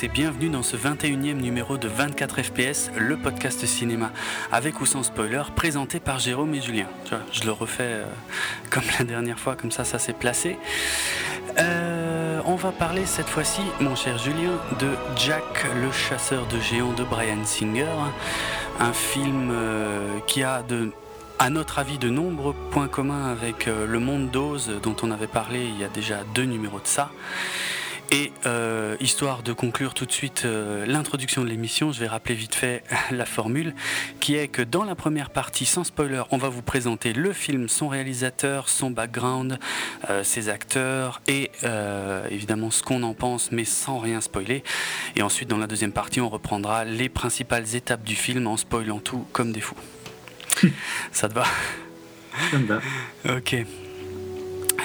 Et bienvenue dans ce 21e numéro de 24 FPS, le podcast cinéma, avec ou sans spoiler, présenté par Jérôme et Julien. Je le refais euh, comme la dernière fois, comme ça ça s'est placé. Euh, on va parler cette fois-ci, mon cher Julien, de Jack le chasseur de géants de Brian Singer, un film euh, qui a à notre avis, de nombreux points communs avec Le Monde d'Oz, dont on avait parlé il y a déjà deux numéros de ça. Et euh, histoire de conclure tout de suite euh, l'introduction de l'émission, je vais rappeler vite fait la formule, qui est que dans la première partie, sans spoiler, on va vous présenter le film, son réalisateur, son background, euh, ses acteurs et évidemment ce qu'on en pense, mais sans rien spoiler. Et ensuite, dans la deuxième partie, on reprendra les principales étapes du film en spoilant tout comme des fous. Ça te va? Ça me va. Ok.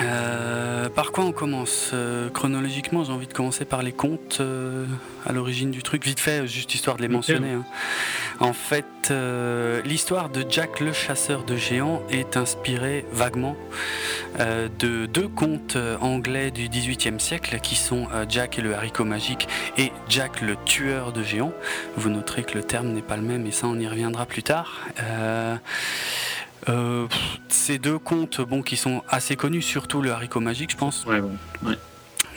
Euh, par quoi on commence? Euh, Chronologiquement, j'ai envie de commencer par les contes euh, à l'origine du truc. Vite fait, juste histoire de les mentionner. hein. En fait, euh, l'histoire de Jack le chasseur de géants est inspirée vaguement euh, de deux contes anglais du XVIIIe siècle qui sont Jack et le haricot magique et Jack le tueur de géants. Vous noterez que le terme n'est pas le même et ça on y reviendra plus tard. Euh, ces deux contes bon, qui sont assez connus, surtout le haricot magique je pense, Ouais, ouais. ouais.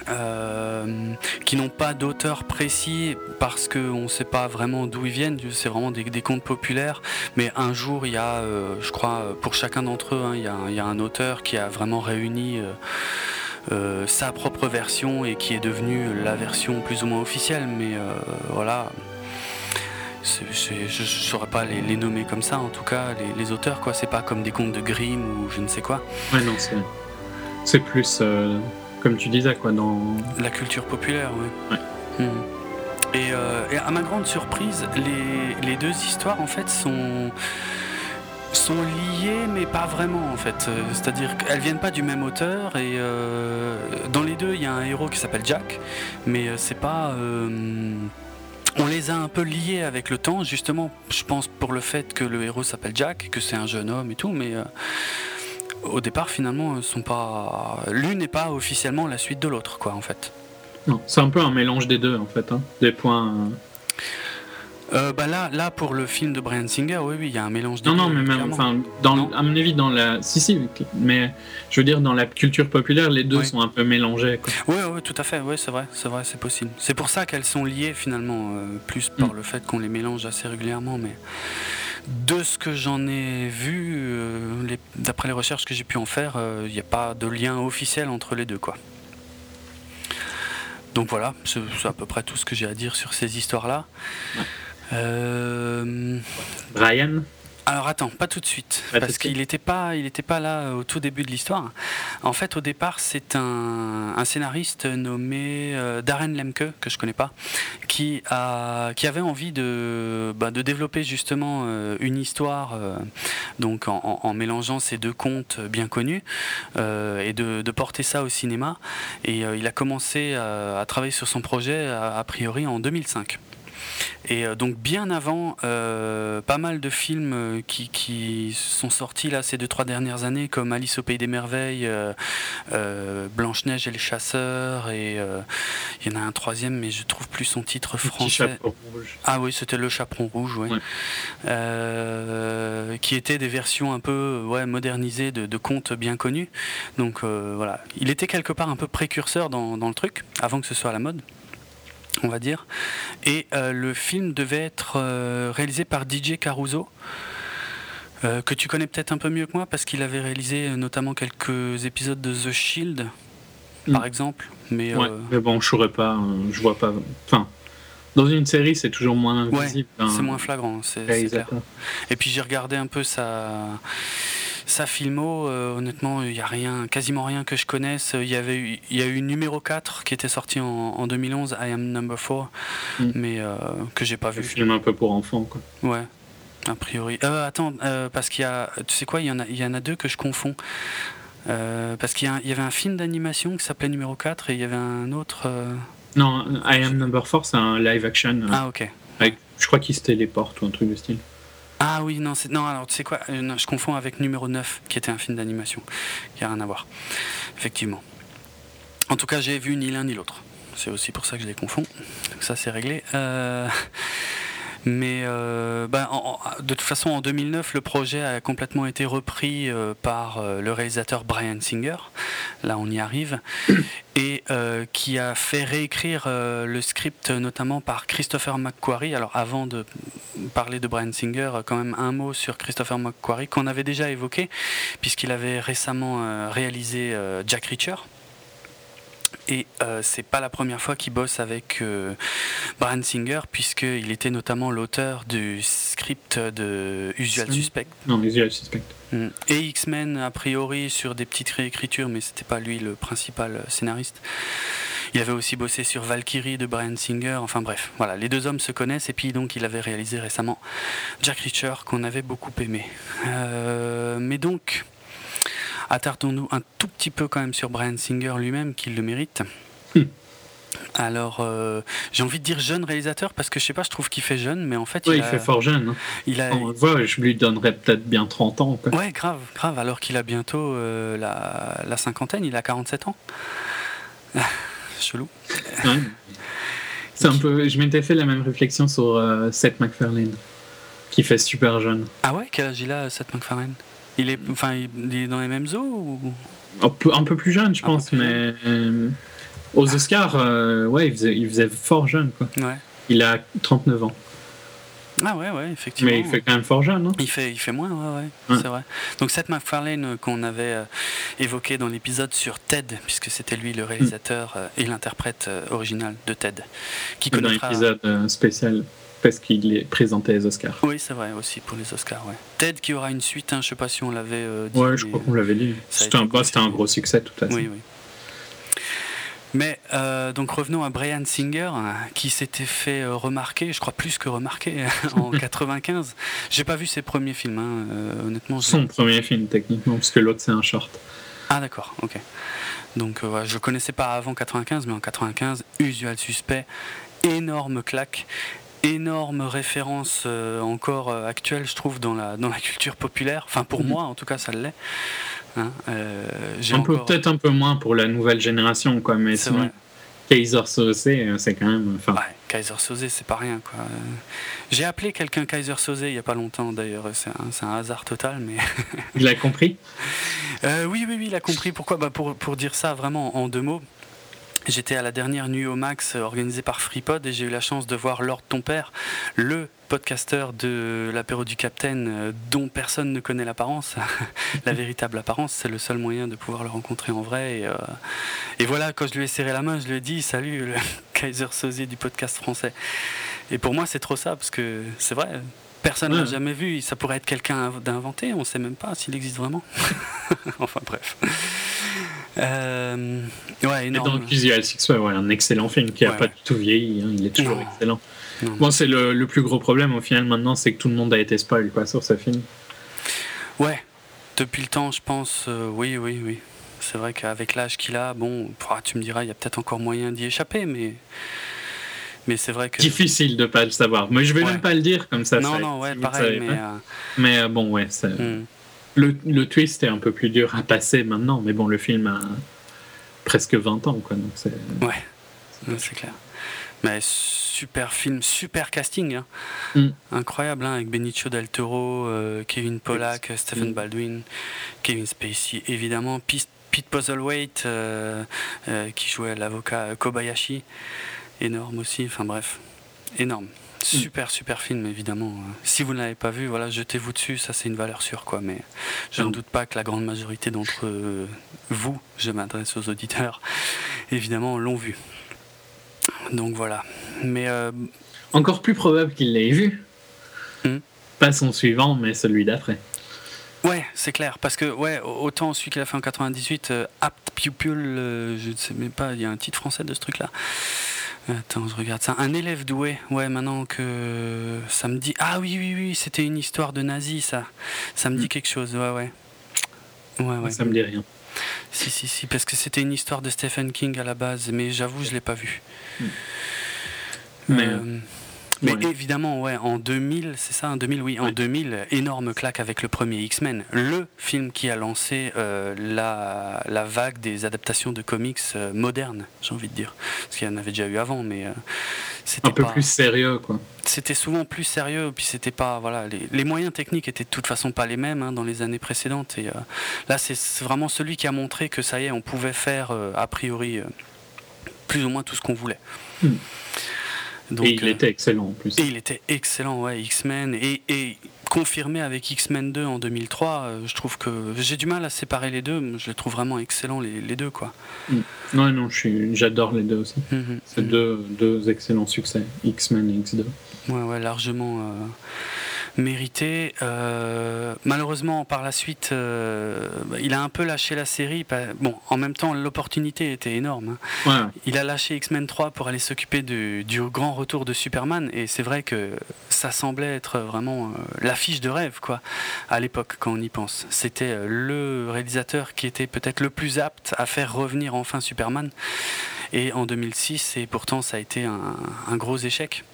euh, qui n'ont pas d'auteur précis parce qu'on ne sait pas vraiment d'où ils viennent, c'est vraiment des, des contes populaires, mais un jour il y a, euh, je crois, pour chacun d'entre eux, hein, il y, a, il y a un auteur qui a vraiment réuni euh, sa propre version et qui est devenue la version plus ou moins officielle, mais voilà. C'est- c'est- je ne saurais pas les, les nommer comme ça, en tout cas, les, les auteurs, quoi. C'est pas comme des contes de Grimm ou je ne sais quoi. Ouais, non, c'est. C'est plus. euh, comme tu disais, quoi, dans. La culture populaire, oui. Et, euh, et à ma grande surprise, les, les deux histoires en fait sont sont liées mais pas vraiment en fait. Euh, C'est-à-dire qu'elles viennent pas du même auteur et euh, dans les deux il y a un héros qui s'appelle Jack, mais c'est pas on les a un peu liés avec le temps, justement, je pense pour le fait que le héros s'appelle Jack, que c'est un jeune homme et tout, mais euh, au départ finalement, sont pas l'une n'est pas officiellement la suite de l'autre, quoi, en fait. Non, c'est un peu un mélange des deux, en fait. Hein. Des points. euh, Euh, bah là, là, pour le film de Brian Singer, oui, oui, il y a un mélange Non, non, mais même. Enfin, dans, Non. à mon avis, dans la. Si, si, mais je veux dire, dans la culture populaire, les deux Oui. sont un peu mélangés. Oui, oui, tout à fait, oui, c'est vrai, c'est vrai, c'est possible. C'est pour ça qu'elles sont liées finalement, euh, plus par Mm. le fait qu'on les mélange assez régulièrement, mais de ce que j'en ai vu, euh, d'après les recherches que j'ai pu en faire, il n'y a pas de lien officiel entre les deux, quoi. Donc voilà, c'est c'est à peu près tout ce que j'ai à dire sur ces histoires-là. Ouais. Euh, Brian Alors attends, pas tout de suite, Pas parce qu'il n'était pas, il était pas là euh, au tout début de l'histoire. En fait, au départ, c'est un, un scénariste nommé euh, Darren Lemke, que je connais pas, qui, a, qui avait envie de, bah, de développer justement euh, une histoire, euh, donc en, en- en mélangeant ces deux contes bien connus, euh, et de, de porter ça au cinéma. Et euh, il a commencé à, à travailler sur son projet, a, a priori, en 2005. Et euh, donc bien avant, euh, pas mal de films euh, qui, qui sont sortis là ces deux trois dernières années, comme Alice au pays des merveilles, euh, euh, Blanche Neige et les chasseurs, et il y en a un troisième, mais je trouve plus son titre français. rouge. Ah oui, c'était le chaperon rouge, oui. Ouais. Qui étaient des versions un peu ouais, modernisées de, de contes bien connus. Donc voilà, il était quelque part un peu précurseur dans, dans le truc, avant que ce soit à la mode, on va dire. Et euh, le film devait être euh, réalisé par DJ Caruso. euh, que tu connais peut-être un peu mieux que moi parce qu'il avait réalisé notamment quelques épisodes de The Shield, par Mm. exemple. Mais Ouais, mais bon, je saurais pas, je vois pas. Enfin, dans une série, c'est toujours moins visible. d'un c'est moins flagrant, c'est clair. Et puis j'ai regardé un peu sa, sa filmo, euh, honnêtement, il n'y a rien, quasiment rien que je connaisse. Il y, avait eu, il y a eu numéro 4 qui était sorti en, en 2011, I Am Number 4, Mm. mais euh, que j'ai pas Un vu. film un peu pour enfants, quoi. Ouais, a priori. Euh, attends, parce qu'il y a, tu sais quoi, il y, en a, il y en a deux que je confonds. Euh, parce qu'il y, un- y avait un film d'animation qui s'appelait numéro 4 et il y avait un autre. euh, Non, I Am Number 4, c'est un live action. euh, Ah, ok. avec- je crois qu'il se téléporte ou un truc de style. Ah oui, non, non alors tu sais quoi, euh, je confonds avec numéro 9, qui était un film d'animation, qui a rien à voir, effectivement. En tout cas, j'ai vu ni l'un ni l'autre. c'est aussi pour ça que je les confonds. ça, c'est réglé. Euh, mais euh, bah, de toute façon, en 2009, le projet a complètement été repris euh, par euh, le réalisateur Brian Singer. Là, on y arrive. Et qui a fait réécrire le script notamment par Christopher McQuarrie. Alors, avant de parler de Brian Singer, quand même un mot sur Christopher McQuarrie qu'on avait déjà évoqué, puisqu'il avait récemment réalisé Jack Reacher. Et euh, c'est pas la première fois qu'il bosse avec euh, Brian Singer, puisqu'il était notamment l'auteur du script de Usual Suspect. Non, Usual Suspect. Mm. Et X-Men, a priori, sur des petites réécritures, mais c'était pas lui le principal scénariste. Il avait aussi bossé sur Valkyrie de Brian Singer. Enfin bref, voilà, les deux hommes se connaissent. Et puis donc, il avait réalisé récemment Jack Reacher, qu'on avait beaucoup aimé. Euh, mais donc. Attardons-nous un tout petit peu quand même sur Brian Singer lui-même, qu'il le mérite. Hmm. Alors, euh, j'ai envie de dire jeune réalisateur parce que je sais pas, je trouve qu'il fait jeune, mais en fait. il, fait fort jeune. Hein. Il a... je lui donnerais peut-être bien 30 ans. Quoi. Ouais, grave, grave, alors qu'il a bientôt euh, la, cinquantaine, il a 47 ans. Chelou. C'est un peu. Je m'étais fait la même réflexion sur euh, Seth MacFarlane, qui fait super jeune. Ah ouais, quel âge il a, Seth MacFarlane? Il est, enfin, il est dans les mêmes eaux ou... un, peu, plus jeune, je pense, mais euh, aux Oscars, euh, ouais, il faisait, il faisait, fort jeune. Quoi. Ouais. Il a 39 ans. Ah ouais, ouais, effectivement. Mais il fait quand même fort jeune, non? Il fait, il fait moins, ouais, ouais, c'est vrai. Donc Seth MacFarlane euh, qu'on avait évoqué dans l'épisode sur Ted, puisque c'était lui le réalisateur et l'interprète original de Ted. Qui dans l'épisode spécial parce qu'il est présenté les Oscars. Oui, c'est vrai aussi pour les Oscars. Ouais. Ted qui aura une suite, hein, je sais pas si on l'avait euh, dit. Ouais, je crois qu'on l'avait dit. C'était un, un, gros succès tout à fait. Oui, oui. Mais euh, donc revenons à Brian Singer qui s'était fait euh, remarquer, je crois plus que remarquer, en 95. J'ai pas vu ses premiers films, hein, honnêtement. Son premier film techniquement, parce que l'autre c'est un short. Ah d'accord, ok. Donc je je connaissais pas avant 95, mais en 95, Usual Suspect, énorme claque énorme référence euh, encore euh, actuelle, je trouve, dans la, dans la culture populaire. Enfin, pour mhm. moi, en tout cas, ça l'est. Hein, euh, peut-être un peu moins pour la nouvelle génération, quoi, mais sinon, Kaiser Soze, c'est quand même. Ouais, Kaiser Soze, c'est pas rien, quoi. J'ai appelé quelqu'un Kaiser Soze il y a pas longtemps, d'ailleurs. C'est un, un, hasard total, mais. il l'a compris? Oui, oui, oui, il a compris. Pourquoi? Bah, pour, pour dire ça vraiment en deux mots. J'étais à la dernière nuit au max euh, organisée par FreePod et j'ai eu la chance de voir Lord Ton Père, le podcasteur de l'apéro du Capitaine euh, dont personne ne connaît l'apparence, la véritable apparence, c'est le seul moyen de pouvoir le rencontrer en vrai. Et, euh, voilà, quand je lui ai serré la main, je lui ai dit Salut, le Kaiser Sosie du podcast français. Et pour moi, c'est trop ça, parce que c'est vrai, personne ne l'a jamais vu, ça pourrait être quelqu'un d'inventé, on ne sait même pas s'il existe vraiment. enfin bref. Euh, ouais, énorme. Et dans Visual Six, ouais, un excellent film qui n'a pas du tout vieilli, hein, il est toujours excellent. Bon, c'est le, plus gros problème au final maintenant, c'est que tout le monde a été spoil quoi, sur ce film. Ouais, depuis le temps, je pense, euh, oui, oui, oui. C'est vrai qu'avec l'âge qu'il a, bon, tu me diras, il y a peut-être encore moyen d'y échapper, mais. Mais c'est vrai que. Difficile de pas le savoir. Mais je vais même pas le dire comme ça. Non, non, ouais, pareil. Mais, euh, mais bon, ouais. Hmm. Le, twist est un peu plus dur à passer maintenant, mais bon, le film a presque 20 ans, quoi. Donc c'est... Ouais, c'est clair. Mais super film, super casting. Hein. Mm. Incroyable, hein, avec Benicio del Toro, euh, Kevin Pollack, Stephen Baldwin, Kevin Spacey, évidemment, Pete, Puzzlewaite, euh, euh, qui jouait l'avocat Kobayashi. Énorme aussi, enfin bref, énorme. Super, super film, évidemment. Si vous ne l'avez pas vu, voilà, jetez-vous dessus, ça c'est une valeur sûre, quoi. Mais je ne doute pas que la grande majorité d'entre vous, je m'adresse aux auditeurs, évidemment, l'ont vu. Donc voilà. Mais euh, encore plus probable qu'il l'ait vu. Hmm. Pas son suivant, mais celui d'après. Ouais, c'est clair. Parce que, ouais, autant celui qu'il a fait en 98, euh, Apt Pupil, euh, je ne sais même pas, il y a un titre français de ce truc-là. Attends, je regarde ça. Un élève doué. Ouais, maintenant que ça me dit. Ah oui, oui, oui, c'était une histoire de nazi, ça. Ça me dit hmm. quelque chose. Ouais, ouais. Ouais, ouais. Ça me dit rien. Si, si, si, parce que c'était une histoire de Stephen King à la base, mais j'avoue, je l'ai pas vu. Hmm. Mais, euh, Mais évidemment, ouais, en 2000, c'est ça, en 2000, oui, en 2000, énorme claque avec le premier X-Men, le film qui a lancé euh, la, la, vague des adaptations de comics euh, modernes, j'ai envie de dire. Parce qu'il y en avait déjà eu avant, mais euh, c'était un peu plus sérieux, quoi. C'était souvent plus sérieux, puis c'était pas, voilà, les, les, moyens techniques étaient de toute façon pas les mêmes hein, dans les années précédentes. Et là, c'est vraiment celui qui a montré que ça y est, on pouvait faire a priori plus ou moins tout ce qu'on voulait. Et il euh, était excellent en plus. Et il était excellent, ouais, X-Men. Et, et, confirmé avec X-Men 2 en 2003, euh, je trouve que j'ai du mal à séparer les deux. Je les trouve vraiment excellents, les, les deux. quoi. Mm. Ouais, non, j'adore les deux aussi. Mm-hmm. C'est deux, deux, excellents succès, X-Men et X2. Ouais, ouais, largement. Euh, mérité. Euh, malheureusement, par la suite, euh, il a un peu lâché la série. Bon, en même temps, l'opportunité était énorme. Hein. Il a lâché X-Men 3 pour aller s'occuper du, grand retour de Superman, et c'est vrai que ça semblait être vraiment euh, l'affiche de rêve, quoi, à l'époque, quand on y pense. C'était le réalisateur qui était peut-être le plus apte à faire revenir enfin Superman. Et en 2006, et pourtant, ça a été un gros échec.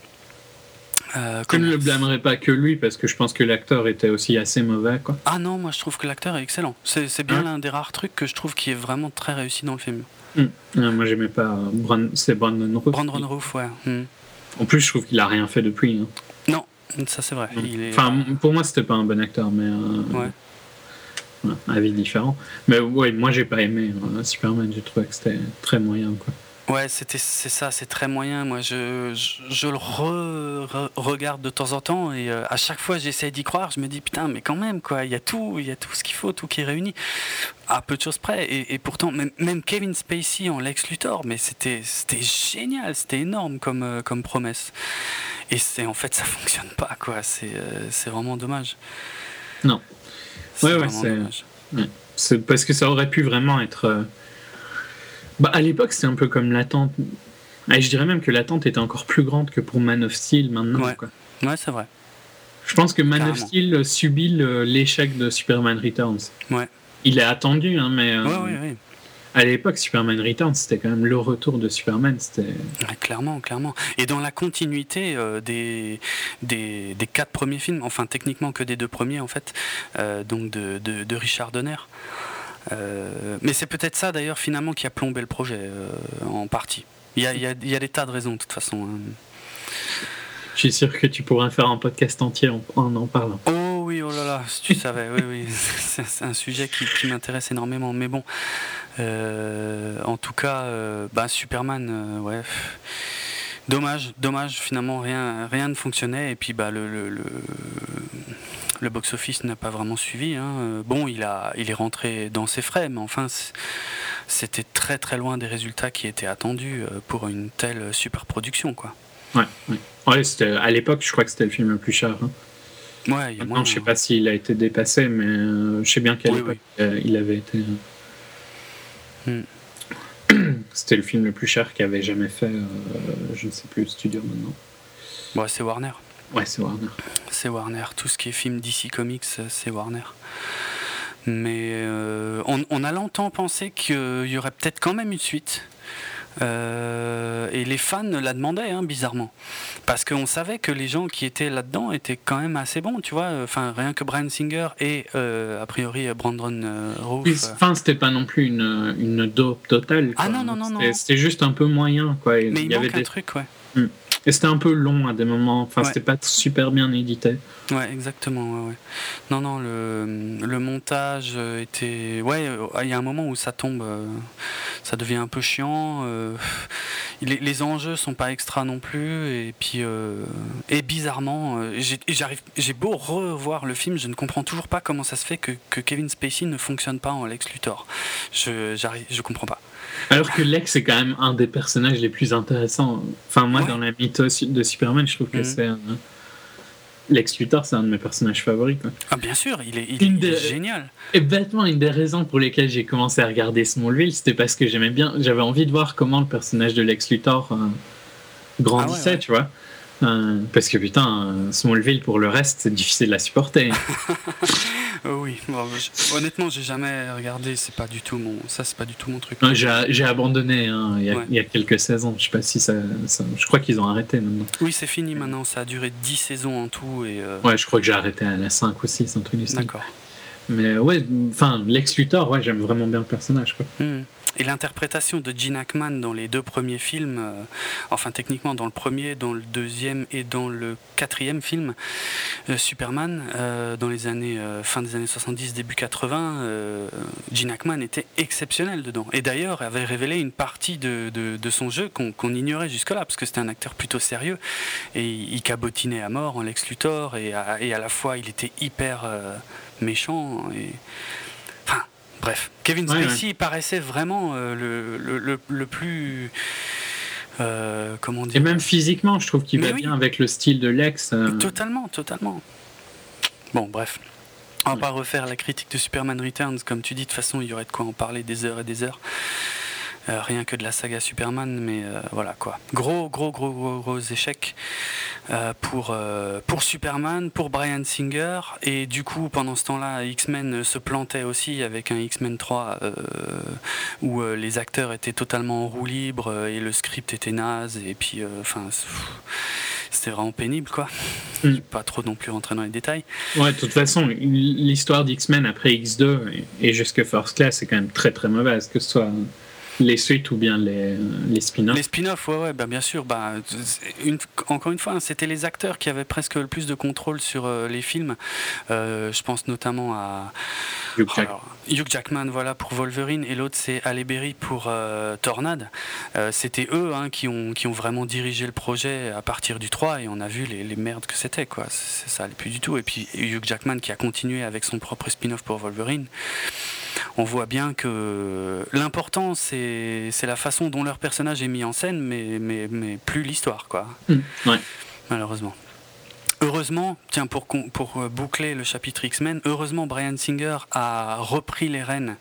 Euh, je ne le blâmerai pas que lui parce que je pense que l'acteur était aussi assez mauvais. Quoi. Ah non, moi je trouve que l'acteur est excellent. C'est bien l'un des rares trucs que je trouve qui est vraiment très réussi dans le film. Hmm. moi j'aimais pas. c'est Brandon Roof. Brandon Roof, ouais. Hmm. En plus, je trouve qu'il a rien fait depuis. Hein. Non, ça c'est vrai. Enfin, pour moi, c'était pas un bon acteur, mais. Euh, ouais. avis différent. Mais ouais, moi j'ai pas aimé euh, Superman, j'ai trouvé que c'était très moyen. Quoi. Ouais, c'était c'est ça, c'est très moyen. Moi, je, je, le regarde de temps en temps et euh, à chaque fois j'essaie d'y croire. Je me dis putain, mais quand même quoi, il y a tout, il y a tout ce qu'il faut, tout qui est réuni à peu de choses près. Et, pourtant, même, même, Kevin Spacey en Lex Luthor, mais c'était c'était génial, c'était énorme comme euh, comme promesse. Et c'est en fait ça fonctionne pas quoi. C'est euh, c'est vraiment dommage. Non. Ouais ouais, c'est parce que ça aurait pu vraiment être bah, à l'époque, c'était un peu comme l'attente. Ah, je dirais même que l'attente était encore plus grande que pour Man of Steel maintenant. Ouais, ouais c'est vrai. Je pense que Man of Steel subit l'échec de Superman Returns. Ouais. Il est attendu, hein, mais. Euh, ouais, ouais, à l'époque, Superman Returns, c'était quand même le retour de Superman. C'était... clairement, clairement. Et dans la continuité euh, des, des, des, quatre premiers films, enfin techniquement que des deux premiers en fait, euh, donc de, de, de Richard Donner. Euh, mais c'est peut-être ça d'ailleurs finalement qui a plombé le projet euh, en partie. Il y, a, il, y a, il y a, des tas de raisons de toute façon. Hein. Je suis sûr que tu pourrais faire un podcast entier en en, parlant. Oh oui, oh là là, si tu savais, oui, oui, c'est un sujet qui, qui m'intéresse énormément. Mais bon, euh, en tout cas, bah, Superman, ouais. Dommage, dommage, finalement rien, rien ne fonctionnait. Et puis bah, le, le, le le box-office n'a pas vraiment suivi. Hein. Euh, bon, il, a, il est rentré dans ses frais, mais enfin, c'était très très loin des résultats qui étaient attendus euh, pour une telle super production. Quoi. Ouais, ouais. à l'époque, je crois que c'était le film le plus cher. Hein. Ouais, il je sais pas s'il a été dépassé, mais euh, je sais bien qu'à l'époque, il avait été. Hmm. C'était le film le plus cher qui avait jamais fait, je ne sais plus, le studio maintenant. Bon, c'est Warner. Ouais, c'est Warner. C'est Warner. Tout ce qui est film DC Comics, c'est Warner. Mais euh, on, a longtemps pensé qu'il y aurait peut-être quand même une suite. Euh, et les fans la demandaient, hein, bizarrement. Parce qu'on savait que les gens qui étaient là-dedans étaient quand même assez bons, tu vois. Enfin, rien que Brian Singer et, euh, a priori, Brandon Roof. Enfin, c'était pas non plus une, une dope totale. Ah non, non, non. C'était juste un peu moyen, quoi. Mais il, y avait des... trucs, ouais. Hmm. Et c'était un peu long à des moments. Enfin, c'était pas super bien édité. Ouais, exactement. Ouais, Non, non, le, le, montage était. Ouais, il y a un moment où ça tombe, euh, ça devient un peu chiant. Euh, les, les, enjeux sont pas extra non plus. Et puis, euh, et bizarrement, j'arrive, j'ai beau revoir le film, je ne comprends toujours pas comment ça se fait que, que Kevin Spacey ne fonctionne pas en Lex Luthor. Je, je comprends pas. Alors que Lex est quand même un des personnages les plus intéressants. Enfin, moi, dans la mythos de Superman, je trouve que mhm. c'est Lex Luthor, c'est un de mes personnages favoris. Ah, bien sûr, il est, il, est génial. Et bêtement, une des raisons pour lesquelles j'ai commencé à regarder Smallville, c'était parce que j'aimais bien, j'avais envie de voir comment le personnage de Lex Luthor euh, grandissait, ah tu vois. Euh, parce que putain, Smallville pour le reste, c'est difficile à supporter. Euh, oui, honnêtement, j'ai jamais regardé. C'est pas du tout mon, ça, c'est pas du tout mon truc. j'ai abandonné hein, il, y a, quelques saisons. Je sais pas si ça, je crois qu'ils ont arrêté maintenant. Oui, c'est fini maintenant. Ça a duré 10 saisons en tout et. Euh, ouais, je crois que j'ai arrêté à la 5 aussi, c'est un truc du style. D'accord. Mais ouais, enfin, Lex Luthor, ouais, j'aime vraiment bien le personnage. Quoi. Hmm. Et l'interprétation de Gene Hackman dans les deux premiers films, euh, enfin techniquement dans le premier, dans le deuxième et dans le quatrième film, euh, Superman, euh, dans les années fin des années 70, début 80, Gene Hackman était exceptionnel dedans. Et d'ailleurs avait révélé une partie de, son jeu qu'on ignorait jusque-là, parce que c'était un acteur plutôt sérieux et il cabotinait à mort en Lex Luthor et à, la fois il était hyper méchant Bref, Kevin Spacey paraissait vraiment euh, le, le, le, plus. Euh, comment dire Et même physiquement, je trouve qu'il va bien avec le style de Lex. Euh. Totalement, totalement. Bon, bref. On va pas refaire la critique de Superman Returns, comme tu dis, de toute façon, il y aurait de quoi en parler des heures et des heures. Euh, rien que de la saga Superman, mais euh, voilà quoi. Gros, gros, gros, gros, gros échec euh, pour, pour Superman, pour Brian Singer, et du coup, pendant ce temps-là, X-Men se plantait aussi avec un X-Men 3 où les acteurs étaient totalement en roue libre et le script était naze, et puis, enfin, c'était vraiment pénible quoi. Mm. Pas trop non plus rentrer dans les détails. Ouais, de toute façon, l'histoire d'X-Men après X2 et jusque First Class est quand même très très mauvaise, que ce soit les suites ou bien les, les spin-offs Les spin-offs, ouais, ouais bah, bien sûr. Bah, une, encore une fois, hein, c'était les acteurs qui avaient presque le plus de contrôle sur euh, les films. Euh, je pense notamment à Hugh, Jackman voilà, pour Wolverine et l'autre c'est Halle Berry pour euh, Tornade. c'était eux hein, qui, ont, qui ont vraiment dirigé le projet à partir du 3 et on a vu les, les merdes que c'était. quoi. Ça allait plus du tout. Et puis Hugh Jackman qui a continué avec son propre spin-off pour Wolverine on voit bien que l'important c'est la façon dont leur personnage est mis en scène, mais, mais, mais plus l'histoire, quoi. Mmh, Malheureusement. Heureusement, tiens, pour, euh, boucler le chapitre X-Men, heureusement Brian Singer a repris les rênes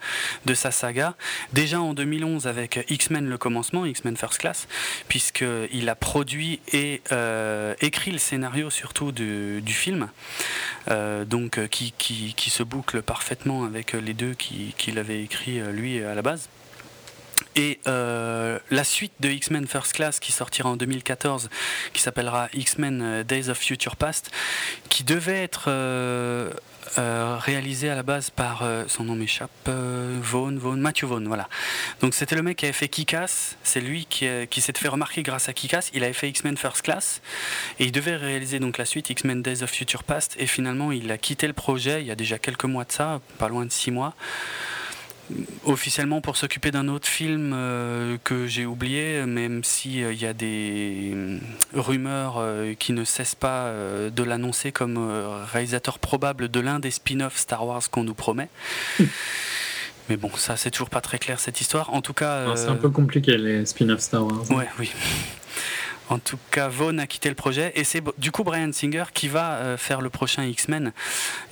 de sa saga, déjà en 2011 avec X-Men le commencement, X-Men First Class, puisqu'il a produit et euh, écrit le scénario surtout du, film, euh, donc qui, qui, se boucle parfaitement avec les deux qu'il avait écrit lui à la base. Et euh, la suite de X-Men First Class qui sortira en 2014, qui s'appellera X-Men euh, Days of Future Past, qui devait être euh, réalisé à la base par son nom m'échappe, Vaughn, Vaughn, Matthew Vaughn, voilà. Donc c'était le mec qui avait fait Kick-Ass, c'est lui qui, qui s'est fait remarquer grâce à Kick-Ass. Il avait fait X-Men First Class et il devait réaliser donc la suite X-Men Days of Future Past et finalement il a quitté le projet il y a déjà quelques mois de ça, pas loin de six mois officiellement pour s'occuper d'un autre film euh, que j'ai oublié, même s'il il euh, y a des euh, rumeurs qui ne cessent pas de l'annoncer comme réalisateur probable de l'un des spin-offs Star Wars qu'on nous promet. Mais bon, ça c'est toujours pas très clair cette histoire. En tout cas, c'est un peu compliqué les spin-offs Star Wars. Ouais, oui. En tout cas, Vaughn a quitté le projet et c'est du coup Brian Singer qui va euh, faire le prochain X-Men.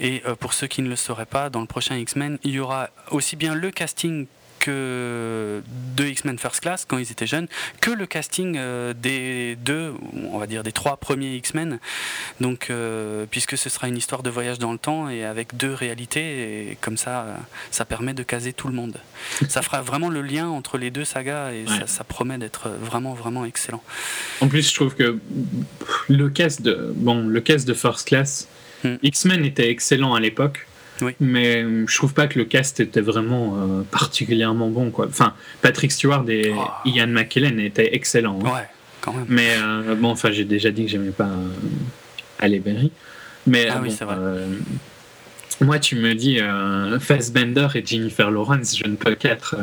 Et euh, pour ceux qui ne le sauraient pas, dans le prochain X-Men, il y aura aussi bien le casting que de X-Men First Class quand ils étaient jeunes, que le casting euh, des deux, on va dire des trois premiers X-Men. Donc, euh, puisque ce sera une histoire de voyage dans le temps et avec deux réalités, et comme ça, ça permet de caser tout le monde. ça fera vraiment le lien entre les deux sagas et ça, promet d'être vraiment, vraiment excellent. En plus, je trouve que le cast de, bon, le cast de First Class, hmm. X-Men était excellent à l'époque. Mais euh, je trouve pas que le cast était vraiment euh, particulièrement bon. Quoi. Enfin, Patrick Stewart et oh. Ian McKellen étaient excellents. Hein. Ouais, quand même. Mais euh, bon, enfin, j'ai déjà dit que j'aimais pas Ali Berry. Mais ah, oui, c'est vrai. moi, tu me dis Fassbender et Jennifer Lawrence, je ne peux qu'être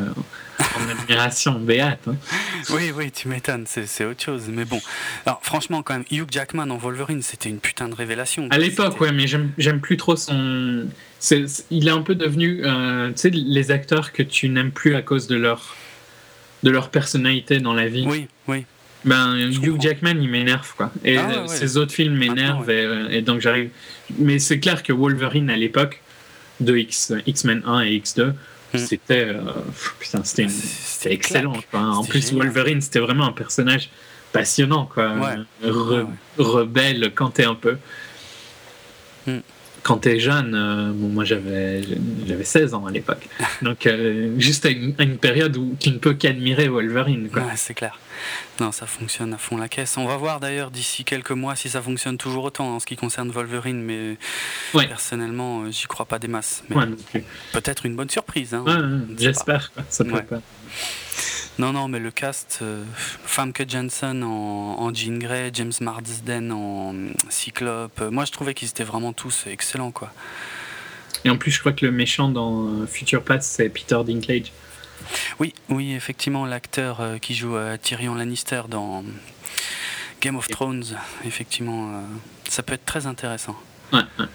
en admiration béate. Hein. Oui, oui, tu m'étonnes, c'est autre chose. Mais bon, alors franchement, quand même, Hugh Jackman en Wolverine, c'était une putain de révélation. À l'époque, ouais, mais j'aime plus trop son. il est un peu devenu, euh, tu sais, les acteurs que tu n'aimes plus à cause de leur, de leur personnalité dans la vie. Oui, oui. Ben, Hugh Jackman, il m'énerve, quoi. Et ah ses autres films m'énervent, et, donc j'arrive. Mais c'est clair que Wolverine, à l'époque, de X-Men 1 et X2, Mm. C'était euh, c'était excellent. En plus, Wolverine, c'était vraiment un personnage passionnant, quoi. rebelle quand t'es un peu. Mm. Quand t'es jeune, euh, bon, moi j'avais j'avais 16 ans à l'époque, donc euh, juste à une, période où tu ne peux qu'admirer Wolverine. Ouais, c'est clair. Non, ça fonctionne à fond la caisse. On va voir d'ailleurs d'ici quelques mois si ça fonctionne toujours autant en ce qui concerne Wolverine, mais personnellement, euh, j'y crois pas des masses. Peut-être une bonne surprise. Hein, J'espère. Ça peut pas. Non, non, mais le cast, euh, Famke Jensen en, en, Jean Grey, James Marsden en Cyclope, moi je trouvais qu'ils étaient vraiment tous excellents, quoi. Et en plus, je crois que le méchant dans euh, Future Past, c'est Peter Dinklage. Oui, oui, effectivement, l'acteur euh, qui joue Tyrion Lannister dans Game of Thrones, effectivement, ça peut être très intéressant. Ouais, ouais.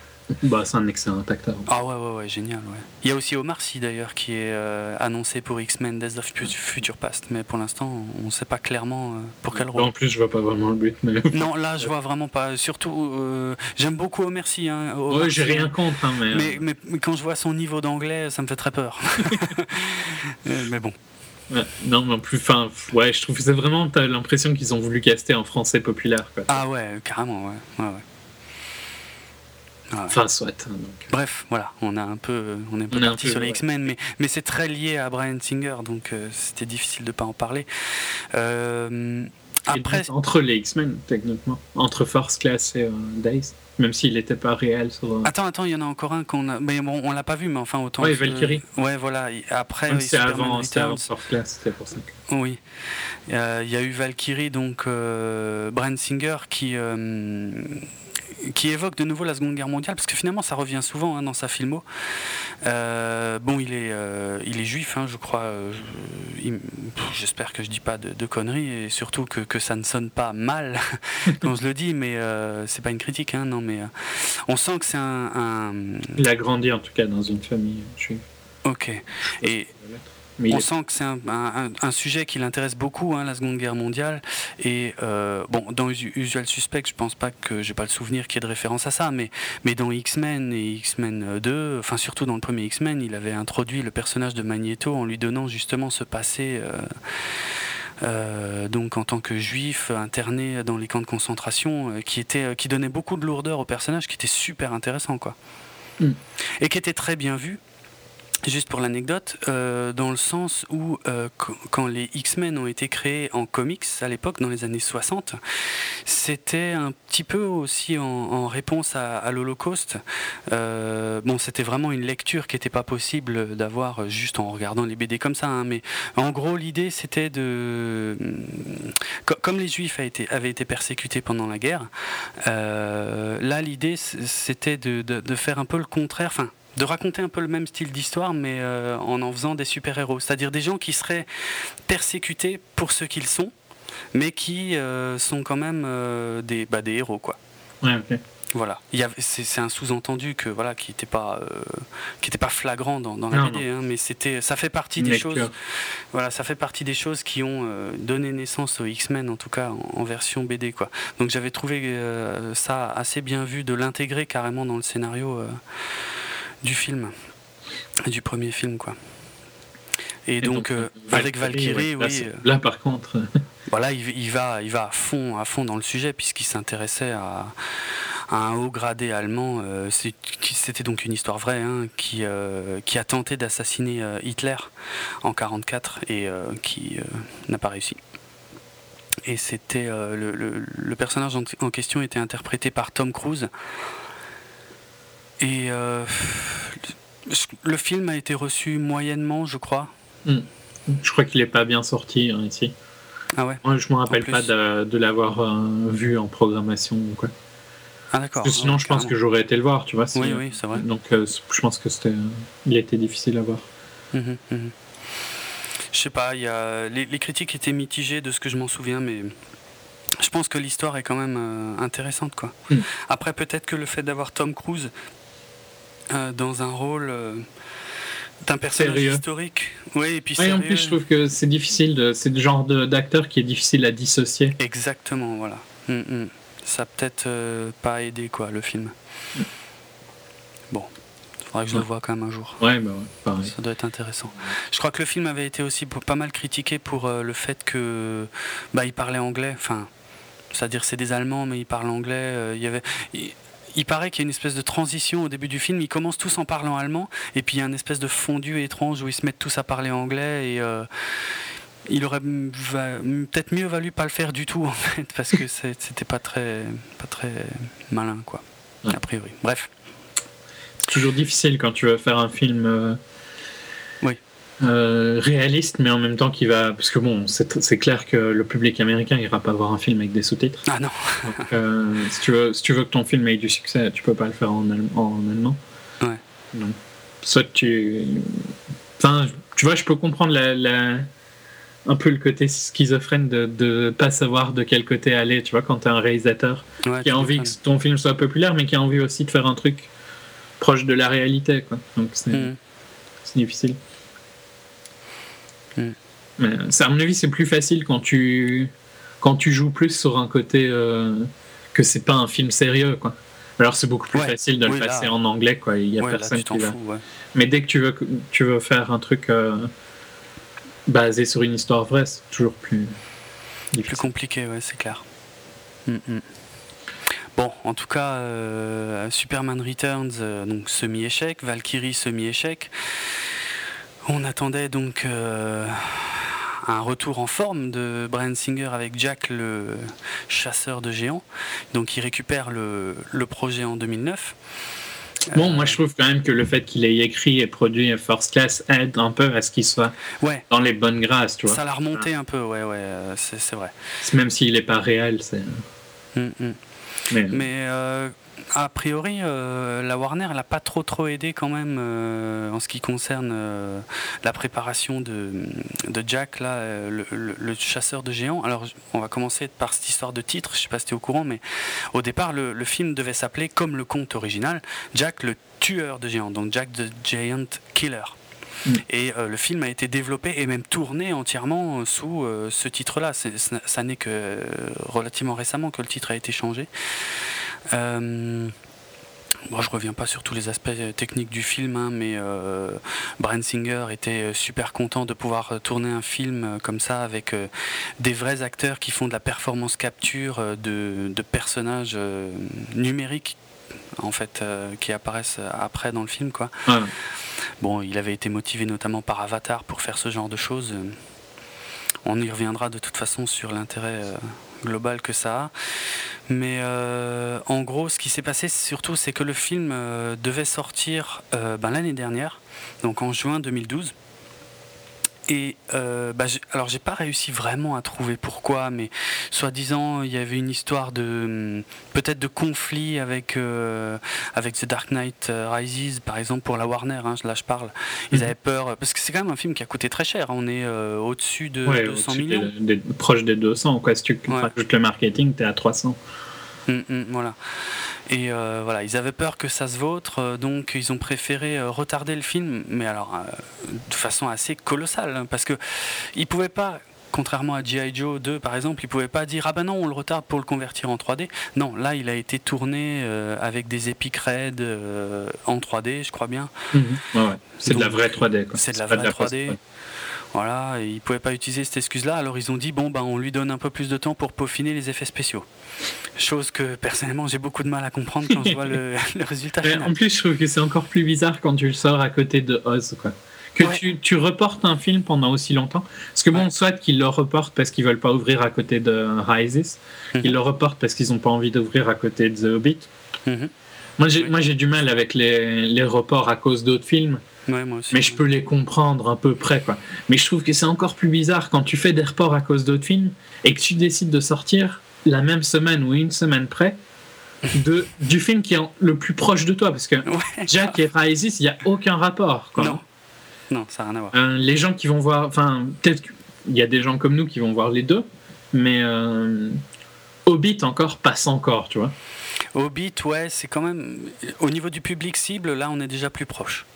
Bah, c'est un excellent acteur. Ah ouais, ouais, ouais, génial. Ouais. Il y a aussi Omar Sy d'ailleurs qui est euh, annoncé pour X-Men Days of Future Past, mais pour l'instant, on ne sait pas clairement euh, pour quel rôle. En plus, je vois pas vraiment le but. Mais... non, là, je vois vraiment pas. Surtout, euh, j'aime beaucoup Omar Sy. Hein, ouais, j'ai rien contre. Hein, mais, mais, mais, quand je vois son niveau d'anglais, ça me fait très peur. mais bon. non, mais en plus, enfin, ouais, je trouve que c'est vraiment, t'as l'impression qu'ils ont voulu caster en français populaire. Quoi. Ah ouais, carrément, ouais. ouais, ouais. Enfin, soit. Hein, Bref, voilà, on a un peu, on est un peu parti sur les X-Men, mais, mais c'est très lié à Brian Singer, donc euh, c'était difficile de ne pas en parler. Euh, après... Entre les X-Men, techniquement, entre Force Class et euh, Days, même s'il n'était pas réel sur. Attends, attends, il y en a encore un qu'on a, mais bon, on l'a pas vu, mais enfin autant. Oui, Valkyrie. Ouais, voilà. Après, c'est avant, Class, c'était pour ça. Oui, il y a eu Valkyrie, donc Brian Singer qui qui évoque de nouveau la Seconde Guerre mondiale, parce que finalement ça revient souvent hein, dans sa filmo. Euh, bon, il est, euh, il est juif, hein, je crois. Euh, j'espère que je dis pas de, conneries, et surtout que, que, ça ne sonne pas mal quand je le dis, mais c'est pas une critique, hein, non, mais on sent que c'est un, un, Il a grandi en tout cas dans une famille juive. Ok. Et on sent que c'est un, sujet qui l'intéresse beaucoup, hein, la Seconde Guerre mondiale. Et euh, bon, dans Usual Suspect, je pense pas que j'ai pas le souvenir qu'il y ait de référence à ça, mais, mais dans X-Men et X-Men 2, enfin surtout dans le premier X-Men, il avait introduit le personnage de Magneto en lui donnant justement ce passé. Euh, euh, donc en tant que juif interné dans les camps de concentration, qui était, qui donnait beaucoup de lourdeur au personnage, qui était super intéressant quoi, mm. et qui était très bien vu Juste pour l'anecdote, euh, dans le sens où euh, quand les X-Men ont été créés en comics à l'époque, dans les années 60, c'était un petit peu aussi en, réponse à, l'Holocauste. Euh, bon, c'était vraiment une lecture qui n'était pas possible d'avoir juste en regardant les BD comme ça, hein, mais en gros l'idée c'était de, comme les Juifs avaient été, persécutés pendant la guerre, là l'idée c'était de, de, faire un peu le contraire, enfin de raconter un peu le même style d'histoire, mais euh, en en faisant des super-héros. C'est-à-dire des gens qui seraient persécutés pour ce qu'ils sont, mais qui euh, sont quand même euh, des, bah, des héros, quoi. Ouais. Voilà, c'est un sous-entendu que voilà qui n'était pas qui était pas flagrant dans, la BD, hein, mais c'était ça fait partie des choses. Voilà, ça fait partie des choses qui ont donné naissance aux X-Men en tout cas en, version BD quoi. Donc j'avais trouvé ça assez bien vu de l'intégrer carrément dans le scénario du film, du premier film, quoi. Et, donc, euh, avec Valkyrie, oui. Euh, là, par contre. voilà, il, va, il va à fond, à fond dans le sujet puisqu'il s'intéressait à, un haut gradé allemand. Euh, c'était donc une histoire vraie hein, qui, qui a tenté d'assassiner Hitler en 44 et qui n'a pas réussi. Et c'était le, le, personnage en, question était interprété par Tom Cruise. Et euh, le film a été reçu moyennement, je crois. Hmm. Je crois qu'il n'est pas bien sorti hein, ici. Ah ouais Moi, je me rappelle pas de, l'avoir euh, vu en programmation ou quoi. Ah d'accord. Sinon, je pense que j'aurais été le voir, tu vois. Oui, oui, c'est vrai. Donc, euh, je pense que c'était, il était difficile à voir. Mmh, mmh. Je sais pas, y a... les, les, critiques étaient mitigées de ce que je m'en souviens, mais je pense que l'histoire est quand même intéressante, quoi. Hmm. Après, peut-être que le fait d'avoir Tom Cruise dans un rôle euh, d'un personnage historique. Oui, et puis en plus, je trouve que c'est difficile, c'est le genre d'acteur qui est difficile à dissocier. Exactement, voilà. Mm, mm. Ça peut-être euh, pas aidé, quoi, le film. Bon, il faudra que je le vois quand même un jour. Ouais, bah pareil. Ça doit être intéressant. Je crois que le film avait été aussi pas mal critiqué pour le fait que bah, il parlait anglais. Enfin, c'est-à-dire c'est des Allemands, mais ils parlent anglais. Il y avait il paraît qu'il y a une espèce de transition au début du film. Ils commencent tous en parlant allemand, et puis il y a une espèce de fondu étrange où ils se mettent tous à parler anglais. Et euh, il aurait peut-être mieux valu pas le faire du tout, en fait, parce que c'était pas très, pas très malin, quoi, a priori. Bref. C'est toujours difficile quand tu veux faire un film. Euh, réaliste, mais en même temps qui va. Parce que bon, c'est clair que le public américain ira pas voir un film avec des sous-titres. Ah non euh, si, tu veux, si tu veux que ton film ait du succès, tu peux pas le faire en, en allemand. Ouais. Donc, soit tu. Enfin, tu vois, je peux comprendre la, un peu le côté schizophrène de ne pas savoir de quel côté aller, tu vois, quand tu es un réalisateur qui a envie que ton film soit populaire, mais qui a envie aussi de faire un truc proche de la réalité, quoi. Donc c'est mm. difficile. Mais à mon avis, c'est plus facile quand tu, quand tu joues plus sur un côté euh, que c'est pas un film sérieux. Quoi. Alors c'est beaucoup plus facile de le passer en anglais. Quoi. Il y a personne qui va. Mais dès que tu veux, tu veux faire un truc euh, basé sur une histoire vraie, c'est toujours plus. Plus compliqué, ouais, c'est clair. Mm, bon, en tout cas, euh, Superman Returns, donc semi-échec, Valkyrie semi-échec. On attendait donc euh, un retour en forme de Brian Singer avec Jack le chasseur de géants. Donc il récupère le, projet en 2009. Bon, moi je trouve quand même que le fait qu'il ait écrit et produit First Class aide un peu à ce qu'il soit dans les bonnes grâces, tu vois. Ça l'a remonté un peu, ouais, ouais, euh, c'est vrai. Même s'il n'est pas réel, c'est. Hum, hum. Mais, euh, a priori, euh, la Warner n'a pas trop trop aidé quand même euh, en ce qui concerne euh, la préparation de, de Jack, là, le, chasseur de géants. Alors, on va commencer par cette histoire de titre. Je ne sais pas si tu es au courant, mais au départ, le, film devait s'appeler, comme le conte original, Jack le tueur de géants, donc Jack the Giant Killer. Mm. Et le film a été développé et même tourné entièrement sous ce titre-là. Ça n'est que relativement récemment que le titre a été changé. Euh, Bon, je reviens pas sur tous les aspects techniques du film, hein, mais euh, Brent Singer était super content de pouvoir tourner un film comme ça avec euh, des vrais acteurs qui font de la performance capture euh, de, personnages numériques en fait qui apparaissent après dans le film quoi. Bon, il avait été motivé notamment par Avatar pour faire ce genre de choses. On y reviendra de toute façon sur l'intérêt global que ça. Mais euh, en gros, ce qui s'est passé surtout, c'est que le film euh, devait sortir euh, ben, l'année dernière, donc en juin 2012. Et euh, bah, alors j'ai pas réussi vraiment à trouver pourquoi, mais soi-disant il y avait une histoire de hum, peut-être de conflit avec euh, avec The Dark Knight euh, Rises par exemple pour la Warner. Hein, là je parle. Ils mhm. avaient peur parce que c'est quand même un film qui a coûté très cher. Hein. On est au-dessus de 200 millions, proche des 200 quoi. Si tu rajoutes le marketing, t'es à 300. Hum, hum, voilà. Et euh, voilà, ils avaient peur que ça se vautre, euh, donc ils ont préféré euh, retarder le film, mais alors de façon assez colossale, hein, parce que ils pouvaient pas contrairement à G.I. Joe 2 par exemple, ils pouvaient pas dire ah ben non on le retarde pour le convertir en 3D. Non, là il a été tourné avec des Epic Red en 3D, je crois bien. Mhm. C'est de la vraie 3D. C'est de la vraie 3D. Voilà, ils ne pouvaient pas utiliser cette excuse-là, alors ils ont dit bon ben on lui donne un peu plus de temps pour peaufiner les effets spéciaux. Chose que personnellement j'ai beaucoup de mal à comprendre quand je vois le, résultat final. En plus, je trouve que c'est encore plus bizarre quand tu le sors à côté de Oz, quoi. Que tu, tu, reportes un film pendant aussi longtemps. Parce que bon, soit qu'ils le reportent parce qu'ils veulent pas ouvrir à côté de Rises, mhm. ils le reportent parce qu'ils n'ont pas envie d'ouvrir à côté de The Hobbit. Mhm. Moi, j'ai du mal avec les, les reports à cause d'autres films. Mais je peux les comprendre à peu près. Quoi. Mais je trouve que c'est encore plus bizarre quand tu fais des reports à cause d'autres films et que tu décides de sortir la même semaine ou une semaine près de, du film qui est le plus proche de toi. Parce que Jack et Rises, il n'y a aucun rapport. Quoi. Non. non, ça n'a rien à voir. Euh, les gens qui vont voir. Enfin, peut-être qu'il y a des gens comme nous qui vont voir les deux, mais euh, Hobbit encore passe encore, tu vois. Hobbit, ouais, c'est quand même. Au niveau du public cible, là, on est déjà plus proche.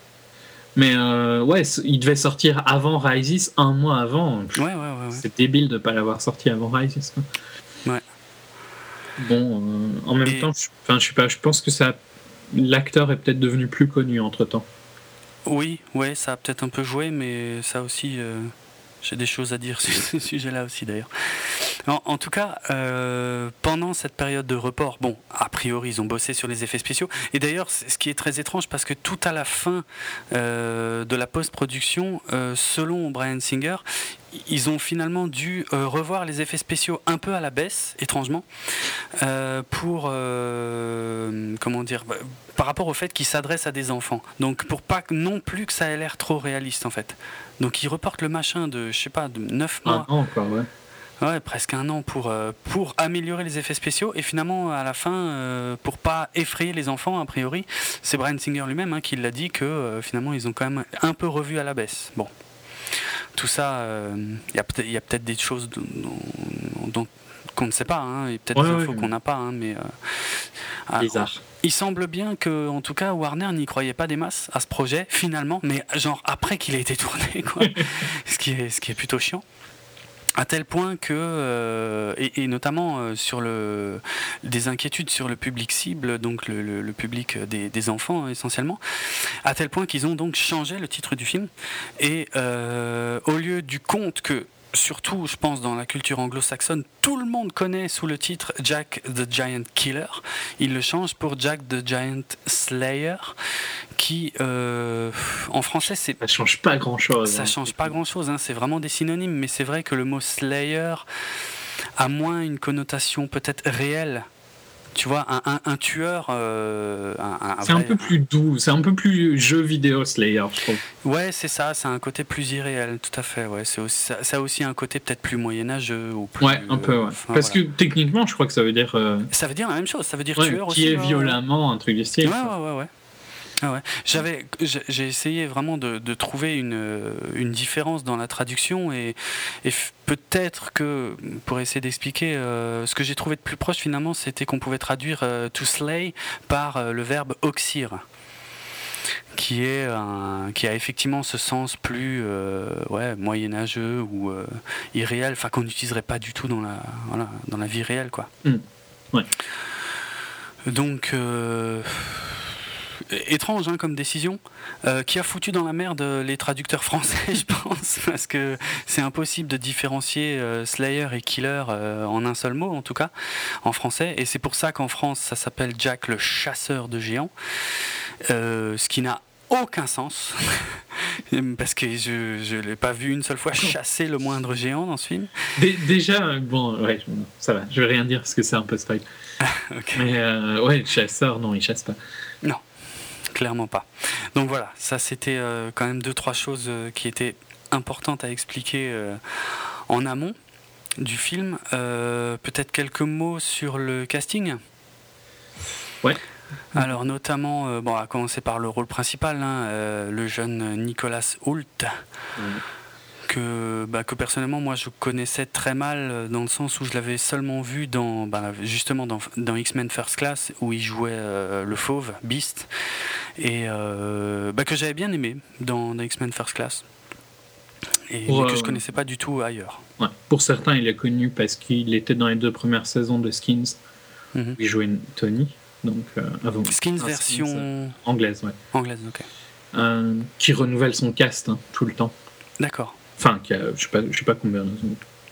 Mais euh, ouais, il devait sortir avant Rises, un mois avant. Ouais, ouais, ouais. C'est débile de ne pas l'avoir sorti avant Rises. Ouais. Bon, euh, en même temps, je, enfin, je sais pas, je pense que ça, l'acteur est peut-être devenu plus connu entre temps. Oui, ouais, ça a peut-être un peu joué, mais ça aussi, euh, j'ai des choses à dire sur ce sujet-là aussi d'ailleurs. En, tout cas, euh, pendant cette période de report, bon, a priori, ils ont bossé sur les effets spéciaux. Et d'ailleurs, ce qui est très étrange, parce que tout à la fin euh, de la post-production, euh, selon Brian Singer, ils ont finalement dû revoir les effets spéciaux un peu à la baisse, étrangement, pour comment dire, bah, par rapport au fait qu'ils s'adressent à des enfants. Donc pour pas non plus que ça ait l'air trop réaliste en fait. Donc ils reportent le machin de, je sais pas, de 9 mois. Un an, ouais. Ouais, presque un an pour, euh, pour améliorer les effets spéciaux. Et finalement, à la fin, euh, pour pas effrayer les enfants, a priori, c'est Brian Singer lui-même hein, qui l'a dit que euh, finalement, ils ont quand même un peu revu à la baisse. Bon. Tout ça, il y a peut-être des choses dont, qu'on ne sait pas, hein, et peut-être des infos qu'on n'a pas, hein, mais. Bizarre. Il semble bien que, en tout cas, Warner n'y croyait pas des masses à ce projet, finalement, mais genre après qu'il ait été tourné, quoi. ce, qui est, ce qui est plutôt chiant à tel point que, euh, et, notamment euh, sur le, des inquiétudes sur le public cible, donc le, public des, enfants essentiellement, à tel point qu'ils ont donc changé le titre du film. Et euh, au lieu du conte que surtout, je pense, dans la culture anglo-saxonne, tout le monde connaît sous le titre Jack the Giant Killer. Il le change pour Jack the Giant Slayer, qui, euh, en français, c'est. Ça change pas grand-chose. Ça hein. change pas grand-chose, hein. c'est vraiment des synonymes, mais c'est vrai que le mot Slayer a moins une connotation peut-être réelle tu vois, un, tueur. Euh, c'est un peu plus doux, c'est un peu plus jeu vidéo Slayer, je trouve. Ouais, c'est ça, c'est un côté plus irréel, tout à fait. Ouais, c'est aussi, ça, a aussi un côté peut-être plus moyenâgeux ou plus, Ouais, un peu. Ouais. Parce que techniquement, je crois que ça veut dire. Euh, ça veut dire la même chose. Ça veut dire tueur qui aussi. Qui est violemment un truc du style. Ouais, ouais, ouais. ouais. Ah ouais. J'avais, j'ai essayé vraiment de, de, trouver une, une différence dans la traduction et, et peut-être que, pour essayer d'expliquer, euh, ce que j'ai trouvé de plus proche finalement, c'était qu'on pouvait traduire euh, to slay par euh, le verbe oxyre qui est un, qui a effectivement ce sens plus ouais, moyenâgeux ou irréel, enfin qu'on n'utiliserait pas du tout dans la, voilà, dans la vie réelle quoi. Mmh. Ouais. Donc étrange hein, comme décision, euh, qui a foutu dans la merde les traducteurs français, je pense, parce que c'est impossible de différencier euh, Slayer et Killer euh, en un seul mot, en tout cas, en français. Et c'est pour ça qu'en France, ça s'appelle Jack le chasseur de géants, ce qui n'a aucun sens, parce que je ne l'ai pas vu une seule fois chasser le moindre géant dans ce film. Déjà, bon, ouais, ça va, je vais rien dire parce que c'est un peu spoil. Mais ouais, le chasseur, non, il chasse pas. Non clairement pas. Donc voilà, ça c'était euh, quand même deux trois choses euh, qui étaient importantes à expliquer euh, en amont du film. Peut-être quelques mots sur le casting? Ouais. Alors notamment, bon, à commencer par le rôle principal, hein, le jeune Nicolas Hoult que, bah, que personnellement moi je connaissais très mal euh, dans le sens où je l'avais seulement vu dans bah, justement dans, dans X-Men First Class où il jouait euh, le fauve Beast. Et euh, bah, que j'avais bien aimé dans, X-Men First Class. Et que je connaissais pas du tout ailleurs. Pour certains il est connu parce qu'il était dans les deux premières saisons de Skins. Mhm. il jouait Tony donc avant. Skins version anglaise ouais. Anglaise ok. Qui renouvelle son cast hein, tout le temps. D'accord. Enfin, je ne sais, pas, sais pas combien.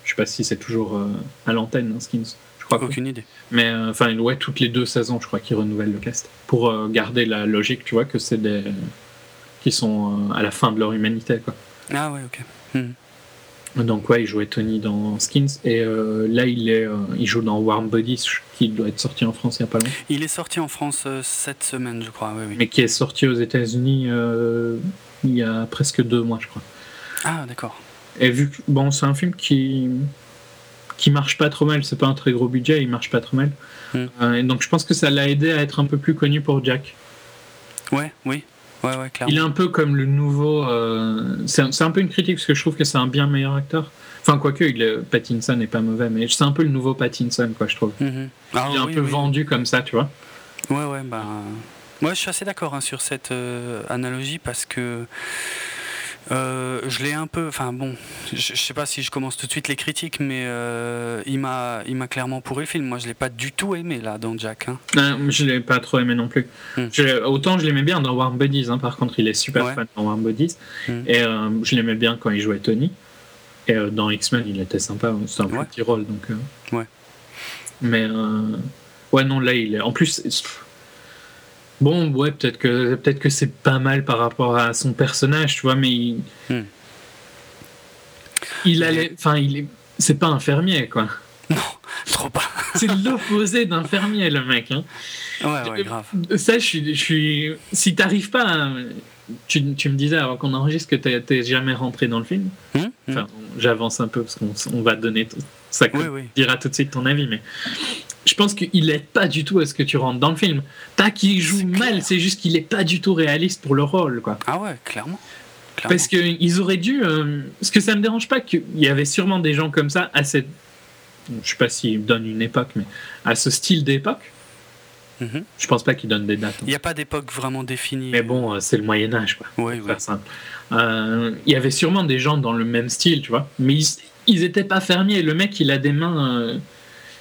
Je sais pas si c'est toujours euh, à l'antenne, hein, Skins. Je crois Aucune idée. Mais euh, enfin, ouais, toutes les deux saisons, je crois qu'ils renouvellent le cast. Pour euh, garder la logique, tu vois, que c'est des. qui sont à la fin de leur humanité, quoi. Ah ouais, ok. Hmm. Donc, ouais, il jouait Tony dans Skins. Et là, il, est, il joue dans Warm Bodies, qui doit être sorti en France il n'y a pas longtemps. Il est sorti en France cette semaine, je crois, oui, oui. Mais qui est sorti aux États-Unis il y a presque deux mois, je crois. Ah, d'accord. Et vu que bon, c'est un film qui qui marche pas trop mal, c'est pas un très gros budget, il marche pas trop mal. Hmm. Euh, et donc je pense que ça l'a aidé à être un peu plus connu pour Jack. Ouais, oui. Ouais, ouais, clairement. Il est un peu comme le nouveau. Euh, c'est un peu une critique parce que je trouve que c'est un bien meilleur acteur. Enfin, quoique, il est... Pattinson n'est pas mauvais, mais c'est un peu le nouveau Pattinson, quoi, je trouve. Mm-hmm. Ah il est un peu vendu comme ça, tu vois. Ouais, ouais, bah. Moi, je suis assez d'accord hein, sur cette euh, analogie parce que euh, je l'ai un peu, enfin bon, je, sais pas si je commence tout de suite les critiques, mais euh, il m'a, il m'a clairement pourri le film. Moi, je l'ai pas du tout aimé là dans Jack. Hein. Non, je l'ai pas trop aimé non plus. Hmm. autant je l'aimais bien dans Warm Bodies. Hein, par contre, il est super fan dans Warm Bodies, hmm. et euh, je l'aimais bien quand il jouait Tony. Et dans X-Men, il était sympa, c'est un petit rôle. Donc, ouais. Mais ouais, non, là, il est. En plus, bon, ouais, peut-être que, peut que c'est pas mal par rapport à son personnage, tu vois, mais il, hmm. il allait. Enfin, il est. C'est pas un fermier, quoi. Non, trop pas. c'est l'opposé d'un fermier, le mec. Hein. Ouais, ouais, grave. Ça, je suis. Je suis... Si t'arrives pas à tu, tu, me disais avant qu'on enregistre que tu n'es jamais rentré dans le film. Hum, hum. enfin, j'avance un peu parce qu'on va donner ça. Oui, dira tout de suite ton avis, mais je pense qu'il n'est pas du tout à ce que tu rentres dans le film. Pas qu'il joue mal, c'est juste qu'il n'est pas du tout réaliste pour le rôle, quoi. Ah ouais, clairement. Parce qu'ils auraient dû. Euh, parce que ça me dérange pas qu'il y avait sûrement des gens comme ça à cette. Je sais pas s'ils donnent une époque, mais à ce style d'époque Mhm. Je pense pas qu'ils donnent des dates. Il n'y a pas d'époque vraiment définie. Mais bon, euh, c'est le Moyen Âge, quoi. Oui, oui. Euh, il y avait sûrement des gens dans le même style, tu vois. Mais ils, n'étaient pas fermiers. Le mec, il a des mains.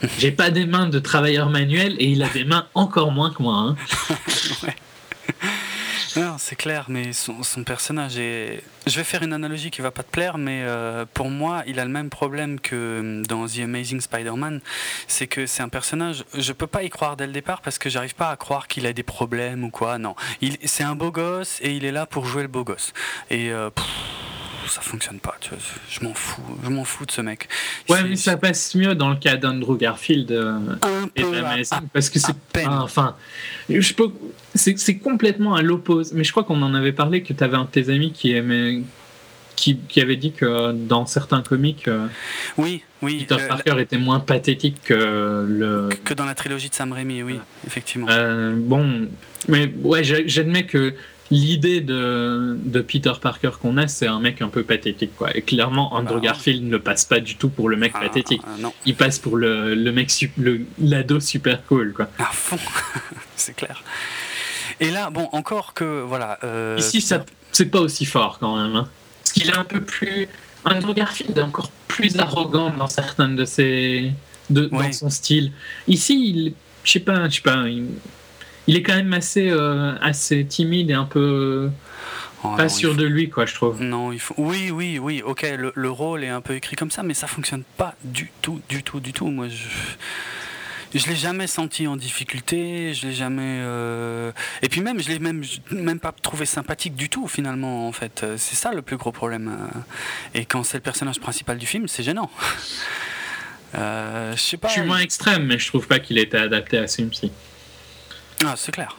J'ai pas des mains de travailleur manuel et il a des mains encore moins que moi. Hein. Non, c'est clair, mais son, personnage est. Je vais faire une analogie qui va pas te plaire, mais euh, pour moi, il a le même problème que dans The Amazing Spider-Man. C'est que c'est un personnage. Je peux pas y croire dès le départ parce que j'arrive pas à croire qu'il a des problèmes ou quoi. Non, c'est un beau gosse et il est là pour jouer le beau gosse. Et. Euh, ça fonctionne pas. Tu vois, je m'en fous, je m'en fous de ce mec. Ouais, mais ça passe mieux dans le cas d'Andrew Garfield euh, un peu parce que c'est enfin, je peux, c'est complètement à l'opposé. Mais je crois qu'on en avait parlé que tu avais un de tes amis qui aimait. Qui, qui, avait dit que dans certains comics, euh, oui, oui, Peter euh, Parker était moins pathétique que le que dans la trilogie de Sam Raimi, oui, effectivement. bon, mais ouais, j'admets que l'idée de, de, Peter Parker qu'on a, c'est un mec un peu pathétique. Quoi. Et clairement, Andrew bah, Garfield ne passe pas du tout pour le mec ah, pathétique. Non. Il passe pour le, le mec, l'ado super cool. Quoi. À fond, c'est clair. Et là, bon, encore que, voilà... Euh, Ici, ça, c'est pas aussi fort quand même. Hein. Parce qu'il est un peu plus... Andrew Garfield est encore plus arrogant dans certains de ses... De, dans son style. Ici, il... Je sais pas, je sais pas il est quand même assez, euh, assez timide et un peu oh pas sûr de lui, quoi, je trouve. Non, il faut. Oui, oui, oui. Ok, le, rôle est un peu écrit comme ça, mais ça fonctionne pas du tout, du tout, du tout. Moi, je. Je l'ai jamais senti en difficulté, je l'ai jamais. Euh, et puis même, je l'ai même, même pas trouvé sympathique du tout, finalement, en fait. C'est ça le plus gros problème. Et quand c'est le personnage principal du film, c'est gênant. Euh, je sais pas. Je suis moins extrême, mais je trouve pas qu'il ait été adapté à ce film-ci. Ah, c'est clair.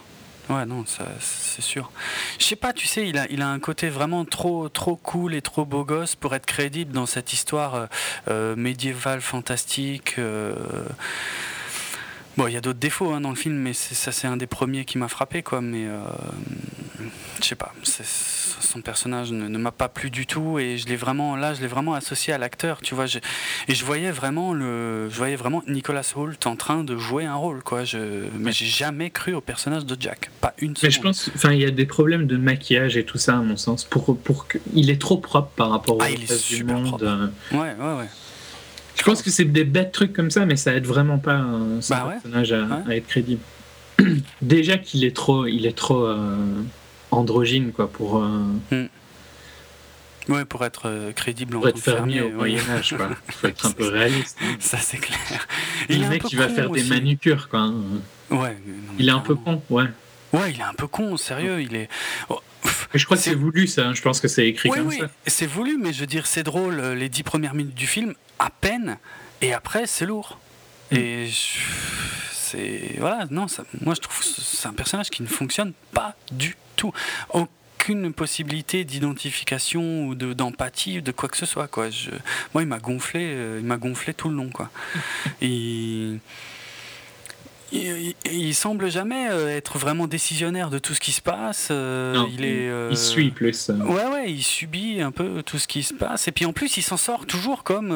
Ouais, non, c'est sûr. Je sais pas, tu sais, il a, un côté vraiment trop, trop cool et trop beau gosse pour être crédible dans cette histoire euh, euh, médiévale fantastique. Euh, Bon, il y a d'autres défauts hein, dans le film, mais ça c'est un des premiers qui m'a frappé, quoi. Mais euh, je sais pas, son personnage ne, m'a pas plu du tout, et je l'ai vraiment là, je l'ai vraiment associé à l'acteur, tu vois. et je voyais vraiment le, je voyais vraiment Nicolas Hoult en train de jouer un rôle, quoi. Je, mais j'ai jamais cru au personnage de Jack, pas une seconde. Mais je pense, enfin, il y a des problèmes de maquillage et tout ça, à mon sens, pour pour que, il est trop propre par rapport ah, au reste du monde. Euh. Ouais, ouais, ouais. Je pense que c'est des bêtes trucs comme ça, mais ça aide vraiment pas un bah personnage à, être crédible. Déjà qu'il est trop, il est trop euh, androgyne quoi pour. Euh, hmm. Ouais, pour être euh, crédible pour être fermier, au Moyen Âge, quoi. Il faut être un peu réaliste. Hein. Ça c'est clair. Il le mec qui va faire des manucures, quoi. Hein. Ouais. il est un peu con, ouais. Ouais, il est un peu con, sérieux. Il est. Oh, je crois que c'est voulu ça, je pense que c'est écrit comme oui. ça. C'est voulu, mais je veux dire, c'est drôle les dix premières minutes du film, à peine, et après c'est lourd. Hmm. Et c'est. Voilà, non, ça, moi je trouve que c'est un personnage qui ne fonctionne pas du tout. Aucune possibilité d'identification ou d'empathie, de, quoi que ce soit. Quoi. Je, moi, il m'a gonflé, euh, il m'a gonflé tout le long. Quoi. Et il, semble jamais euh, être vraiment décisionnaire de tout ce qui se passe. Euh, il est. Euh, il suit plus. Ouais, ouais, il subit un peu tout ce qui se passe. Et puis en plus, il s'en sort toujours comme.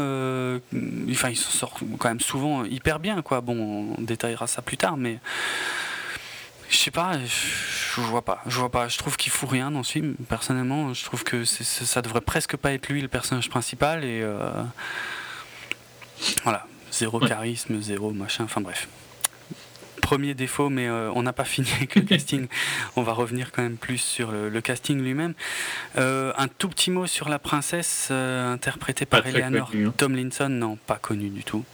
Enfin, il s'en sort quand même souvent hyper bien, quoi. Bon, on détaillera ça plus tard, mais. Je sais pas, je, vois pas, je vois pas. Je trouve qu'il fout rien dans ce film. Personnellement, je trouve que ça devrait presque pas être lui le personnage principal et voilà, zéro charisme, zéro machin. Enfin bref premier défaut, mais euh, on n'a pas fini avec le casting. On va revenir quand même plus sur le, casting lui-même. Euh, un tout petit mot sur la princesse interprétée par Eleanor hein. Tomlinson. Non, pas connue du tout.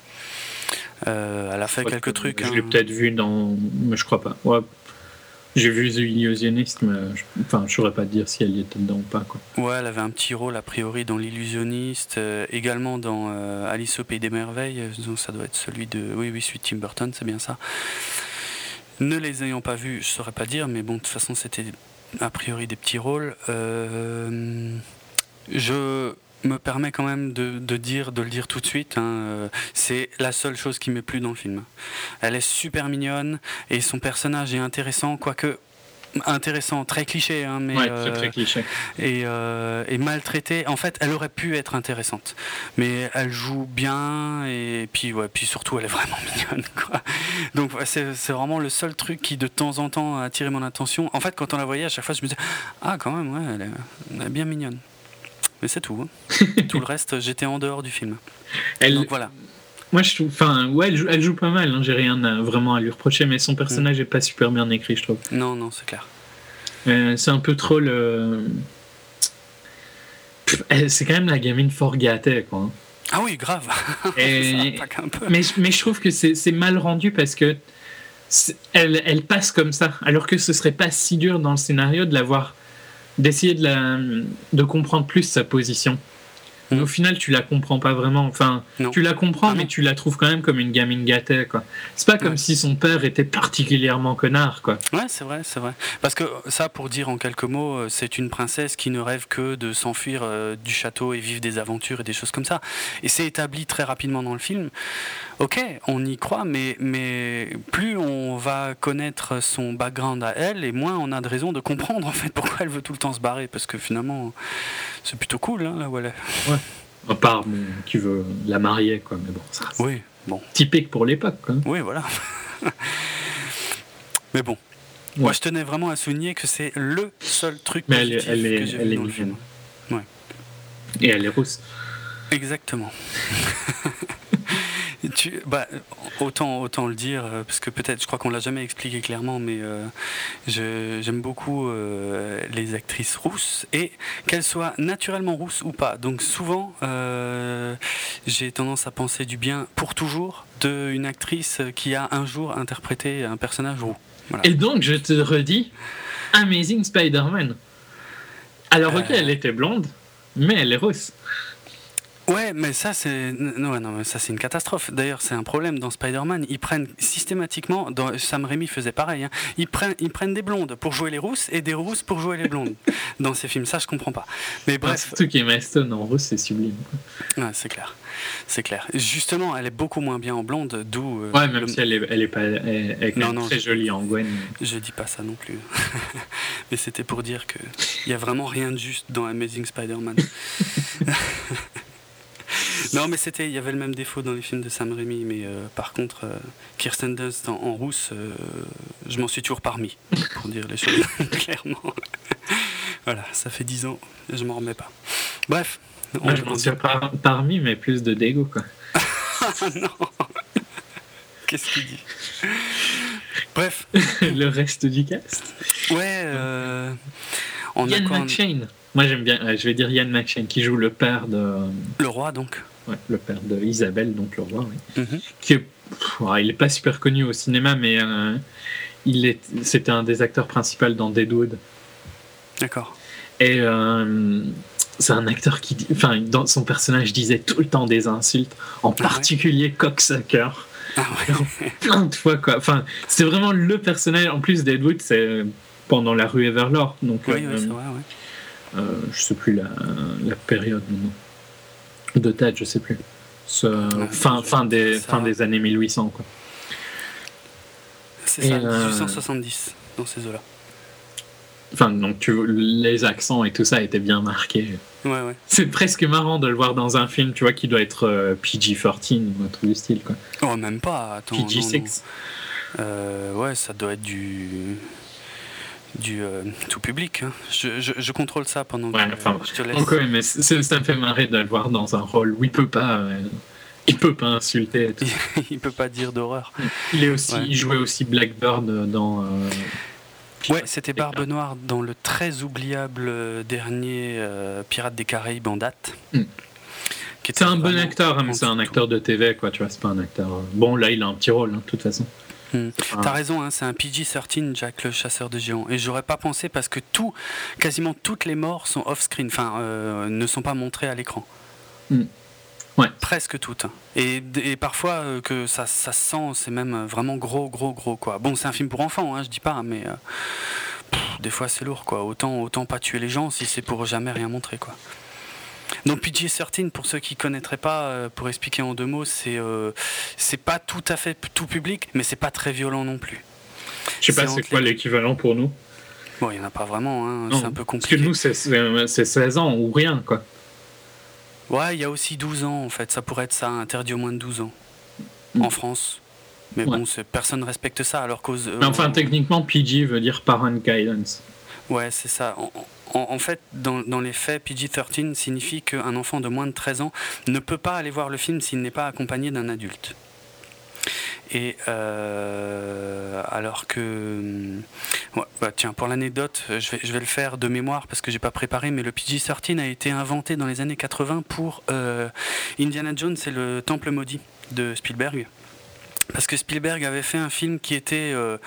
elle a fait quelques trucs. Je l'ai hein. peut-être vu dans. Mais je crois pas. Ouais, j'ai vu The Illusionniste, mais je, enfin, saurais pas dire si elle y était dedans ou pas. Quoi. Ouais, elle avait un petit rôle a priori dans L'Illusionniste, euh, également dans euh, Alice au Pays des Merveilles, donc ça doit être celui de. Oui, oui, celui de Tim Burton, c'est bien ça. Ne les ayant pas vus, je saurais pas dire, mais bon, de toute façon, c'était a priori des petits rôles. Euh, je me permet quand même de, dire, de le dire tout de suite. Hein, euh, c'est la seule chose qui m'est plu dans le film. Elle est super mignonne et son personnage est intéressant, quoique intéressant, très cliché, hein, mais euh, très cliché. Et, euh, et, maltraitée. En fait, elle aurait pu être intéressante, mais elle joue bien et puis ouais, puis surtout, elle est vraiment mignonne. Quoi. Donc c'est, vraiment le seul truc qui de temps en temps a attiré mon attention. En fait, quand on la voyait, à chaque fois, je me disais ah quand même, ouais, elle est bien mignonne. Mais c'est tout. Hein. tout le reste, j'étais en dehors du film. Elle, Donc voilà. Moi, je trouve. Enfin, ouais, elle joue, pas mal. Hein. J'ai rien vraiment à lui reprocher, mais son personnage mm. est pas super bien écrit, je trouve. Non, non, c'est clair. Euh, c'est un peu trop le. C'est quand même la gamine fort gâtée, quoi. Hein. Ah oui, grave. Et... mais, mais je trouve que c'est mal rendu parce que elle, elle passe comme ça, alors que ce serait pas si dur dans le scénario de l'avoir d'essayer de, de comprendre plus sa position. Mm. Au final, tu la comprends pas vraiment. Enfin, tu la comprends, ah mais tu la trouves quand même comme une gamine gâtée, quoi. C'est pas comme si son père était particulièrement connard, quoi. Ouais, c'est vrai, c'est vrai. Parce que ça, pour dire en quelques mots, euh, c'est une princesse qui ne rêve que de s'enfuir euh, du château et vivre des aventures et des choses comme ça. Et c'est établi très rapidement dans le film. Ok, on y croit, mais, mais plus on va connaître son background à elle, et moins on a de raison de comprendre en fait pourquoi elle veut tout le temps se barrer. Parce que finalement, c'est plutôt cool, hein, là où elle est. Ouais. À part qui veut la marier, quoi. Mais bon, ça, oui, bon. typique pour l'époque, quoi. Oui, voilà. mais bon. Moi, je tenais vraiment à souligner que c'est le seul truc mais elle, elle est, que j'ai vu dans le film. Ouais. Et elle est rousse. Exactement. tu, bah, autant, autant le dire, euh, parce que peut-être, je crois qu'on l'a jamais expliqué clairement, mais euh, j'aime beaucoup euh, les actrices rousses et qu'elles soient naturellement rousses ou pas. Donc souvent, j'ai tendance à penser du bien pour toujours d'une actrice qui a un jour interprété un personnage roux. Et donc, je te redis, Amazing Spider-Man. Alors, ok, elle était blonde, mais elle est rousse. Ouais, mais ça c'est non, non, ça c'est une catastrophe. D'ailleurs, c'est un problème dans Spider-Man. Ils prennent systématiquement, dans... Sam Raimi faisait pareil. Hein. Ils prennent, ils prennent des blondes pour jouer les rousses et des rousses pour jouer les blondes dans ces films. Ça, je comprends pas. Mais bref. Ah, surtout qu'Emma Stone en rousse, c'est sublime. Ouais, c'est clair, c'est clair. Justement, elle est beaucoup moins bien en blonde, d'où. Euh, ouais, même si elle est, elle est pas, elle, est non, non, très jolie en Gwen. Je dis pas ça non plus. mais c'était pour dire que il y a vraiment rien de juste dans Amazing Spider-Man. non, mais c'était, il y avait le même défaut dans les films de Sam Raimi, mais euh, par contre, euh, Kirsten Dunst en, rousse, euh, je m'en suis toujours parmi, pour dire les choses clairement. voilà, ça fait dix ans, je m'en remets pas. Bref. On je m'en suis parmi, mais plus de dégoût, quoi. non Qu'est-ce qu'il dit? Bref. le reste du cast? Ouais. on Ian McShane. Moi j'aime bien, je vais dire Ian McShane qui joue le père de. Le roi donc le père de Isabelle, donc le roi, oui. Mhm. qui est, il n'est pas super connu au cinéma, mais euh, il est, c'était un des acteurs principaux dans Deadwood. D'accord. Et euh, c'est un acteur qui, enfin, dans son personnage disait tout le temps des insultes, en ah particulier cocksucker. Ah ouais. plein de fois quoi. Enfin, c'est vraiment le personnage. En plus, Deadwood, c'est pendant la rue Everlord, donc. Oui, oui, c'est vrai, euh, je sais plus la, la période. De tête, je sais plus. fin, fin, des, fin des années 1800. Quoi. C'est ça, 1870, euh, dans ces eaux-là. Enfin, donc tu, les accents et tout ça étaient bien marqués. Ouais, ouais. C'est presque marrant de le voir dans un film, tu vois, qui doit être euh, PG-14 ou un truc du style, quoi. Oh, même pas, attends. PG-6 euh, Ouais, ça doit être du du euh, tout public. Hein. Je, je, contrôle ça pendant que je te laisse. mais ça me fait marrer de le voir dans un rôle où il peut pas. Euh, Il peut pas insulter. il peut pas dire d'horreur. Il est aussi, il jouait aussi Blackbird dans. Euh, ouais, c'était Barbe Noire dans le très oubliable dernier Pirates des Caraïbes en date. Hmm. C'est un bon acteur, hein, mais c'est un acteur de TV, quoi. Tu vois, c'est pas un acteur. Bon, là, il a un petit rôle, hein, de toute façon. Hmm. T'as raison, hein, c'est un PG-13, Jack le chasseur de géants. Et j'aurais pas pensé parce que tout, quasiment toutes les morts sont off-screen, enfin, euh, ne sont pas montrées à l'écran. Hmm. Ouais. Presque toutes. Et, parfois euh, que ça, ça sent, c'est même vraiment gros, gros, gros quoi. Bon, c'est un film pour enfants, hein, je dis pas, mais des fois c'est lourd quoi. Autant, autant pas tuer les gens si c'est pour jamais rien montrer quoi. Donc PG-13, pour ceux qui ne connaîtraient pas, euh, pour expliquer en deux mots, c'est euh, c'est pas tout à fait tout public, mais c'est pas très violent non plus. Je sais pas c'est quoi l'équivalent pour nous. Bon, il n'y en a pas vraiment, hein, c'est un peu compliqué. Parce que nous, c'est 16 ans ou rien, quoi. Ouais, il y a aussi 12 ans, en fait. Ça pourrait être ça, interdit au moins de 12 ans. Mm. En France. Mais bon, personne ne respecte ça, alors cause. Euh, enfin, techniquement, PG veut dire Parent Guidance. Ouais, c'est ça en, fait, dans, les faits, PG-13 signifie qu'un enfant de moins de 13 ans ne peut pas aller voir le film s'il n'est pas accompagné d'un adulte. Et euh, alors que, bah, tiens, pour l'anecdote, je vais, je vais le faire de mémoire parce que j'ai pas préparé, mais le PG-13 a été inventé dans les années 80 pour euh, Indiana Jones et le Temple maudit de Spielberg parce que Spielberg avait fait un film qui était euh,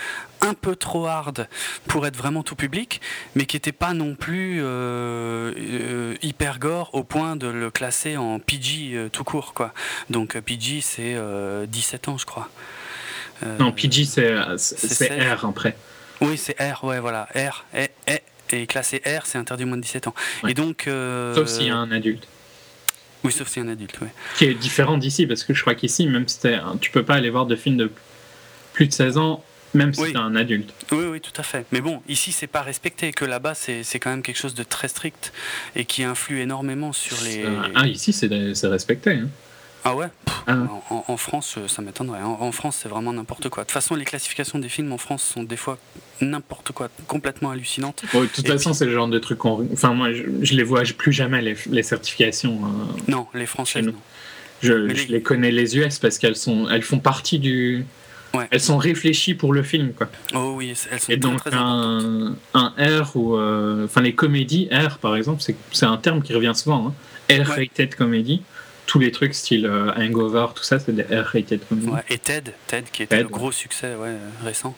un peu trop hard pour être vraiment tout public, mais qui n'était pas non plus euh, euh, hyper gore au point de le classer en PG tout court. Quoi. Donc PG, c'est 17 ans, je crois. non, PG, c'est R après. Oui, c'est R, ouais, voilà. R, et, et, et classé R, c'est interdit moins de 17 ans. Et donc, Sauf s'il y a un adulte. Oui, sauf si un adulte, oui. Qui est différent d'ici, parce que je crois qu'ici, même si tu peux pas aller voir de films de plus de 16 ans, même si tu es un adulte. Oui, oui, tout à fait. Mais bon, ici, c'est pas respecté, que là-bas, c'est quand même quelque chose de très strict et qui influe énormément sur les. Ah, ici, c'est respecté. Hein. Ah ouais ah. En, France, euh, ça m'étonnerait. En, France, c'est vraiment n'importe quoi. De toute façon, les classifications des films en France sont des fois n'importe quoi, complètement hallucinantes. de toute façon, c'est le genre de truc qu'on. Enfin, moi, je, les vois plus jamais, les, certifications. Hein. non, les françaises, non. Je, les... connais les US parce qu'elles sont, elles font partie du. Ouais. Elles sont réfléchies pour le film, quoi. Oh oui, elles sont Et donc un, un, R ou euh, enfin les comédies R par exemple, c'est un terme qui revient souvent. Hein. R-rated comédie tous les trucs style euh, Hangover, tout ça, c'est des R-rated Ouais, et Ted, Ted qui était le gros succès ouais, récent.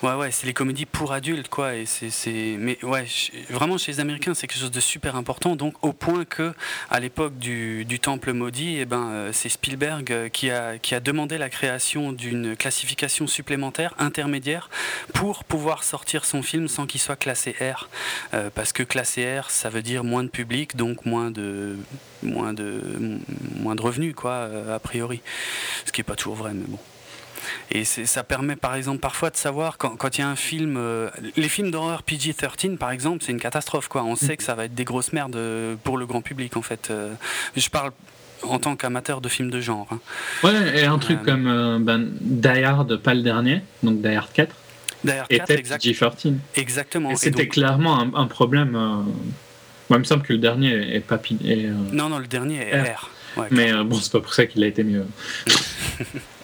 Ouais, ouais, c'est les comédies pour adultes, quoi. Et c'est, mais ouais, vraiment chez les Américains, c'est quelque chose de super important. Donc au point que, à l'époque du, Temple maudit, et eh ben, euh, c'est Spielberg euh, qui a, qui a demandé la création d'une classification supplémentaire, intermédiaire, pour pouvoir sortir son film sans qu'il soit classé R, euh, parce que classé R, ça veut dire moins de public, donc moins de, moins de, moins de revenus, quoi, a priori. Ce qui est pas toujours vrai, mais bon. Et ça permet par exemple parfois de savoir quand il y a un film, euh, les films d'horreur PG-13 par exemple, c'est une catastrophe quoi. On sait que ça va être des grosses merdes euh, pour le grand public en fait. Euh, je parle en tant qu'amateur de films de genre. Hein. Ouais, et un truc comme ben, Die Hard, pas le dernier, donc Die Hard 4. Die Hard 4, exact... PG-13. Exactement. Et c'était clairement un, problème. Moi, il me semble que le dernier est pas. non, non, le dernier est R. mais bon, c'est pas pour ça qu'il a été mieux.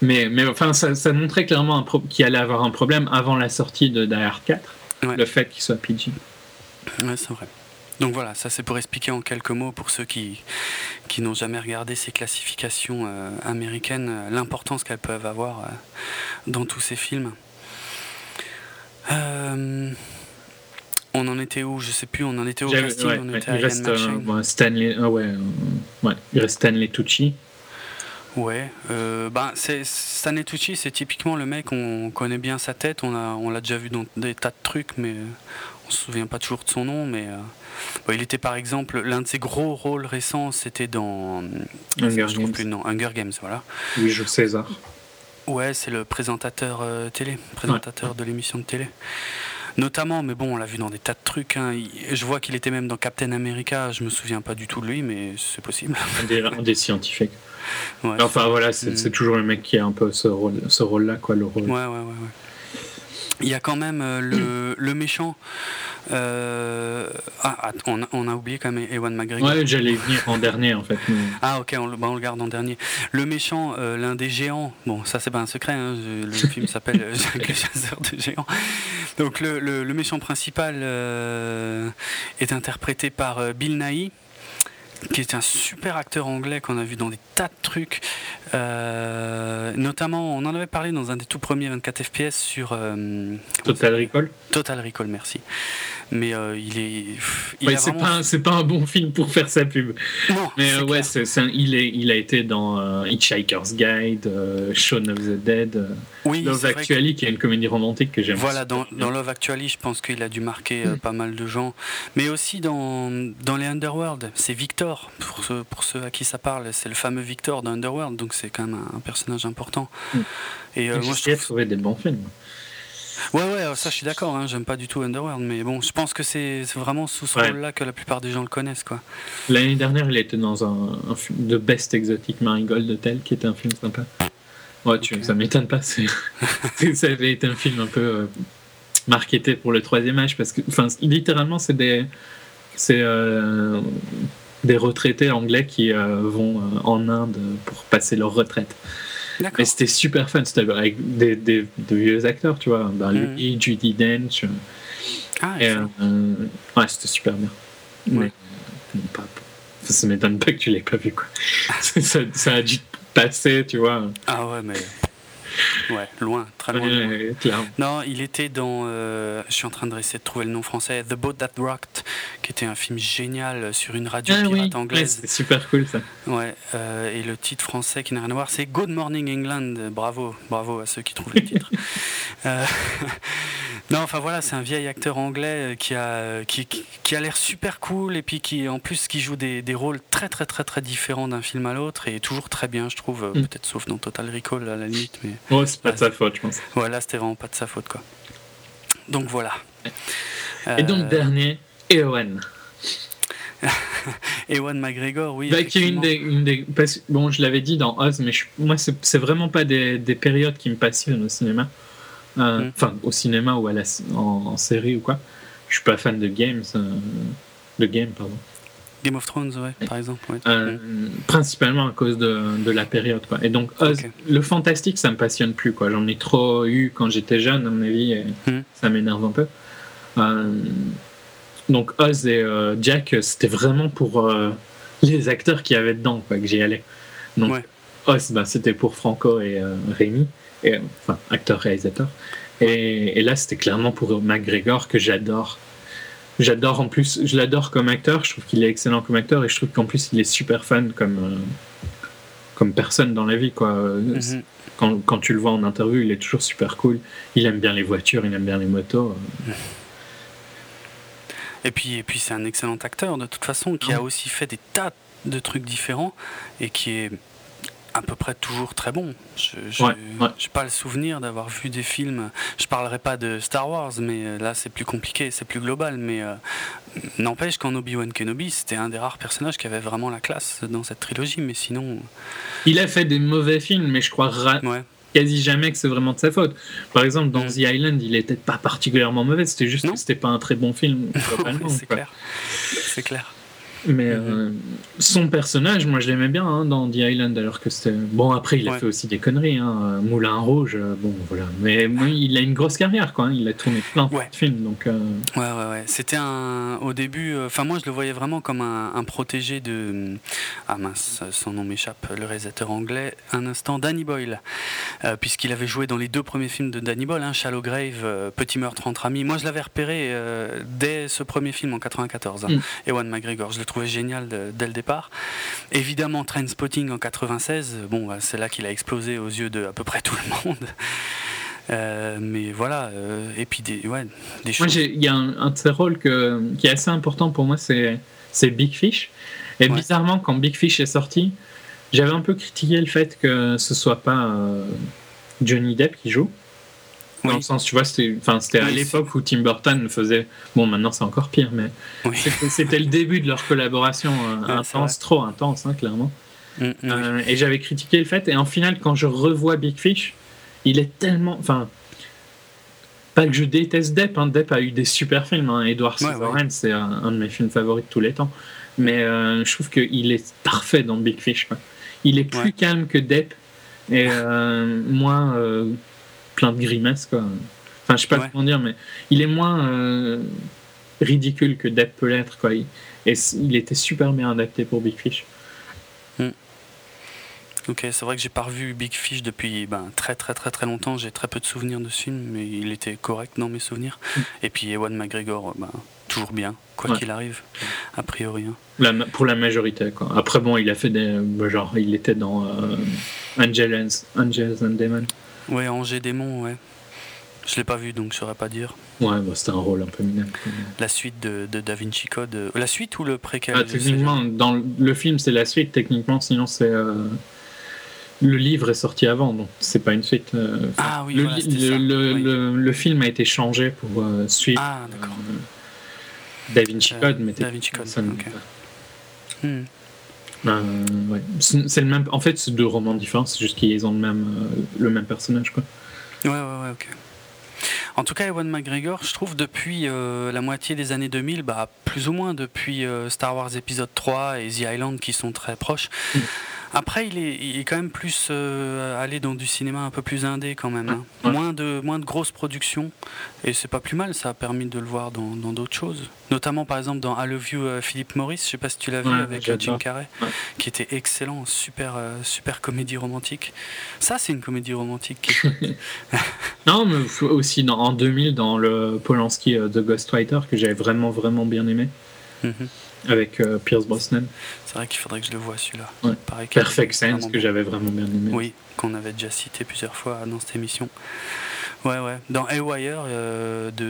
Mais, mais enfin, ça, ça montrait clairement qu'il allait avoir un problème avant la sortie de Die 4, le fait qu'il soit PG. Ouais, c'est vrai. Donc voilà, ça c'est pour expliquer en quelques mots pour ceux qui, qui n'ont jamais regardé ces classifications euh, américaines, euh, l'importance qu'elles peuvent avoir euh, dans tous ces films. on en était où? Je sais plus, on en était au casting, on était il, reste, Stanley, ouais, ouais, il reste Stanley Tucci. Ouais, euh, ben c'est Sanetucci, c'est typiquement le mec, on connaît bien sa tête, on l'a on déjà vu dans des tas de trucs, mais on se souvient pas toujours de son nom. Mais euh, il était par exemple, l'un de ses gros rôles récents, c'était dans Hunger Games. Plus Hunger Games, voilà. Oui, je César. Ouais, c'est le présentateur euh, télé, présentateur de l'émission de télé. Notamment, mais bon, on l'a vu dans des tas de trucs. Hein. Je vois qu'il était même dans Captain America. Je me souviens pas du tout de lui, mais c'est possible. un des scientifiques enfin voilà, c'est toujours le mec qui a un peu ce rôle, ce rôle-là, quoi, le rôle. Ouais, ouais, ouais, Il y a quand même euh, le, le, méchant Euh, ah, on, a, on, a oublié quand même Ewan McGregor. Ouais, j'allais venir en dernier en fait. Ah ok, on, bah, on, le garde en dernier. Le méchant, euh, l'un des géants, bon ça c'est pas un secret, hein, le film s'appelle Le chasseur de géants. Donc le, le, le méchant principal est interprété par Bill Nighy qui est un super acteur anglais qu'on a vu dans des tas de trucs. Euh, notamment, on en avait parlé dans un des tout premiers 24 FPS sur. Euh, Total Recall Total Recall, merci mais euh, il est. Il c'est pas, pas un bon film pour faire sa pub. Non, mais ouais, il, est, il a été dans Hitchhiker's Guide, Shaun of the Dead, Love Actually, qui est une comédie romantique que j'aime. Voilà, dans, dans, Love Actually, je pense qu'il a dû marquer mm. pas mal de gens, mais aussi dans, dans les Underworld. C'est Victor, pour ceux, pour ceux à qui ça parle, c'est le fameux Victor d'Underworld, donc c'est quand même un, personnage important. Mm. Et moi, je trouve... des bons films. Ouais, ouais, ça je suis d'accord, hein, j'aime pas du tout Underworld, mais bon, je pense que c'est vraiment sous ce rôle-là que la plupart des gens le connaissent. quoi. L'année dernière, il était dans un, film de Best Exotic Marigold Hotel, qui était un film sympa. Ouais, tu, ça m'étonne pas, ça avait été un film un peu euh, marketé pour le troisième âge, parce que, enfin, littéralement, c'est des. C'est. Euh, des retraités anglais qui euh, vont en Inde pour passer leur retraite. Mais c'était super fun, c'était avec des, des, de vieux acteurs, tu vois. Ben, mm. Lui, Judy Dench. Ah, euh, ouais, c'était super bien. Ouais. Mais, pas, ça m'étonne pas que tu l'aies pas vu, quoi. ça, ça, a dû passer, tu vois. Ah ouais, mais Ouais, loin, très loin. non, il était dans. Euh, je suis en train de essayer de trouver le nom français. The Boat That Rocked, qui était un film génial sur une radio ah pirate anglaise. c'est super cool ça. Ouais, euh, et le titre français qui n'a rien à voir, c'est Good Morning England. Bravo, bravo à ceux qui trouvent le titre. Euh, non, enfin voilà, c'est un vieil acteur anglais qui a, qui, qui a l'air super cool et puis qui en plus qui joue des, des rôles très très très très différents d'un film à l'autre et toujours très bien, je trouve. Mm. Peut-être sauf dans Total Recall à la limite, mais. Ouais, c'est pas de sa faute, je pense. Voilà, c'était vraiment pas de sa faute, quoi. Donc voilà. Et donc, euh, dernier, Ewan. Ewan McGregor, oui. Bah, qui une des, une des bon, je l'avais dit dans Oz, mais moi, c'est vraiment pas des, des, périodes qui me passionnent au cinéma. Euh, mm. Enfin, au cinéma ou à la, en, série ou quoi. Je suis pas fan de games. Euh, de game, pardon. Game of Thrones, ouais, par exemple. Euh, principalement à cause de, de, la période. Quoi. Et donc, le fantastique, ça me passionne plus. Quoi. J'en ai trop eu quand j'étais jeune, à mon avis, et hmm. ça m'énerve un peu. Euh, donc, Oz et euh, Jack, c'était vraiment pour les acteurs qui avaient dedans quoi, que j'y allais. Donc, Oz, bah, c'était pour Franco et Rémi, et, enfin, acteur-réalisateur. Et, et, là, c'était clairement pour McGregor, que j'adore. J'adore en plus, je l'adore comme acteur, je trouve qu'il est excellent comme acteur et je trouve qu'en plus il est super fan comme, euh, comme personne dans la vie. Quoi. Mhm. Quand, quand, tu le vois en interview, il est toujours super cool. Il aime bien les voitures, il aime bien les motos. Et puis, et puis c'est un excellent acteur de toute façon qui a aussi fait des tas de trucs différents et qui est à peu près toujours très bon. Je n'ai pas le souvenir d'avoir vu des films. Je parlerai pas de Star Wars, mais euh, là c'est plus compliqué, c'est plus global. Mais euh, n'empêche qu'en Obi-Wan Kenobi, c'était un des rares personnages qui avait vraiment la classe dans cette trilogie. Mais sinon. Il a fait des mauvais films, mais je crois quasi jamais que c'est vraiment de sa faute. Par exemple, dans mm. The Island, il était pas particulièrement mauvais, c'était juste que c'était pas un très bon film. c'est clair. C'est clair. Mais euh, son personnage, moi je l'aimais bien hein, dans The Island, alors que c'était. Bon, après, il a fait aussi des conneries. Hein. Moulin Rouge, euh, bon, voilà. Mais il a une grosse carrière, quoi. Hein. Il a tourné plein de films. Donc, euh, Ouais, ouais, ouais. C'était un. Au début, enfin, moi je le voyais vraiment comme un, protégé de. Ah mince, son nom m'échappe, le réalisateur anglais. Un instant, Danny Boyle. Puisqu'il avait joué dans les deux premiers films de Danny Boyle, Shallow Grave, Petit meurtre entre amis. Moi je l'avais repéré dès ce premier film en 94. Mm. Ewan McGregor. Je le trouvé génial dès le départ. Évidemment, Trainspotting en 96, bon, bah, c'est là qu'il a explosé aux yeux de à peu près tout le monde. Euh, mais voilà, euh, et puis des, ouais, des choses. Moi, il y a un, de ses rôles que, qui est assez important pour moi, c'est, c'est Big Fish. Et bizarrement, quand Big Fish est sorti, j'avais un peu critiqué le fait que ce soit pas euh, Johnny Depp qui joue. Dans le sens, tu vois, c'était, à l'époque où Tim Burton faisait. Bon, maintenant c'est encore pire, mais c'était, le début de leur collaboration euh, intense, trop intense, hein, clairement. Mm, mm, euh, et j'avais critiqué le fait, et en final, quand je revois Big Fish, il est tellement. Enfin, pas que je déteste Depp, hein. Depp a eu des super films. Hein. Edward Scissorhands, c'est un, de mes films favoris de tous les temps. Mais euh, je trouve qu'il est parfait dans Big Fish. Il est plus calme que Depp et moins plein de grimaces. Quoi. Enfin, je sais pas comment dire, mais il est moins ridicule que Depp peut l'être. Quoi. Et il était super bien adapté pour Big Fish. Ok, c'est vrai que j'ai pas revu Big Fish depuis ben, très très très très longtemps. J'ai très peu de souvenirs de ce film, mais il était correct dans mes souvenirs. Mm. Et puis Ewan McGregor, ben, toujours bien, quoi qu'il arrive, a priori. Hein. pour la majorité, quoi. Après, bon, il a fait des. Ben, genre, il était dans euh, Angels, Angels and Demons. Ouais, Angers Démon, ouais. Je l'ai pas vu, donc je saurais pas dire. Ouais, bah, c'était un rôle un peu minable. La suite de, de, Da Vinci Code. Euh, la suite ou le préquel ah, Techniquement, dans le film, c'est la suite, techniquement, sinon c'est. Euh, le livre est sorti avant, donc c'est pas une suite. Euh, ah oui, le, le, le, film a été changé pour suivre ah, Da Vinci Code, mais Da Vinci Code. Hmm. Ouais. C'est le même. En fait, c'est deux romans différents. C'est juste qu'ils ont le même le même personnage, quoi. Ouais, ouais, ouais, ok. En tout cas, Ewan McGregor, je trouve depuis la moitié des années 2000, bah, plus ou moins depuis Star Wars épisode 3 et The Island qui sont très proches, hmm. Après, il est, il est, quand même plus euh, allé dans du cinéma un peu plus indé quand même. Hein. Moins, de, moins de grosses productions. Et c'est pas plus mal, ça a permis de le voir dans d'autres choses. Notamment par exemple dans I Love You euh, Philippe Maurice, je sais pas si tu l'as vu avec euh, Jim Carrey, qui était excellent, super, super comédie romantique. Ça, c'est une comédie romantique. non, mais aussi dans, en 2000 dans le Polanski The Ghostwriter que j'avais vraiment, vraiment bien aimé. Mhm avec euh, Pierce Brosnan. C'est vrai qu'il faudrait que je le voie celui-là. Perfect Sense que j'avais vraiment bien aimé. Oui, qu'on avait déjà cité plusieurs fois dans cette émission. Ouais, ouais. Dans Haywire euh, de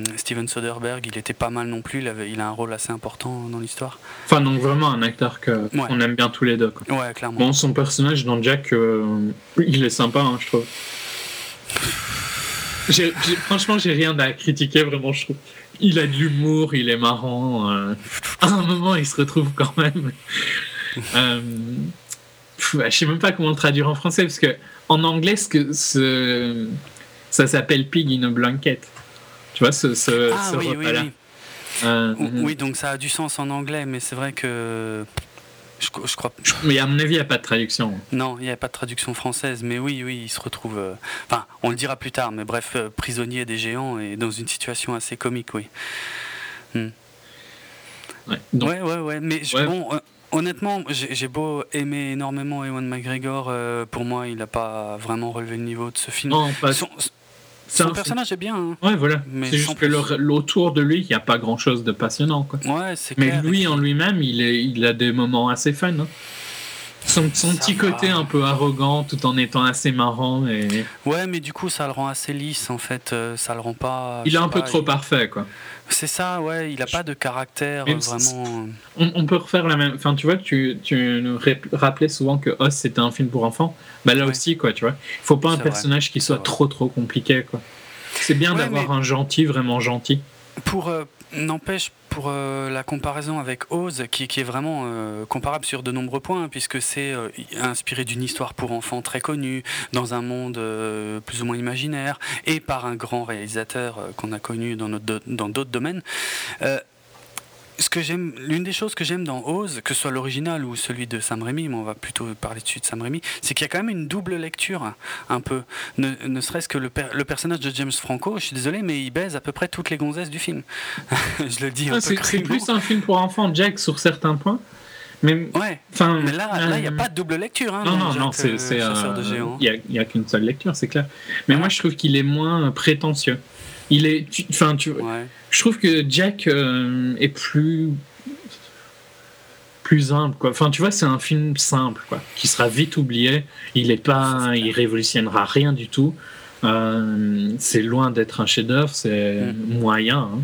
hum, Steven Soderbergh, il était pas mal non plus. Il, avait, il a un rôle assez important dans l'histoire. Enfin, donc vraiment un acteur qu'on on aime bien tous les deux. Quoi. Ouais, clairement. Bon, son personnage dans Jack, euh, il est sympa, hein, je trouve. franchement, j'ai rien à critiquer, vraiment, je trouve il a de l'humour, il est marrant. Euh. à un moment, il se retrouve quand même. Euh, je sais même pas comment le traduire en français parce que en anglais, ce que ce, ça s'appelle pig in a blanket. Tu vois ce, ce, ah, oui, oui, oui. Euh, oui, donc ça a du sens en anglais, mais c'est vrai que je, crois. Mais à mon avis, il n'y a pas de traduction. Non, il n'y a pas de traduction française. Mais oui, oui, il se retrouve. Euh, enfin, on le dira plus tard, mais bref, euh, prisonnier des géants et dans une situation assez comique, oui. Hmm. Ouais, ouais, ouais, Mais bon, euh, honnêtement, j'ai beau aimer énormément Ewan McGregor, pour moi, il n'a pas vraiment relevé le niveau de ce film. Non, pas. Son personnage est bien. Hein. Ouais, voilà. C'est juste que l'autour de lui, il n'y a pas grand chose de passionnant. Quoi. Ouais, Mais lui, en lui-même, il, il a des moments assez fun. Hein. Son, petit côté un peu arrogant tout en étant assez marrant. Et... Ouais, mais du coup, ça le rend assez lisse en fait. Euh, ça le rend pas. Il est un peu trop parfait, quoi. C'est ça, ouais. Il a pas de caractère vraiment. On, peut refaire la même. Enfin, tu vois, tu, tu nous rappelais souvent que Oz c'était un film pour enfants. Bah là aussi, quoi, tu vois. Il faut pas un personnage qui soit trop trop compliqué, quoi. C'est bien d'avoir un gentil, vraiment gentil. Pour, euh, N'empêche, pour euh, la comparaison avec Oz, qui, est vraiment euh, comparable sur de nombreux points, puisque c'est euh, inspiré d'une histoire pour enfants très connue, dans un monde plus ou moins imaginaire, et par un grand réalisateur qu'on a connu dans d'autres domaines ce que j'aime, l'une des choses que j'aime dans Oz, que ce soit l'original ou celui de Sam Raimi, mais on va plutôt parler dessus de Sam Raimi, c'est qu'il y a quand même une double lecture, un peu. Ne, serait-ce que le, le, personnage de James Franco, je suis désolé, mais il baise à peu près toutes les gonzesses du film. je le dis un peu C'est plus un film pour enfants, Jack, sur certains points. Mais, ouais. Mais là, il n'y a euh, pas de double lecture. Hein, non, non, non, c'est. Euh, il n'y a, qu'une seule lecture, c'est clair. Mais moi, je trouve qu'il est moins prétentieux. Il est. Enfin, tu, Je trouve que Jack euh, est plus. plus simple, quoi. Enfin, tu vois, c'est un film simple, quoi. Qui sera vite oublié. Il est pas. il révolutionnera rien du tout. Euh, c'est loin d'être un chef-d'œuvre, c'est mm. moyen. Hein.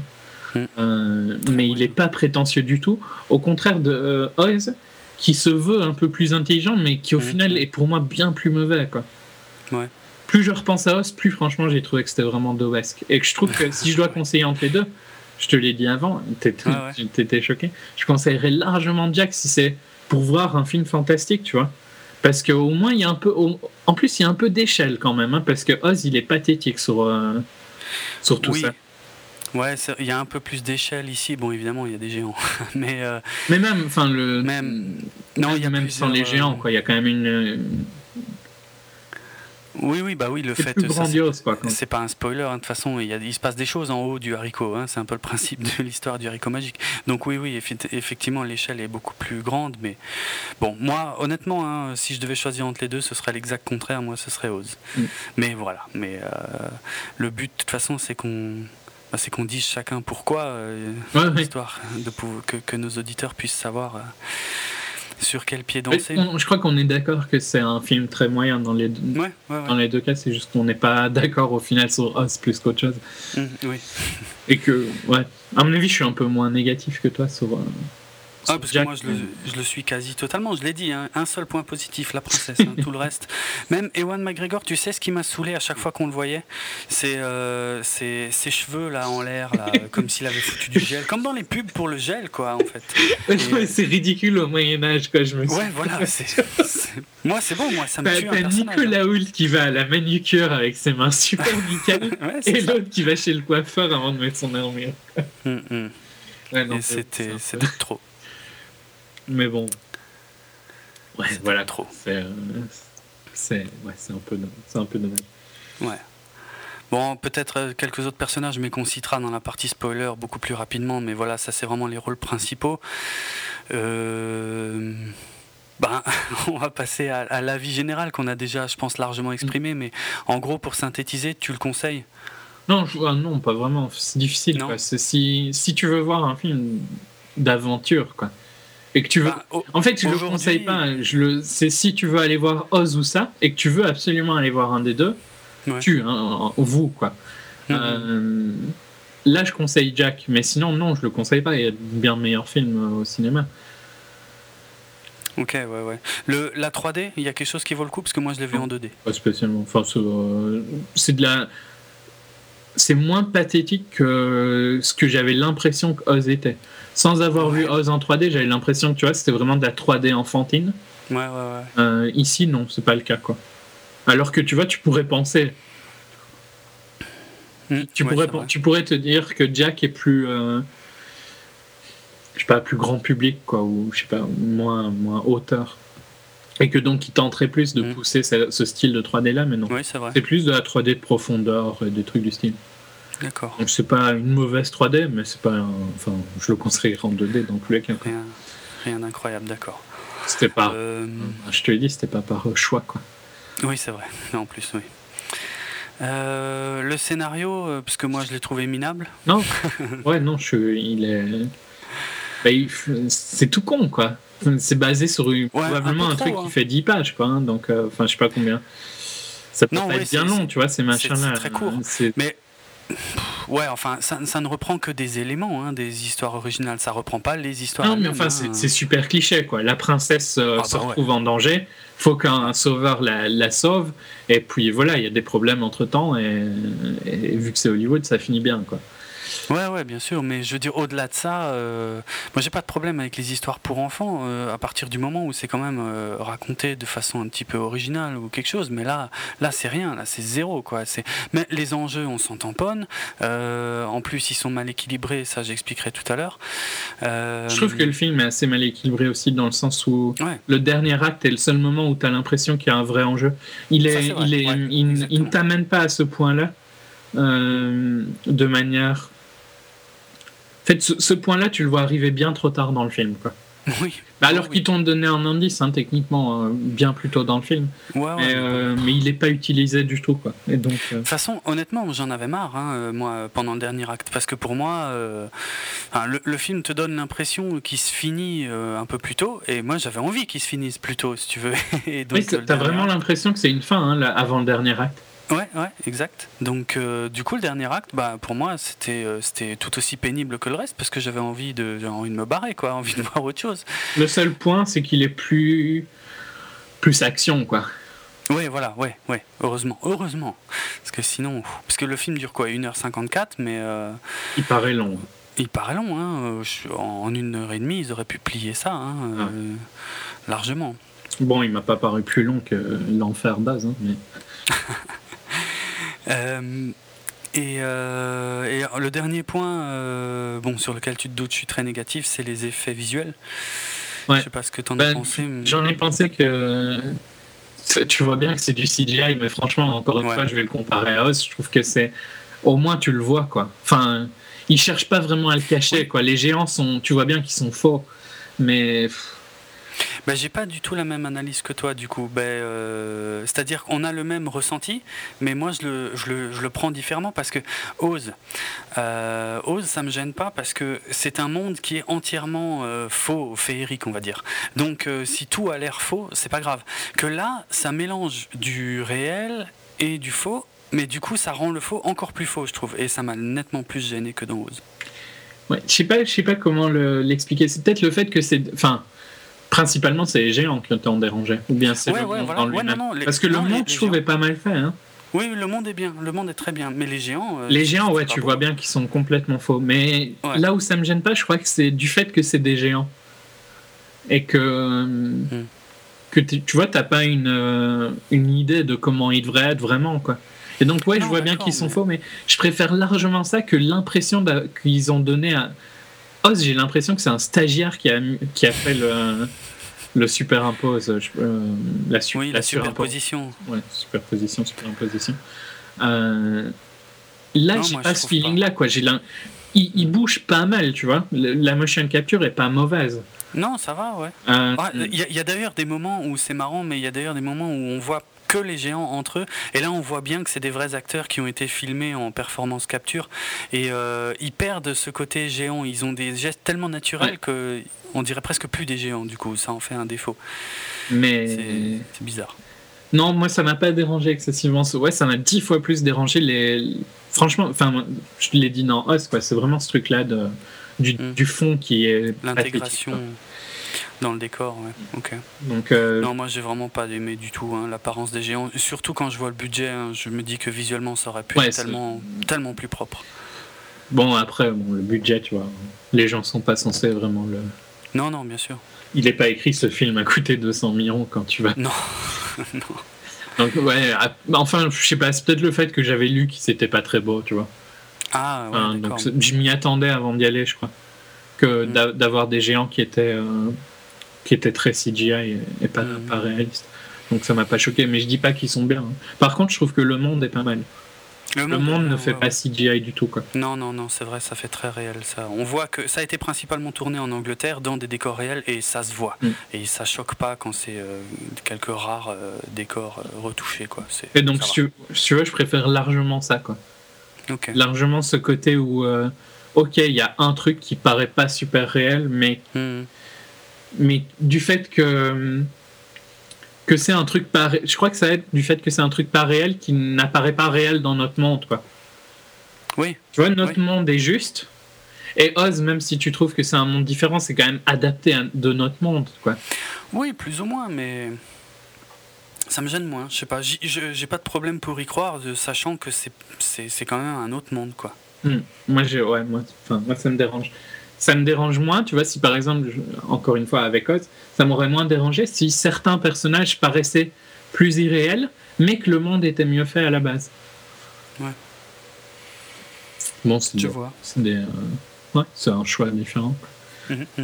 Mm. Euh, mais il n'est pas prétentieux du tout. Au contraire de Oz, qui se veut un peu plus intelligent, mais qui au mm. final est pour moi bien plus mauvais, quoi. Ouais plus je repense à Oz, plus franchement j'ai trouvé que c'était vraiment Dovesque. Et que je trouve que si je dois conseiller entre les deux, je te l'ai dit avant, t'étais ah choqué, je conseillerais largement Jack si c'est pour voir un film fantastique, tu vois. Parce qu'au moins il y a un peu. En plus il y a un peu d'échelle quand même, hein, parce que Oz il est pathétique sur. Euh, Surtout ça. Ouais, il y a un peu plus d'échelle ici. Bon, évidemment, il y a des géants, mais euh, mais même, enfin le même non, il y a même sans les géants, quoi. Il y a quand même une oui, oui, bah oui, le fait. C'est pas un spoiler, hein, de toute façon, il, y a, il, se passe des choses en haut du haricot, hein, c'est un peu le principe de l'histoire du haricot magique. Donc, oui, oui, effectivement, l'échelle est beaucoup plus grande, mais bon, moi, honnêtement, hein, si je devais choisir entre les deux, ce serait l'exact contraire, moi, ce serait Oz. Mm. Mais voilà, mais euh, le but, de toute façon, c'est qu'on. Bah, c'est qu'on dise chacun pourquoi, euh, de, que, que, nos auditeurs puissent savoir. Euh, sur quel pied danser? Je crois qu'on est d'accord que c'est un film très moyen dans les deux, dans les deux cas. C'est juste qu'on n'est pas d'accord au final sur Oz plus qu'autre chose. Mmh, oui. Et que, ouais, à mon avis, je suis un peu moins négatif que toi sur, euh, ah, parce que moi, je le, je le, suis quasi totalement. Je l'ai dit, hein. un seul point positif, la princesse. Hein, tout le reste. Même Ewan McGregor, tu sais ce qui m'a saoulé à chaque fois qu'on le voyait? C'est euh, ses, cheveux là en l'air, là, comme s'il avait foutu du gel. Comme dans les pubs pour le gel, quoi, en fait. c'est ridicule au Moyen-Âge, quoi, je me suis Ouais, voilà. Moi, c'est bon, moi, ça me tue. T'as Nicolas hein. Hoult qui va à la manucure avec ses mains super nickel, et l'autre qui va chez le coiffeur avant de mettre son armure. Hum, hum. et c'était trop. Mais bon. Ouais, voilà. Trop. C'est euh, ouais, un, peu, un peu dommage. Ouais. Bon, peut-être euh, quelques autres personnages, mais qu'on citera dans la partie spoiler beaucoup plus rapidement. Mais voilà, ça c'est vraiment les rôles principaux. Euh, ben, on va passer à, l'avis général qu'on a déjà, je pense, largement exprimé. Mais en gros, pour synthétiser, tu le conseilles? Non, ah non, pas vraiment. C'est difficile. Si, si tu veux voir un film d'aventure, quoi, et que tu veux. Bah, en fait, je le conseille pas. Je le... C'est si tu veux aller voir Oz ou ça, et que tu veux absolument aller voir un des deux, tu, hein, vous, quoi. Euh, là, je conseille Jack, mais sinon, non, je le conseille pas. Il y a bien meilleurs films au cinéma. Ok, ouais, ouais. Le, la 3D, il y a quelque chose qui vaut le coup? Parce que moi je l'ai vu en 2D. Pas spécialement. Enfin, c'est de la. C'est moins pathétique que ce que j'avais l'impression que Oz était sans avoir vu Oz en 3D, j'avais l'impression que tu vois, c'était vraiment de la 3D enfantine. Ouais, ouais, ouais. Euh, ici, non, c'est pas le cas, quoi. Alors que tu vois, tu pourrais penser. Hmm, tu, pourrais, tu pourrais te dire que Jack est plus. Euh, je sais pas, plus grand public, quoi, ou je sais pas, moins, moins hauteur. Et que donc il tenterait plus de hmm. pousser ce, style de 3D là, mais non. c'est plus de la 3D de profondeur, des trucs du style. D'accord. Donc c'est pas une mauvaise 3D, mais c'est pas. Enfin, je le conseillerais en 2D dans tous les cas. Rien, rien d'incroyable, d'accord. C'était pas. Euh, je te l'ai dit, c'était pas par choix, quoi. Oui, c'est vrai. En plus, oui. Euh, le scénario, euh, parce que moi je l'ai trouvé minable. Non. ouais, non, je, il est. Bah, c'est tout con, quoi. C'est basé sur une, probablement un, truc qui hein. fait 10 pages, quoi. Hein, donc, enfin, je sais pas combien. Ça peut pas être bien long, tu vois, ces machins-là. C'est très court. Mais Ouais, enfin, ça, ça, ne reprend que des éléments, hein, des histoires originales. Ça reprend pas les histoires. Non, mais enfin, hein. c'est super cliché, quoi. La princesse euh, ah, se bah retrouve en danger. Faut qu'un sauveur la, la, sauve. Et puis voilà, il y a des problèmes entre temps. Et, et vu que c'est Hollywood, ça finit bien, quoi. Ouais, ouais, bien sûr, mais je veux dire, au-delà de ça, euh, moi j'ai pas de problème avec les histoires pour enfants euh, à partir du moment où c'est quand même euh, raconté de façon un petit peu originale ou quelque chose, mais là, là c'est rien, là c'est zéro quoi. C'est... Mais les enjeux, on s'en tamponne, en plus ils sont mal équilibrés, ça j'expliquerai tout à l'heure. Je trouve que le film est assez mal équilibré aussi dans le sens où le dernier acte est le seul moment où tu as l'impression qu'il y a un vrai enjeu. Il, est, il, est, il, ne t'amène pas à ce point-là. de manière fait, ce, point-là, tu le vois arriver bien trop tard dans le film. Quoi. Oui. Bah, alors qu'ils t'ont donné un indice, hein, techniquement, euh, bien plus tôt dans le film. Euh, mais, il n'est pas utilisé du tout. Quoi. Et donc, euh, De toute façon, honnêtement, j'en avais marre, hein, moi, pendant le dernier acte. Parce que pour moi, le, film te donne l'impression qu'il se finit un peu plus tôt. Et moi, j'avais envie qu'il se finisse plus tôt, si tu veux. et donc, oui, t'as vraiment l'impression que c'est une fin hein, avant le dernier acte. Ouais, ouais, exact. Donc, euh, du coup, le dernier acte, bah, pour moi, c'était, euh, c'était tout aussi pénible que le reste parce que j'avais envie de, envie de me barrer, quoi, envie de voir autre chose. Le seul point, c'est qu'il est plus, plus action, quoi. Oui, voilà, ouais, ouais, heureusement, heureusement. Parce que sinon, parce que le film dure quoi, 1h54, mais. Euh, il paraît long. Il paraît long, hein. En une heure et demie, ils auraient pu plier ça, hein, largement. Bon, il m'a pas paru plus long que l'enfer base, hein, mais. Euh, Et, et, le dernier point, bon, sur lequel tu te doutes, je suis très négatif, c'est les effets visuels. Ouais. Je sais pas ce que tu en as ben, pensé. J'en ai pensé que tu vois bien que c'est du CGI, mais franchement, encore une fois, je vais le comparer à Oz. Je trouve que c'est au moins tu le vois quoi. Enfin, ils cherchent pas vraiment à le cacher quoi. Les géants sont, tu vois bien qu'ils sont faux, mais ben, j'ai pas du tout la même analyse que toi, du coup. Ben, c'est-à-dire qu'on a le même ressenti, mais moi, je le, je le, je le prends différemment parce que Ose, euh, Ose, ça me gêne pas parce que c'est un monde qui est entièrement euh, faux, féerique, on va dire. Donc, euh, si tout a l'air faux, c'est pas grave. Que là, ça mélange du réel et du faux, mais du coup, ça rend le faux encore plus faux, je trouve. Et ça m'a nettement plus gêné que dans Ose. Ouais, je sais pas, je sais pas comment l'expliquer. c'est peut-être le fait que c'est, enfin, Principalement, c'est les géants qui t'ont dérangé. Ou bien c'est le monde dans lui-même. Parce que le monde, je trouve, est pas mal fait. Hein. Oui, le monde est bien. Le monde est très bien. Mais les géants. Euh, les géants, ouais, tu vois bien qu'ils sont complètement faux. Mais là où ça me gêne pas, je crois que c'est du fait que c'est des géants. Et que. Hmm. que tu vois, t'as pas une, euh, une idée de comment ils devraient être vraiment, quoi. Et donc, ouais, je vois bien qu'ils sont faux, mais je préfère largement ça que l'impression qu'ils ont donné à, Oz, j'ai l'impression que c'est un stagiaire qui a, qui a fait le, le superimpose. Euh, la, oui, la, superposition. Ouais, superposition, superimposition. Euh, là, j'ai pas ce feeling-là. quoi. J'ai il, il, bouge pas mal, tu vois. La motion capture est pas mauvaise. Non, ça va, ouais. Euh, ah, il y a, d'ailleurs des moments où c'est marrant, mais il y a d'ailleurs des moments où on voit que les géants entre eux. Et là, on voit bien que c'est des vrais acteurs qui ont été filmés en performance capture. Et euh, ils perdent ce côté géant. Ils ont des gestes tellement naturels que on dirait presque plus des géants. Du coup, ça en fait un défaut. Mais c'est bizarre. Non, moi ça m'a pas dérangé excessivement. Ouais, ça m'a dix fois plus dérangé. Les... Franchement, enfin, je l'ai dit dans Os, quoi. C'est vraiment ce truc-là de... du, mm. du, fond qui est. L'intégration. Dans le décor, ouais. Ok. Donc, euh, Non, moi j'ai vraiment pas aimé du tout hein, l'apparence des géants. Surtout quand je vois le budget, hein, je me dis que visuellement ça aurait pu être tellement, tellement plus propre. Bon, après, bon, le budget, tu vois, les gens sont pas censés vraiment le. Non, non, bien sûr. Il n'est pas écrit ce film a coûté 200 millions quand tu vas. Non, non. Donc, ouais, enfin, je sais pas, c'est peut-être le fait que j'avais lu qu'il c'était pas très beau, tu vois. Ah, ouais. donc, je m'y attendais avant d'y aller, je crois. Que mm. d'avoir des géants qui étaient. Euh, qui était très CGI et, pas, mm. pas, réaliste. Donc ça m'a pas choqué, mais je dis pas qu'ils sont bien. Hein. Par contre, je trouve que le monde est pas mal. Le, monde, ne fait pas CGI du tout. Quoi. Non, non, non, c'est vrai, ça fait très réel ça. On voit que ça a été principalement tourné en Angleterre dans des décors réels et ça se voit. Mm. Et ça choque pas quand c'est euh, quelques rares euh, décors euh, retouchés. Quoi. Et donc, si tu, si veux, je préfère largement ça. Quoi. Largement ce côté où, ok, il y a un truc qui paraît pas super réel, mais. Mm mais du fait que que c'est un truc pas je crois que ça aide du fait que c'est un truc pas réel qui n'apparaît pas réel dans notre monde quoi. Oui. Tu vois notre monde est juste et Oz même si tu trouves que c'est un monde différent c'est quand même adapté de notre monde quoi. Oui plus ou moins mais ça me gêne moins je sais pas. J'ai pas de problème pour y croire sachant que c'est quand même un autre monde quoi hmm. moi j'ai ouais moi moi ça me dérange ça me dérange moins, tu vois, si par exemple, encore une fois avec Oz, ça m'aurait moins dérangé si certains personnages paraissaient plus irréels, mais que le monde était mieux fait à la base. Ouais. Bon, c'est C'est euh, ouais, un choix différent. Mmh, mmh.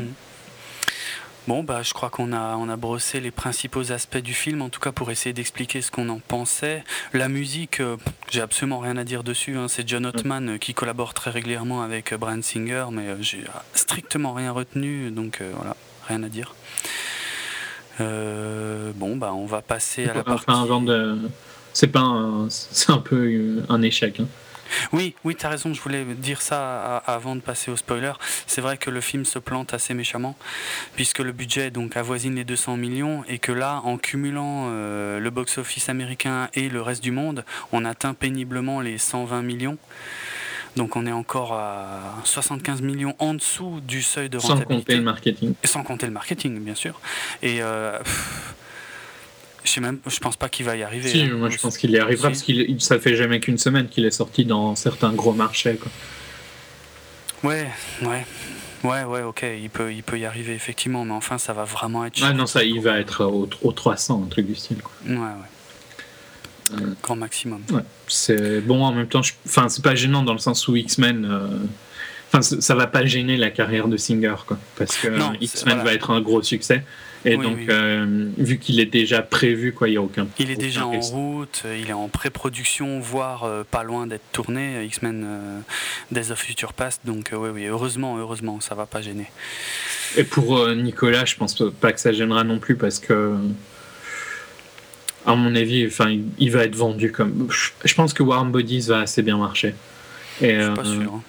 Bon, bah, je crois qu'on a, on a brossé les principaux aspects du film, en tout cas pour essayer d'expliquer ce qu'on en pensait. La musique, euh, j'ai absolument rien à dire dessus. Hein. C'est John Ottman euh, qui collabore très régulièrement avec euh, Brian Singer, mais j'ai strictement rien retenu, donc voilà, rien à dire. bon, bah, on va passer à la partie. C'est pas c'est un peu un échec. Hein. Oui, oui, tu as raison, je voulais dire ça avant de passer au spoiler. C'est vrai que le film se plante assez méchamment, puisque le budget donc avoisine les 200 millions, et que là, en cumulant euh, le box-office américain et le reste du monde, on atteint péniblement les 120 millions. Donc on est encore à 75 millions en dessous du seuil de rentabilité. Sans compter le marketing. sans compter le marketing, bien sûr. Et euh, je sais même, je pense pas qu'il va y arriver. Si, hein. moi je pense qu'il y arrivera parce qu'il ça fait jamais qu'une semaine qu'il est sorti dans certains gros marchés. Quoi. Ouais, ouais. Ouais, ouais, ok, il peut, il peut y arriver effectivement, mais enfin, ça va vraiment être. Ah non, ça, il va être au, 300, un truc du style. Quoi. Ouais, ouais. Grand maximum. Ouais, c'est bon en même temps. Enfin, c'est pas gênant dans le sens où X-Men. Enfin, ça va pas gêner la carrière de Singer, quoi. Parce que X-Men va être un gros succès. Et donc, euh, vu qu'il est déjà prévu, quoi, il n'y a aucun Il est déjà en route, euh, il est en pré-production, voire euh, pas loin d'être tourné, X-Men Days of Future Past. Donc, oui, oui, heureusement, heureusement, ça va pas gêner. Et pour Nicolas, je pense pas que ça gênera non plus parce que, à mon avis, enfin, il va être vendu comme. Je pense que Warm Bodies va assez bien marcher. Et, je suis pas sûr. Hein.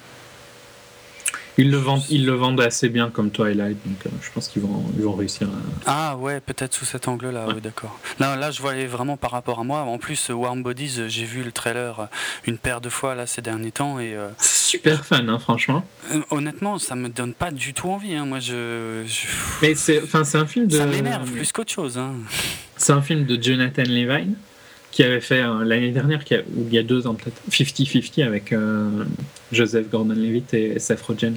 Ils le vendent, ils le vendent assez bien comme Twilight, donc euh, je pense qu'ils vont, ils vont réussir. À... Ah ouais, peut-être sous cet angle-là, oui, d'accord. Là, là, je voyais vraiment par rapport à moi. En plus, Warm Bodies, j'ai vu le trailer une paire de fois là ces derniers temps et. Euh, super fan, hein, franchement. Euh, honnêtement, ça me donne pas du tout envie. Hein. Moi, je. Mais c'est, enfin, c'est un film de. Ça m'énerve plus qu'autre chose. Hein. C'est un film de Jonathan Levine qui avait fait l'année dernière, qui ou il y a deux ans peut-être, 50-50 avec euh, Joseph Gordon-Levitt et Seth Rogen.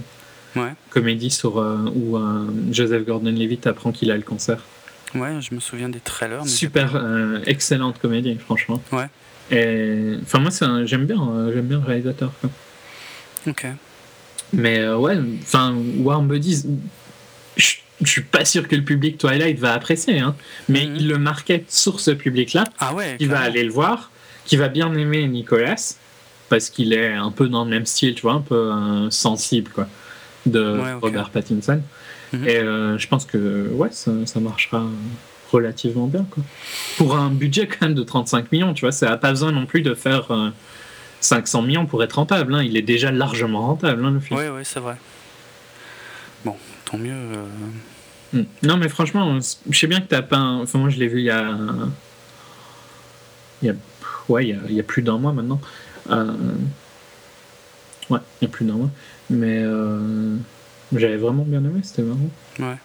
Ouais. Comédie sur, euh, où euh, Joseph Gordon-Levitt apprend qu'il a le cancer. Ouais, je me souviens des trailers. Super, excellente comédie, franchement. Ouais. Et, enfin, moi, j'aime bien, j'aime bien le réalisateur. Ok. Mais ouais, enfin, Warm Buddies, je suis pas sûr que le public Twilight va apprécier, hein, mais mhm. il le marquait sur ce public-là. Ah ouais. Qui va aller le voir, qui va bien aimer Nicolas parce qu'il est un peu dans le même style, tu vois, un peu euh, sensible quoi, de Robert Pattinson. Mhm. Et euh, je pense que ouais, ça, marchera relativement bien quoi. Pour un budget quand même de 35 millions, tu vois, ça n'a pas besoin non plus de faire 500 euh, millions pour être rentable. Hein. Il est déjà largement rentable hein, le film. Oui, oui, c'est vrai. Bon, tant mieux. Hmm. Non, mais franchement, je sais bien que t'as pas. Enfin, moi, je l'ai vu il y a. Il y a. Ouais, il y a, plus d'un mois maintenant. Euh, ouais, il y a plus d'un mois. Mais euh, j'avais vraiment bien aimé, c'était marrant. Ouais.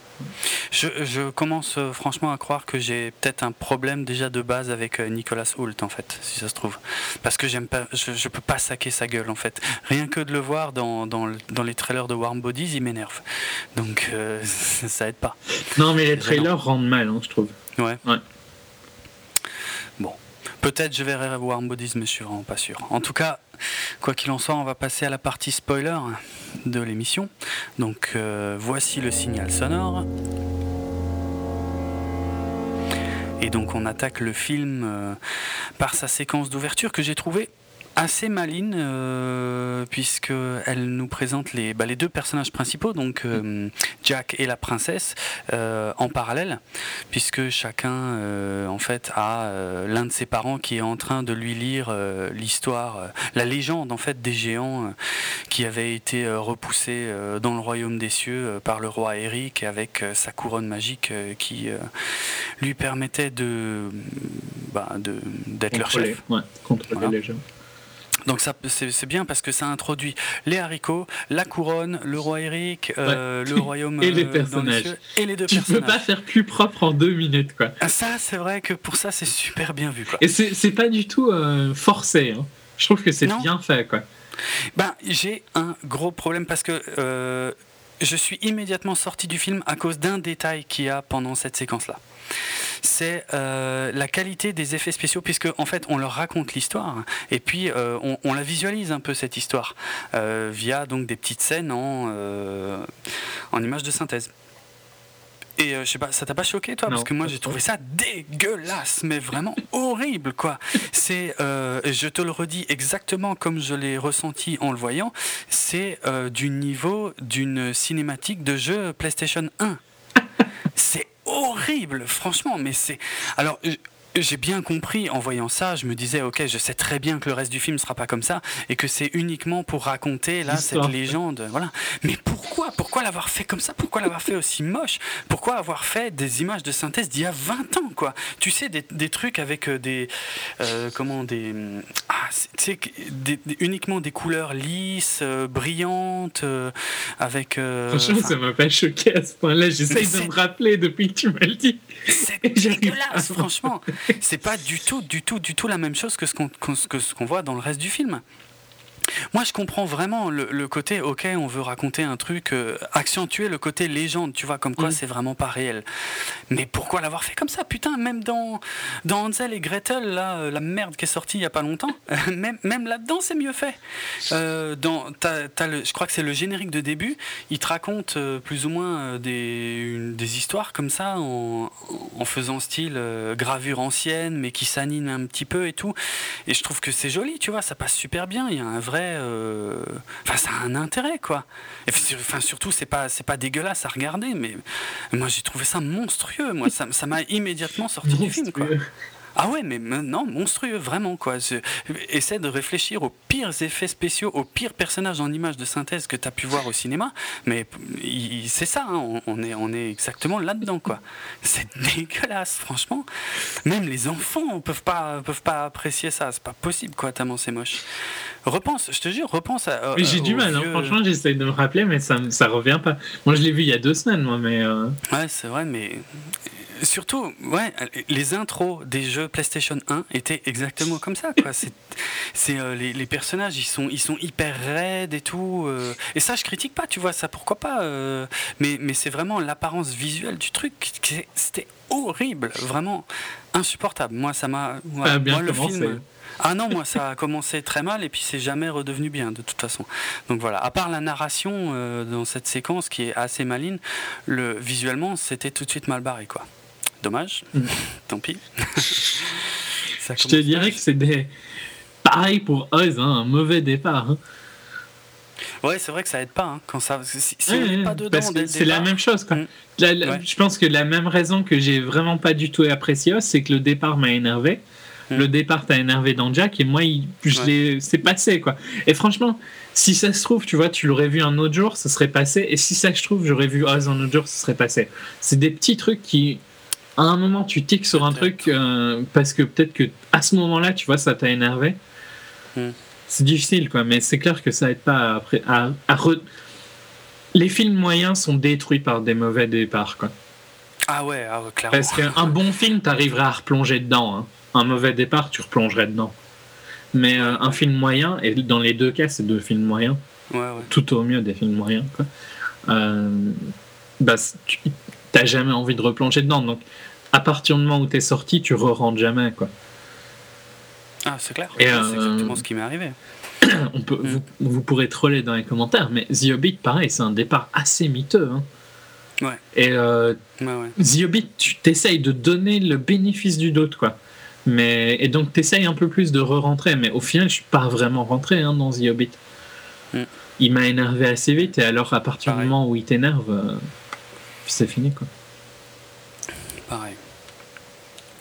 Je, commence euh, franchement à croire que j'ai peut-être un problème déjà de base avec euh, Nicolas Hoult en fait, si ça se trouve. Parce que j'aime pas, je, je, peux pas saquer sa gueule en fait. Rien que de le voir dans, dans, dans les trailers de Warm Bodies, il m'énerve. Donc euh, ça aide pas. Non mais les trailers rendent mal, hein, je trouve. Ouais. ouais. Bon. Peut-être je verrai Warm Bodies, mais je suis vraiment pas sûr. En tout cas, quoi qu'il en soit, on va passer à la partie spoiler de l'émission. Donc voici le signal sonore. Et donc on attaque le film euh, par sa séquence d'ouverture que j'ai trouvée assez maline euh, puisque elle nous présente les, bah, les deux personnages principaux donc euh, Jack et la princesse euh, en parallèle puisque chacun en fait a l'un de ses parents qui est en train de lui lire l'histoire la légende en fait des géants qui avaient été repoussés dans le royaume des cieux par le roi Eric avec sa couronne magique qui lui permettait de bah, d'être leur chef. ouais, contre les géants donc ça c'est bien parce que ça introduit les haricots, la couronne, le roi Eric, euh, le royaume et les euh, personnages et les deux tu personnages. peux pas faire plus propre en deux minutes quoi. Ah, ça c'est vrai que pour ça c'est super bien vu quoi. Et c'est pas du tout euh, forcé. Hein. Je trouve que c'est bien fait quoi. Ben j'ai un gros problème parce que je suis immédiatement sorti du film à cause d'un détail qu'il y a pendant cette séquence là c'est euh, la qualité des effets spéciaux, puisque en fait on leur raconte l'histoire et puis euh, on, la visualise un peu cette histoire euh, via donc des petites scènes en images de synthèse. Et je sais pas, ça t'a pas choqué toi? Parce que moi j'ai trouvé ça dégueulasse, mais vraiment horrible quoi. C'est, je te le redis exactement comme je l'ai ressenti en le voyant, c'est du niveau d'une cinématique de jeu PlayStation 1. C'est horrible, franchement, mais c'est. Alors, j'ai bien compris en voyant ça, je me disais ok, je sais très bien que le reste du film sera pas comme ça et que c'est uniquement pour raconter là cette légende, voilà. Mais pourquoi, pourquoi l'avoir fait comme ça? Pourquoi l'avoir fait aussi moche? Pourquoi avoir fait des images de synthèse d'il y a 20 ans quoi? Tu sais des, des trucs avec euh, des euh, comment des ah, tu sais uniquement des couleurs lisses, euh, brillantes, avec. Franchement, ça m'a pas choqué à ce point-là. J'essaye de me rappeler depuis que tu m'as le dit. C'est dégueulasse, franchement c'est pas du tout, du tout, du tout la même chose que ce qu'on qu'on voit dans le reste du film. Moi, je comprends vraiment le, côté, ok, on veut raconter un truc, euh, accentuer le côté légende, tu vois, comme quoi mm. c'est vraiment pas réel. Mais pourquoi l'avoir fait comme ça Putain, même dans, dans Hansel et Gretel, là, euh, la merde qui est sortie il y a pas longtemps, même, même là-dedans, c'est mieux fait. Euh, dans, le, je crois que c'est le générique de début, il te raconte plus ou moins des, des histoires comme ça, en, en faisant style gravure ancienne, mais qui s'anime un petit peu et tout. Et je trouve que c'est joli, tu vois, ça passe super bien. Il y a un vrai euh, ça a un intérêt, quoi. Et, enfin, surtout, c'est pas, c'est pas dégueulasse à regarder, mais moi j'ai trouvé ça monstrueux. Moi, ça, m'a immédiatement sorti du film, quoi. Ah ouais, mais non, monstrueux, vraiment, quoi. essaie de réfléchir aux pires effets spéciaux, aux pires personnages en images de synthèse que tu as pu voir au cinéma, mais c'est ça, hein, on, est, on est exactement là-dedans, quoi. C'est dégueulasse, franchement. Même les enfants peuvent pas, peuvent pas apprécier ça, c'est pas possible, quoi, tellement c'est moche. Repense, je te jure, repense à. j'ai du mal, hein. franchement, j'essaie de me rappeler, mais ça, ça revient pas. Moi, je l'ai vu il y a deux semaines, moi, mais. Euh, ouais, c'est vrai, mais surtout, ouais, les intros des jeux PlayStation 1 étaient exactement comme ça. Quoi. C'est, c'est euh, les, personnages, ils sont, ils sont hyper raides et tout. Euh. et ça, je critique pas, tu vois, ça, pourquoi pas. Euh. mais, mais c'est vraiment l'apparence visuelle du truc. C'était horrible, vraiment insupportable. Moi, ça m'a. Ouais, bien moi, le film. Ah non, moi ça a commencé très mal et puis c'est jamais redevenu bien de toute façon. Donc voilà, à part la narration dans cette séquence qui est assez maligne, le, visuellement c'était tout de suite mal barré quoi. Dommage. Mm. Tant pis. Je te dirais que c'est des. Pareil pour Oz, hein, un mauvais départ. Hein. Ouais, c'est vrai que ça aide pas hein, quand ça. Si, pas dedans, c'est la même chose. Quoi. Mm. Je pense que la même raison que j'ai vraiment pas du tout apprécié Oz, c'est que le départ m'a énervé. Mm. Le départ t'a énervé dans Jack et moi, je c'est passé quoi. Et franchement, si ça se trouve, tu vois, tu l'aurais vu un autre jour, ça serait passé. Et si ça se trouve, j'aurais vu Oz un autre jour, ça serait passé. C'est des petits trucs qui, à un moment tu tiques sur un truc euh, parce que peut-être que à ce moment-là, tu vois, ça t'a énervé. Hmm. C'est difficile, quoi, mais c'est clair que ça aide pas après à, Les films moyens sont détruits par des mauvais départs, quoi. Ah ouais, ah clairement. Parce qu'un bon film, t'arriveras à replonger dedans. Hein. Un mauvais départ, tu replongerais dedans. Mais euh, un film moyen, et dans les deux cas, c'est deux films moyens. Tout au mieux des films moyens, quoi. Euh, bah, tu, t'as jamais envie de replonger dedans. Donc, à partir du moment où t'es sorti, tu re-rentres jamais, quoi. Ah, c'est clair. c'est euh, exactement ce qui m'est arrivé. On peut, mm. vous, pourrez troller dans les commentaires, mais The Hobbit, pareil, c'est un départ assez miteux. Hein. Ouais. Et euh, The Hobbit, tu t'essayes de donner le bénéfice du doute, quoi. Mais, et donc, t'essayes un peu plus de re-rentrer, mais au final, je suis pas vraiment rentré hein, dans The Hobbit. Mm. Il m'a énervé assez vite, et alors, à partir du moment où il t'énerve. Euh, c'est fini quoi. Pareil.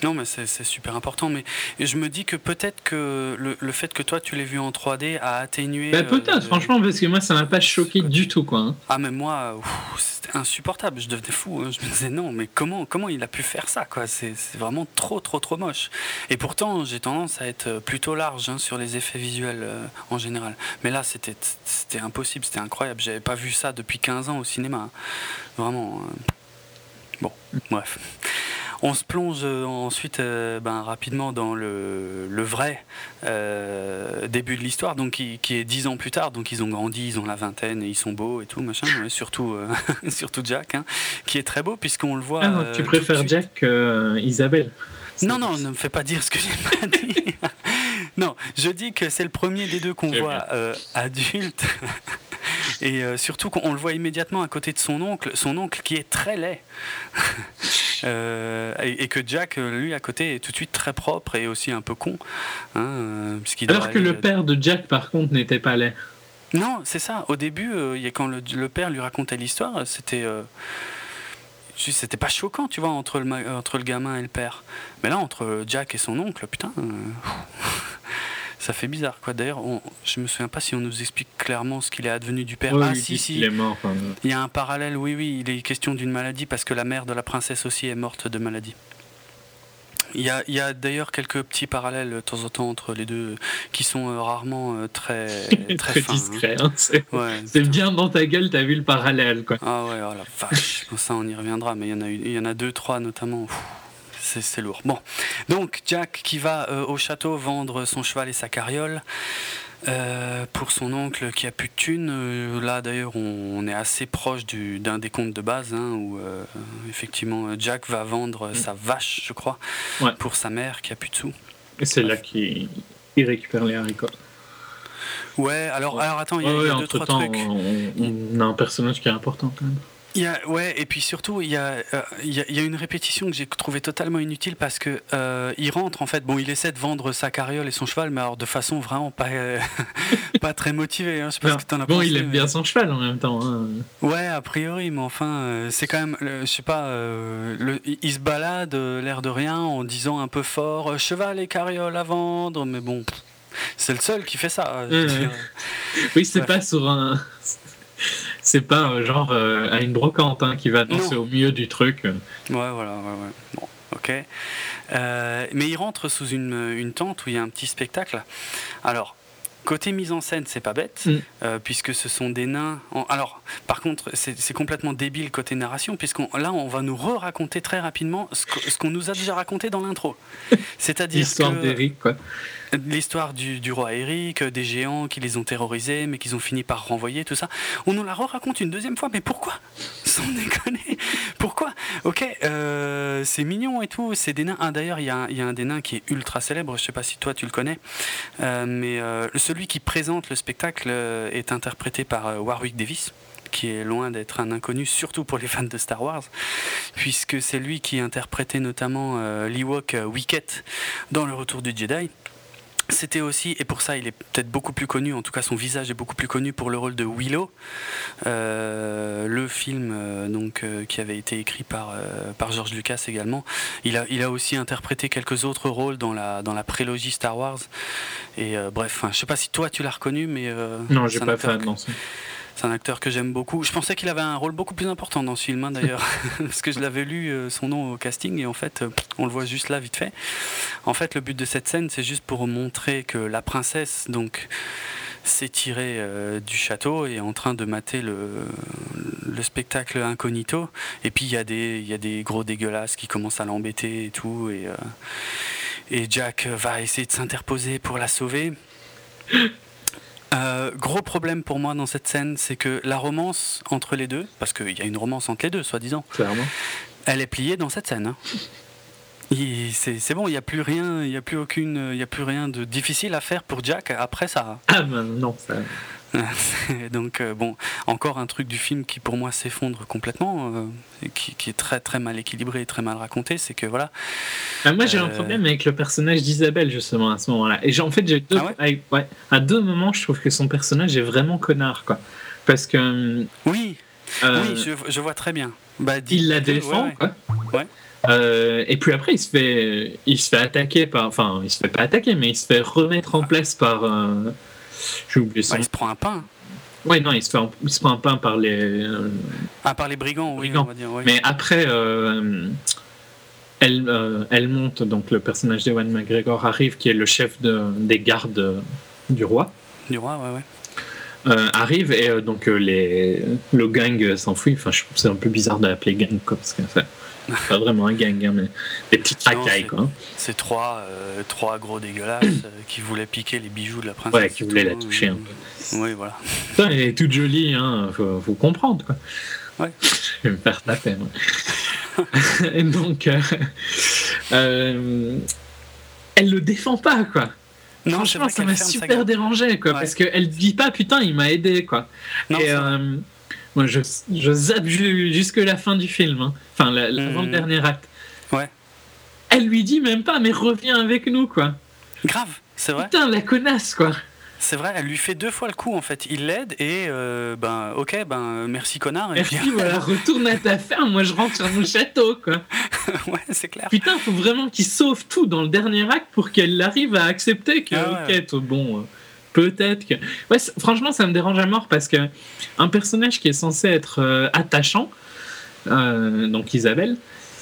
Non, mais c'est super important. Mais je me dis que peut-être que le, fait que toi tu l'aies vu en 3D a atténué. Bah, peut-être, franchement, parce que moi ça m'a pas choqué du tout, quoi. Hein. Ah, mais moi, c'était insupportable. Je devenais fou. Hein. Je me disais non, mais comment, comment il a pu faire ça, quoi C'est vraiment trop, trop, trop moche. Et pourtant, j'ai tendance à être plutôt large hein, sur les effets visuels euh, en général. Mais là, c'était impossible, c'était incroyable. J'avais pas vu ça depuis 15 ans au cinéma. Vraiment. Euh, bon, bref. On se plonge euh, ensuite euh, ben, rapidement dans le, vrai euh, début de l'histoire, donc qui, est dix ans plus tard. Donc ils ont grandi, ils ont la vingtaine, et ils sont beaux et tout, machin. surtout, surtout Jack, hein, qui est très beau puisqu'on le voit. Ah, tu préfères Jack qu'Isabelle Non, non, ne me fais pas dire ce que j'ai pas dit. non, je dis que c'est le premier des deux qu'on voit adulte. Et euh, surtout qu'on le voit immédiatement à côté de son oncle, son oncle qui est très laid. Euh, et, que Jack, lui, à côté, est tout de suite très propre et aussi un peu con. Hein, euh, Alors que le père de Jack, par contre, n'était pas laid. Non, c'est ça. Au début, quand le, père lui racontait l'histoire, c'était c'était pas choquant, tu vois, entre le, entre le gamin et le père. Mais là, entre Jack et son oncle, putain ça fait bizarre quoi. D'ailleurs, je me souviens pas si on nous explique clairement ce qu'il est advenu du père. ah si si. Il est mort. Il y a un parallèle, oui oui, il est question d'une maladie parce que la mère de la princesse aussi est morte de maladie. Il y a, a d'ailleurs quelques petits parallèles de temps en temps entre les deux qui sont euh, rarement euh, très très, très hein. discrets. Hein. C'est bien dans ta gueule, t'as vu le parallèle quoi. Ah ouais, oh la vache. ça on y reviendra, mais il y en a, il y en a deux trois notamment c'est lourd. Bon, donc Jack qui va euh, au château vendre son cheval et sa carriole. Euh, pour son oncle qui a plus de thunes, euh, là d'ailleurs on, est assez proche d'un des comptes de base hein, où euh, effectivement Jack va vendre mm. sa vache, je crois, pour sa mère qui a plus de sous. Et c'est là qu'il récupère les haricots. Ouais, alors, alors attends, il y a, deux, trois trucs. on, a un personnage qui est important quand même. Il y a, ouais, et puis surtout, il y, a, euh, il, y a, une répétition que j'ai trouvé totalement inutile parce que euh, il rentre en fait, bon, il essaie de vendre sa carriole et son cheval, mais alors de façon vraiment pas, pas très motivée. Hein, bon, il aime bien son cheval en même temps. Hein. Ouais, a priori, mais enfin, euh, c'est quand même, je sais pas, le, il se balade l'air de rien en disant un peu fort cheval et carriole à vendre, mais bon. C'est le seul qui fait ça. oui, c'est pas sur un c'est pas euh, genre euh, à une brocante hein, qui va danser au milieu du truc. Ouais, voilà, ouais, ouais. Bon, ok. Euh, mais il rentre sous une, une, tente où il y a un petit spectacle. Alors, Côté mise en scène, c'est pas bête, mm. puisque ce sont des nains. Alors, par contre, c'est complètement débile côté narration, puisqu'on là, on va nous re-raconter très rapidement ce qu'on nous a déjà raconté dans l'intro. C'est-à-dire l'histoire d'Eric, quoi. L'histoire du, roi Eric, des géants qui les ont terrorisés, mais qu'ils ont fini par renvoyer, tout ça. On nous la raconte une deuxième fois, mais pourquoi Sans déconner. Pourquoi Ok, euh, c'est mignon et tout, c'est des nains. Ah, D'ailleurs, il y, a un des nains qui est ultra célèbre, je sais pas si toi tu le connais, euh, mais euh, celui qui présente le spectacle est interprété par Warwick Davis qui est loin d'être un inconnu, surtout pour les fans de Star Wars, puisque c'est lui qui interprétait notamment l'Ewok Wicket dans Le Retour du Jedi. C'était aussi, et pour ça il est peut-être beaucoup plus connu, en tout cas son visage est beaucoup plus connu pour le rôle de Willow, euh, le film euh, donc, euh, qui avait été écrit par, par George Lucas également. Il a, il a aussi interprété quelques autres rôles dans la, dans la prélogie Star Wars. Et bref, je sais pas si toi tu l'as reconnu, mais... non, j'ai pas fait c'est un acteur que j'aime beaucoup. Je pensais qu'il avait un rôle beaucoup plus important dans ce film, hein, d'ailleurs, parce que je l'avais lu euh, son nom au casting et en fait, euh, on le voit juste là, vite fait. En fait, le but de cette scène, c'est juste pour montrer que la princesse, donc, s'est tirée euh, du château et est en train de mater le, le spectacle incognito. Et puis, il y, a des, y a des gros dégueulasses qui commencent à l'embêter et tout. Et, et Jack va essayer de s'interposer pour la sauver. Euh, gros problème pour moi dans cette scène, c'est que la romance entre les deux, parce qu'il y a une romance entre les deux, soi-disant, elle est pliée dans cette scène. Hein. C'est bon, il n'y a plus rien, il a plus aucune, il a plus rien de difficile à faire pour Jack après ça. Ah ben non, ça. Donc euh, bon, encore un truc du film qui pour moi s'effondre complètement, euh, qui, est très très mal équilibré et très mal raconté, c'est que voilà. Ah, moi j'ai un euh, problème avec le personnage d'Isabelle justement à ce moment-là. Et en fait j'ai deux, ah ouais? à deux moments je trouve que son personnage est vraiment connard quoi, parce que. Oui. oui, je, vois très bien. Bah, il la défend quoi. et puis après, il se fait, il se fait attaquer par, enfin, il se fait pas attaquer, mais il se fait remettre en place par, j'ai oublié ça. il se prend un pain. Oui, non, il se, fait il se prend un pain par les. Ah, par les brigands, oui, on va dire. Mais après, euh, elle, euh, elle monte, donc le personnage d'Ewan McGregor arrive, qui est le chef de, des gardes du roi. Du roi, ouais, ouais. Euh, arrive et donc les, le gang s'enfuit. Enfin, je trouve c'est un peu bizarre d'appeler gang comme ça pas vraiment un gang, hein, mais des petites racailles. quoi. C'est trois, euh, trois gros dégueulasses euh, qui voulaient piquer les bijoux de la princesse. Ouais, qui voulaient la toucher un peu. Oui, voilà. elle est toute jolie, hein, faut, faut comprendre. Quoi. Ouais. Je vais me faire taper. Et donc, euh, euh, elle le défend pas, quoi. Non, Franchement, ça m'a super dérangé, quoi, parce qu'elle dit pas putain, il m'a aidé, quoi. Non, Et, moi, je, je zappe jusque la fin du film, hein. enfin, l'avant-dernier hmm. acte. Ouais. Elle lui dit même pas, mais reviens avec nous, quoi. Grave, c'est vrai. Putain, la connasse, quoi. C'est vrai, elle lui fait deux fois le coup en fait. Il l'aide et euh, ben ok, ben merci connard. Et merci, voilà, retourne à ta ferme, moi je rentre sur mon château quoi. ouais, c'est clair. Putain, faut vraiment qu'il sauve tout dans le dernier acte pour qu'elle arrive à accepter que ah ok, bon. Euh, peut-être que. Ouais, franchement, ça me dérange à mort parce que un personnage qui est censé être euh, attachant, euh, donc Isabelle,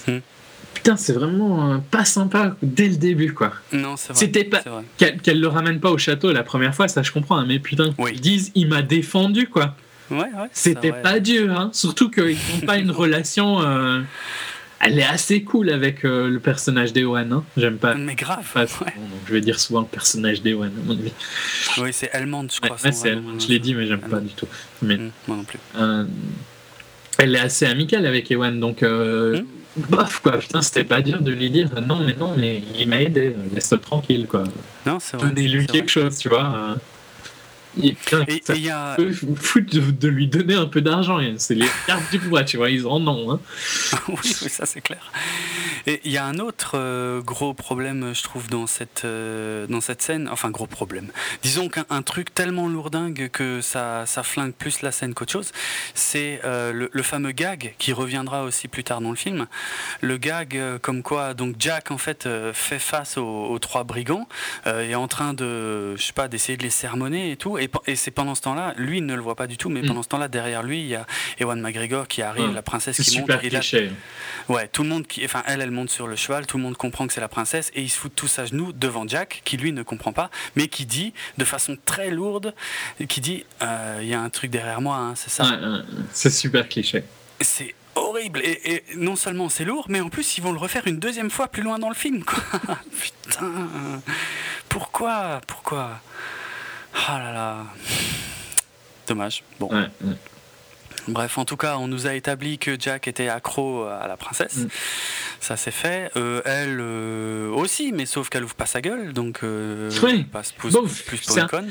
hmm. putain, c'est vraiment euh, pas sympa dès le début, quoi. Non, c'est vrai. C'était pas qu'elle le ramène pas au château la première fois, ça je comprends, hein, mais putain, ils disent il m'a défendu, quoi. Ouais, ouais, C'était pas Dieu, hein. Surtout qu'ils n'ont pas une relation elle est assez cool avec euh, le personnage d'Ewan. Hein. J'aime pas. Mais grave. je vais dire souvent le personnage d'Ewan, à mon avis. Oui, c'est Elmond, je crois. Ouais, c'est Elmond, je l'ai dit, mais j'aime pas du tout. Mais, mm, moi non plus. Euh, elle est assez amicale avec Ewan, donc. Euh, mm. Bof, quoi, putain, c'était pas dur de lui dire non, mais non, mais il m'a aidé, laisse-le tranquille, quoi. Non, c'est vrai. Donnez-lui quelque chose, tu vois. Il, et, y a... de, lui donner un peu d'argent. C'est les cartes du bois, tu vois, ils en ont. Hein. oui, ça c'est clair. Et il y a un autre euh, gros problème, je trouve, dans cette, euh, dans cette scène. Enfin, gros problème. Disons qu'un truc tellement lourdingue que ça, ça flingue plus la scène qu'autre chose, c'est euh, le, fameux gag qui reviendra aussi plus tard dans le film. Le gag comme quoi, donc Jack, en fait, fait face aux, aux trois brigands, est en train de, je sais pas, d'essayer de les sermonner et tout. Et, c'est pendant ce temps-là, lui il ne le voit pas du tout, mais mm. pendant ce temps-là, derrière lui, il y a Ewan McGregor qui arrive, la princesse qui monte. Et là, ouais, tout le monde qui, enfin, elle, elle monte sur le cheval, tout le monde comprend que c'est la princesse, et ils se foutent tous à genoux devant Jack, qui lui ne comprend pas, mais qui dit de façon très lourde, qui dit, euh, il y a un truc derrière moi, hein, c'est ça? c'est super cliché. C'est horrible. Et, non seulement c'est lourd, mais en plus ils vont le refaire une deuxième fois plus loin dans le film. Quoi. Putain. Pourquoi? Pourquoi? Ah là là. Dommage. Bon. Bref, en tout cas, on nous a établi que Jack était accro à la princesse. Mm. Ça s'est fait. Euh, elle euh, aussi, mais sauf qu'elle ouvre pas sa gueule, donc euh, passe plus, plus pour une conne.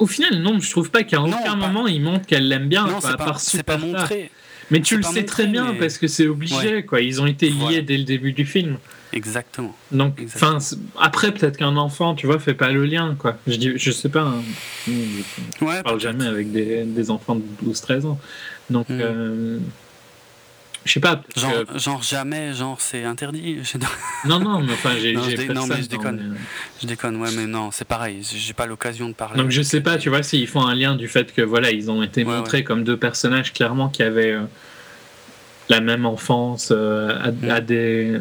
au final, non, je trouve pas qu'à aucun moment il montre qu'elle l'aime bien. Non, c'est pas, pas, montré. Mais tu le sais très bien parce que c'est obligé, quoi. Ils ont été liés dès le début du film. Exactement. Donc, enfin, après, peut-être qu'un enfant, tu vois, fait pas le lien, quoi. Je dis, je sais pas. Hein. Je parle jamais avec des, des enfants de 12-13 ans. Donc, hmm. euh, je sais pas. Genre, jamais, genre c'est interdit. non, non, mais enfin, j'ai. Non, je, non, mais je déconne. Je déconne, ouais, mais non, c'est pareil. J'ai pas l'occasion de parler. Donc je sais pas, tu vois, s'ils font un lien du fait que voilà, ils ont été montrés comme deux personnages clairement qui avaient euh, la même enfance euh, à, hmm. des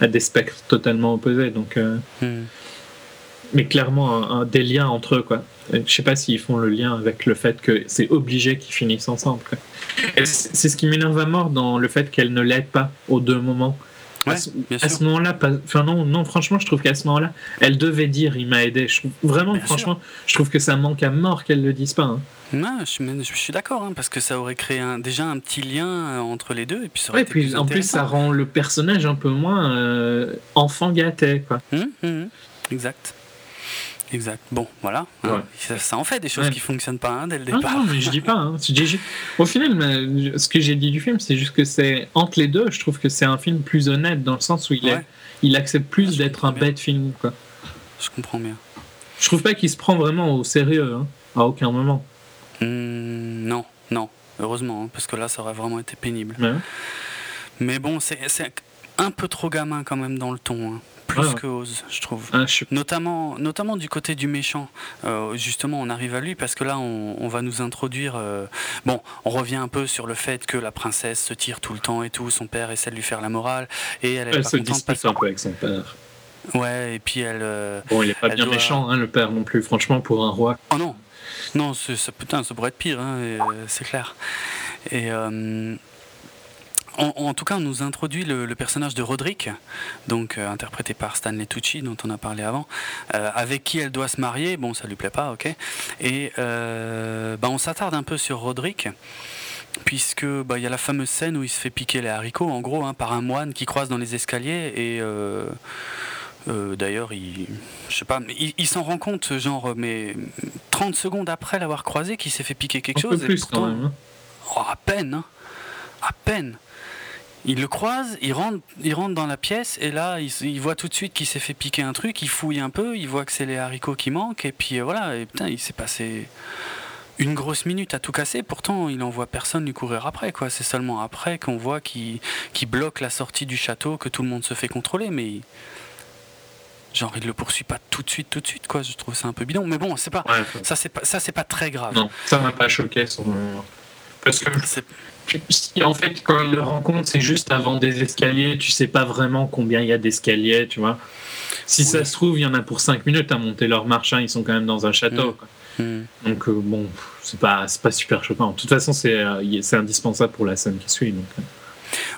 à des spectres totalement opposés. Donc, euh, hmm. Mais clairement, un, des liens entre eux. Quoi. Je sais pas s'ils font le lien avec le fait que c'est obligé qu'ils finissent ensemble. C'est ce qui m'énerve à mort dans le fait qu'elle ne l'aide pas aux deux moments. À ce, moment-là, enfin non, non, franchement, je trouve qu'à ce moment-là, elle devait dire il m'a aidé. Je vraiment, franchement, je trouve que ça manque à mort qu'elle le dise pas. Hein. Non, je, suis d'accord, hein, parce que ça aurait créé un, déjà un petit lien euh, entre les deux, et puis ça aurait puis en plus ça rend le personnage un peu moins euh, enfant gâté, quoi. Hum, hum, hum. exact. Exact. Bon, voilà. Hein. Ça, en fait des choses qui fonctionnent pas hein, dès le départ. Non, mais je dis pas. Au final, ce que j'ai dit du film, c'est juste que c'est entre les deux. Je trouve que c'est un film plus honnête dans le sens où il, est, il accepte plus ah, d'être un bête film, quoi. Je comprends bien. Je trouve pas qu'il se prend vraiment au sérieux, à aucun moment. Hmm, non, non, heureusement, hein, parce que là, ça aurait vraiment été pénible. Mais bon, c'est un peu trop gamin quand même dans le ton. Plus que Oz, je trouve. Ah, notamment, notamment du côté du méchant. Euh, justement, on arrive à lui parce que là, on, va nous introduire. Euh, bon, on revient un peu sur le fait que la princesse se tire tout le temps et tout. Son père essaie de lui faire la morale et elle elle pas se contente un peu avec son père. Ouais, et puis elle. Euh, bon, il est pas bien méchant, hein, le père non plus. Franchement, pour un roi. Oh non, non, ça, putain, ça pourrait être pire, hein, c'est clair. Et euh, en, tout cas, on nous introduit le, personnage de Roderick, donc euh, interprété par Stanley Tucci, dont on a parlé avant, avec qui elle doit se marier. Bon, ça lui plaît pas, ok. Et bah, on s'attarde un peu sur Roderick puisque bah, il y a la fameuse scène où il se fait piquer les haricots, en gros, hein, par un moine qui croise dans les escaliers et euh, d'ailleurs, il, je sais pas, il, s'en rend compte, genre, mais 30 secondes après l'avoir croisé, qu'il s'est fait piquer quelque chose. Plus, quand même. Hein. Oh, à peine, hein. à peine. Il le croise, il rentre, il rentre dans la pièce et là, il, voit tout de suite qu'il s'est fait piquer un truc. Il fouille un peu, il voit que c'est les haricots qui manquent et puis euh, voilà. Et putain, il s'est passé une grosse minute à tout casser. Pourtant, il envoie personne lui courir après. quoi. C'est seulement après qu'on voit qu'il bloque la sortie du château, que tout le monde se fait contrôler. Mais genre il le poursuit pas tout de suite tout de suite quoi je trouve ça un peu bidon mais bon c'est pas ça c'est pas ça c'est pas très grave non ça m'a pas choqué parce que en fait quand il le rencontre c'est juste avant des escaliers tu sais pas vraiment combien il y a d'escaliers tu vois si ça se trouve il y en a pour 5 minutes à monter leur marche hein, ils sont quand même dans un château mm. Mm. donc euh, bon c'est pas c'est pas super choquant de toute façon c'est euh, c'est indispensable pour la scène qui suit donc euh.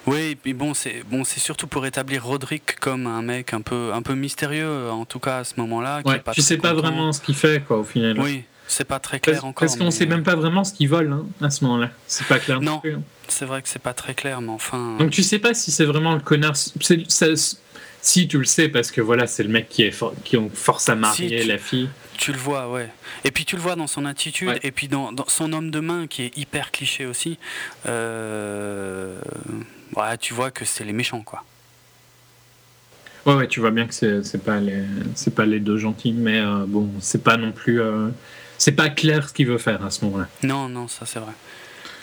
Oui, mais bon, c'est bon, c'est surtout pour établir Roderick comme un mec un peu, un peu mystérieux, en tout cas à ce moment-là. Ouais, tu sais pas vraiment ce qu'il fait, quoi, au final. Oui, c'est pas très clair encore. Parce qu'on sait même pas vraiment ce qu'il vole hein, à ce moment-là. C'est pas clair. Non, hein. c'est vrai que c'est pas très clair, mais enfin. Donc tu sais pas si c'est vraiment le connard. si tu le sais parce que voilà, c'est le mec qui est qui force à marier la fille. Tu le vois, ouais. Et puis tu le vois dans son attitude, et puis dans, son homme de main qui est hyper cliché aussi. Euh... Ouais, tu vois que c'est les méchants, quoi. Ouais, ouais, tu vois bien que c'est pas les c'est pas les deux gentils, mais euh, bon, c'est pas non plus euh, c'est pas clair ce qu'il veut faire à ce moment-là. Non, non, ça c'est vrai.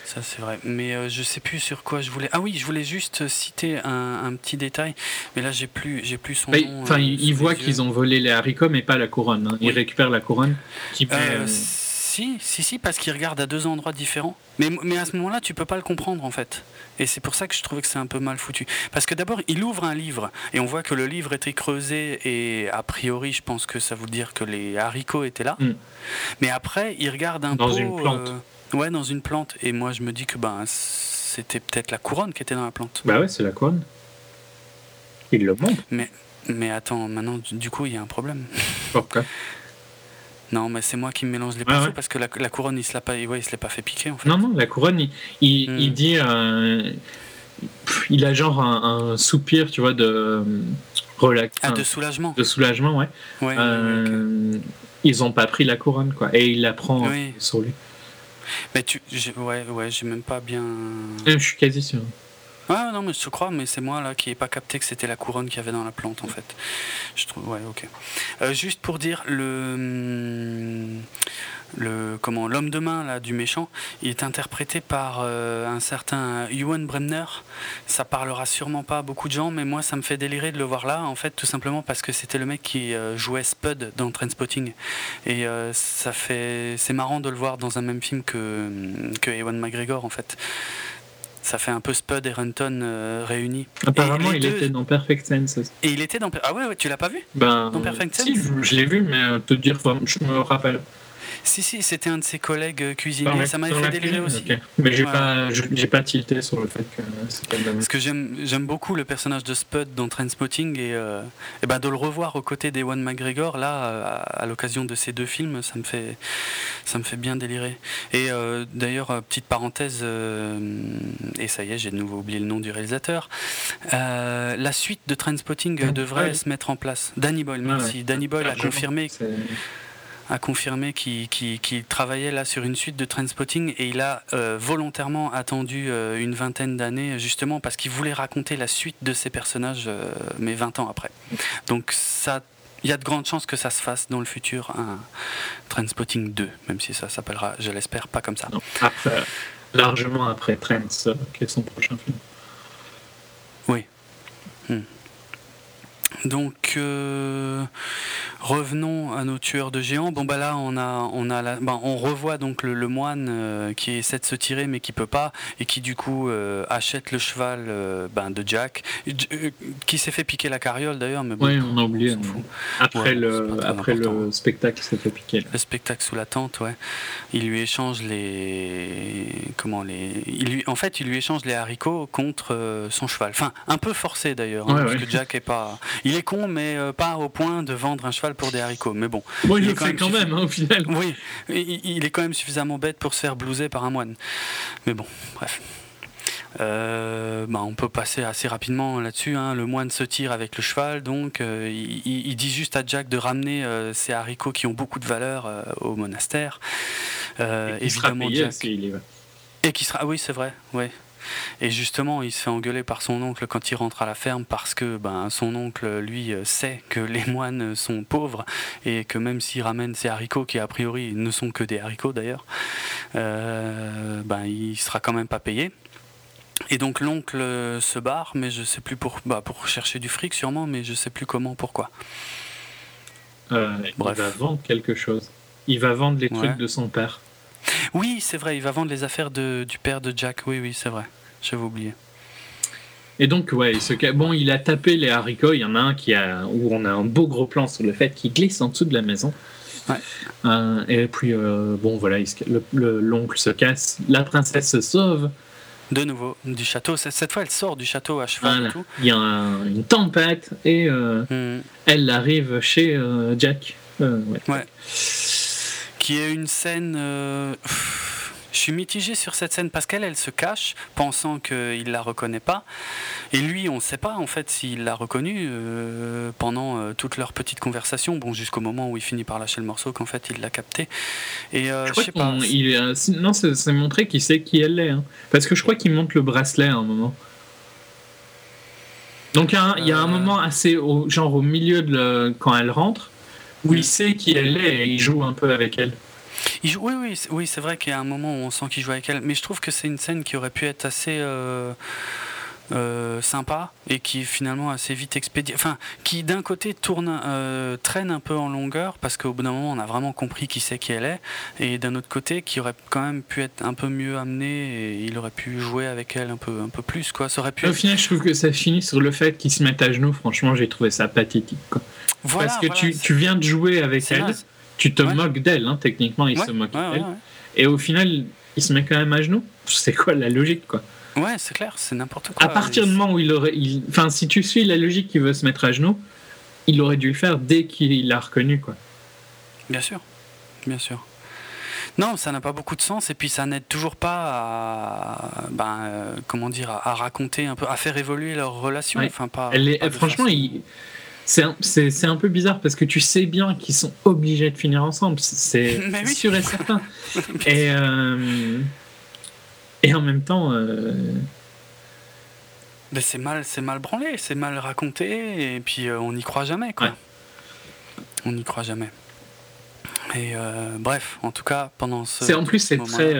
Ça c'est vrai. Mais euh, je sais plus sur quoi je voulais. Ah oui, je voulais juste citer un, petit détail, mais là j'ai plus j'ai plus son. Enfin, il voit qu'ils ont volé les haricots, mais pas la couronne. Hein. Il récupère la couronne. Qui si, si, si, parce qu'il regarde à deux endroits différents. Mais, mais à ce moment-là, tu peux pas le comprendre en fait. Et c'est pour ça que je trouvais que c'est un peu mal foutu. Parce que d'abord, il ouvre un livre et on voit que le livre était creusé et a priori, je pense que ça veut dire que les haricots étaient là. Mm. Mais après, il regarde un dans une plante. Euh, ouais, dans une plante. Et moi, je me dis que ben c'était peut-être la couronne qui était dans la plante. Bah ouais, c'est la couronne. Il le montre. Mais mais attends, maintenant, du coup, il y a un problème. Pourquoi? Non, mais c'est moi qui me mélange les pinceaux parce que la, couronne, il se l'a pas, ouais, il se l'est pas fait piquer en fait. Non, non, la couronne, il, il, hmm. dit, euh, il a genre un, soupir, tu vois, de relax. Ah, de soulagement. De soulagement, ouais. Euh, ils ont pas pris la couronne, quoi, et il la prend sur lui. Mais tu, ouais, ouais, j'ai même pas bien. Je suis quasi sûr. Ouais, non, mais je crois, mais c'est moi là qui n'ai pas capté que c'était la couronne qu'il y avait dans la plante en fait. Je trouve, ouais, ok. Euh, juste pour dire, le, hum, le comment l'homme de main là du méchant, il est interprété par euh, un certain Ewan Bremner. Ça parlera sûrement pas à beaucoup de gens, mais moi ça me fait délirer de le voir là, en fait, tout simplement parce que c'était le mec qui euh, jouait Spud dans Trainspotting, et ça fait, c'est marrant de le voir dans un même film que que Ewan McGregor en fait ça fait un peu Spud et Renton euh, réunis. Apparemment, il était dans Perfect Sense. Et il était dans. Ah ouais, ouais tu l'as pas vu ben, Dans Perfect Sense Si, je, l'ai vu, mais euh, te dire, je me rappelle. Si, si, c'était un de ses collègues euh, cuisiniers. ça m'a fait délirer aussi. Mais j'ai pas, j'ai pas tilté sur le fait que c'était Parce que j'aime, j'aime beaucoup le personnage de Spud dans Trainspotting et, euh, et ben de le revoir aux côtés d'Ewan McGregor là, à, l'occasion de ces deux films, ça me fait, ça me fait bien délirer. Et euh, d'ailleurs, petite parenthèse, et ça y est, j'ai de nouveau oublié le nom du réalisateur. la suite de Trainspotting devrait se mettre en place. Danny Boyle, merci. Danny Boyle a confirmé a confirmé qu'il travaillait là sur une suite de Trainspotting et il a euh, volontairement attendu euh, une vingtaine d'années justement parce qu'il voulait raconter la suite de ses personnages euh, mais 20 ans après. Donc ça il y a de grandes chances que ça se fasse dans le futur un Trainspotting 2, même si ça s'appellera, je l'espère, pas comme ça. après, largement après Trends, qui est son prochain film. Oui. Hmm. Donc euh, revenons à nos tueurs de géants. Bon bah là on a on a la, ben, on revoit donc le, moine euh, qui essaie de se tirer mais qui peut pas et qui du coup euh, achète le cheval ben, de Jack. Qui s'est fait piquer la carriole d'ailleurs mais bon, oui on a oublié après le après le spectacle s'est fait piquer le spectacle sous la tente ouais. Il lui échange les comment les il lui en fait il lui échange les haricots contre son cheval. Enfin un peu forcé d'ailleurs hein, parce que Jack est pas il est con, mais euh, pas au point de vendre un cheval pour des haricots. Mais bon. il, le fait quand même, hein, au final. Oui, il, est quand même suffisamment bête pour se faire blouser par un moine. Mais bon, bref. Euh, bah, on peut passer assez rapidement là-dessus. Hein. Le moine se tire avec le cheval, donc euh, il, dit juste à Jack de ramener ces haricots qui ont beaucoup de valeur au monastère. et évidemment, Jack... Et qui sera, ah oui, c'est vrai, ouais. Et justement, il se fait engueuler par son oncle quand il rentre à la ferme parce que ben, son oncle, lui, sait que les moines sont pauvres et que même s'il ramène ses haricots, qui a priori ne sont que des haricots d'ailleurs, euh, ben, il sera quand même pas payé. Et donc l'oncle se barre, mais je sais plus pour, bah, pour chercher du fric sûrement, mais je sais plus comment, pourquoi. Euh, il va vendre quelque chose. Il va vendre les trucs de son père. Oui, c'est vrai, il va vendre les affaires de, du père de Jack. Oui, oui, c'est vrai. J'avais oublié. Et donc, ouais, il bon, il a tapé les haricots. Il y en a un qui a, où on a un beau gros plan sur le fait qu'il glisse en dessous de la maison. Ouais. Euh, et puis, euh, bon, voilà, l'oncle se casse. La princesse se sauve De nouveau, du château. Cette fois, elle sort du château à cheval et tout. Il y a une tempête et hmm. elle arrive chez Jack. ouais. Qui est une scène. Je suis mitigé sur cette scène parce qu'elle, elle se cache, pensant qu'il ne la reconnaît pas. Et lui, on ne sait pas en fait s'il l'a reconnu euh, pendant euh, toute leur petite conversation, bon, jusqu'au moment où il finit par lâcher le morceau, qu'en fait il l'a capté. Et euh, je, sais pas. Il non, c'est montré qu'il sait qui elle est. Hein. Parce que je crois qu'il monte le bracelet à un moment. Donc il y, a un moment assez, au, genre au milieu de quand elle rentre, où il sait qui elle est et il joue un peu avec elle. Oui, oui, oui c'est vrai qu'il y a un moment où on sent qu'il joue avec elle, mais je trouve que c'est une scène qui aurait pu être assez euh, euh, sympa et qui finalement assez vite expédiée. Enfin, qui d'un côté tourne, euh, traîne un peu en longueur parce qu'au bout d'un moment on a vraiment compris qui c'est qui elle est, et d'un autre côté qui aurait quand même pu être un peu mieux amené et il aurait pu jouer avec elle un peu, un peu plus. Quoi. Ça aurait pu Au final, je trouve que ça finit sur le fait qu'il se mette à genoux. Franchement, j'ai trouvé ça pathétique. parce que tu, tu, viens de jouer avec elle tu te moques d'elle, hein, techniquement, il se moque d'elle. Et au final, il se met quand même à genoux. C'est quoi la logique, quoi? Ouais, c'est clair, c'est n'importe quoi. À partir du moment où il aurait. Enfin, si tu suis la logique qu'il veut se mettre à genoux, il aurait dû le faire dès qu'il l'a reconnu, quoi. Bien sûr, bien sûr. Non, ça n'a pas beaucoup de sens et puis ça n'aide toujours pas à, ben, euh, comment dire, à, raconter un peu, à faire évoluer leur relation. Enfin, pas. Elle est, franchement, il c'est un, peu bizarre parce que tu sais bien qu'ils sont obligés de finir ensemble. C'est sûr et certain. et, euh, et en même temps. Euh, c'est mal, mal branlé, c'est mal raconté, et puis euh, on n'y croit jamais, quoi. On n'y croit jamais. Et bref, en tout cas, pendant ce. C'est en plus, c'est très.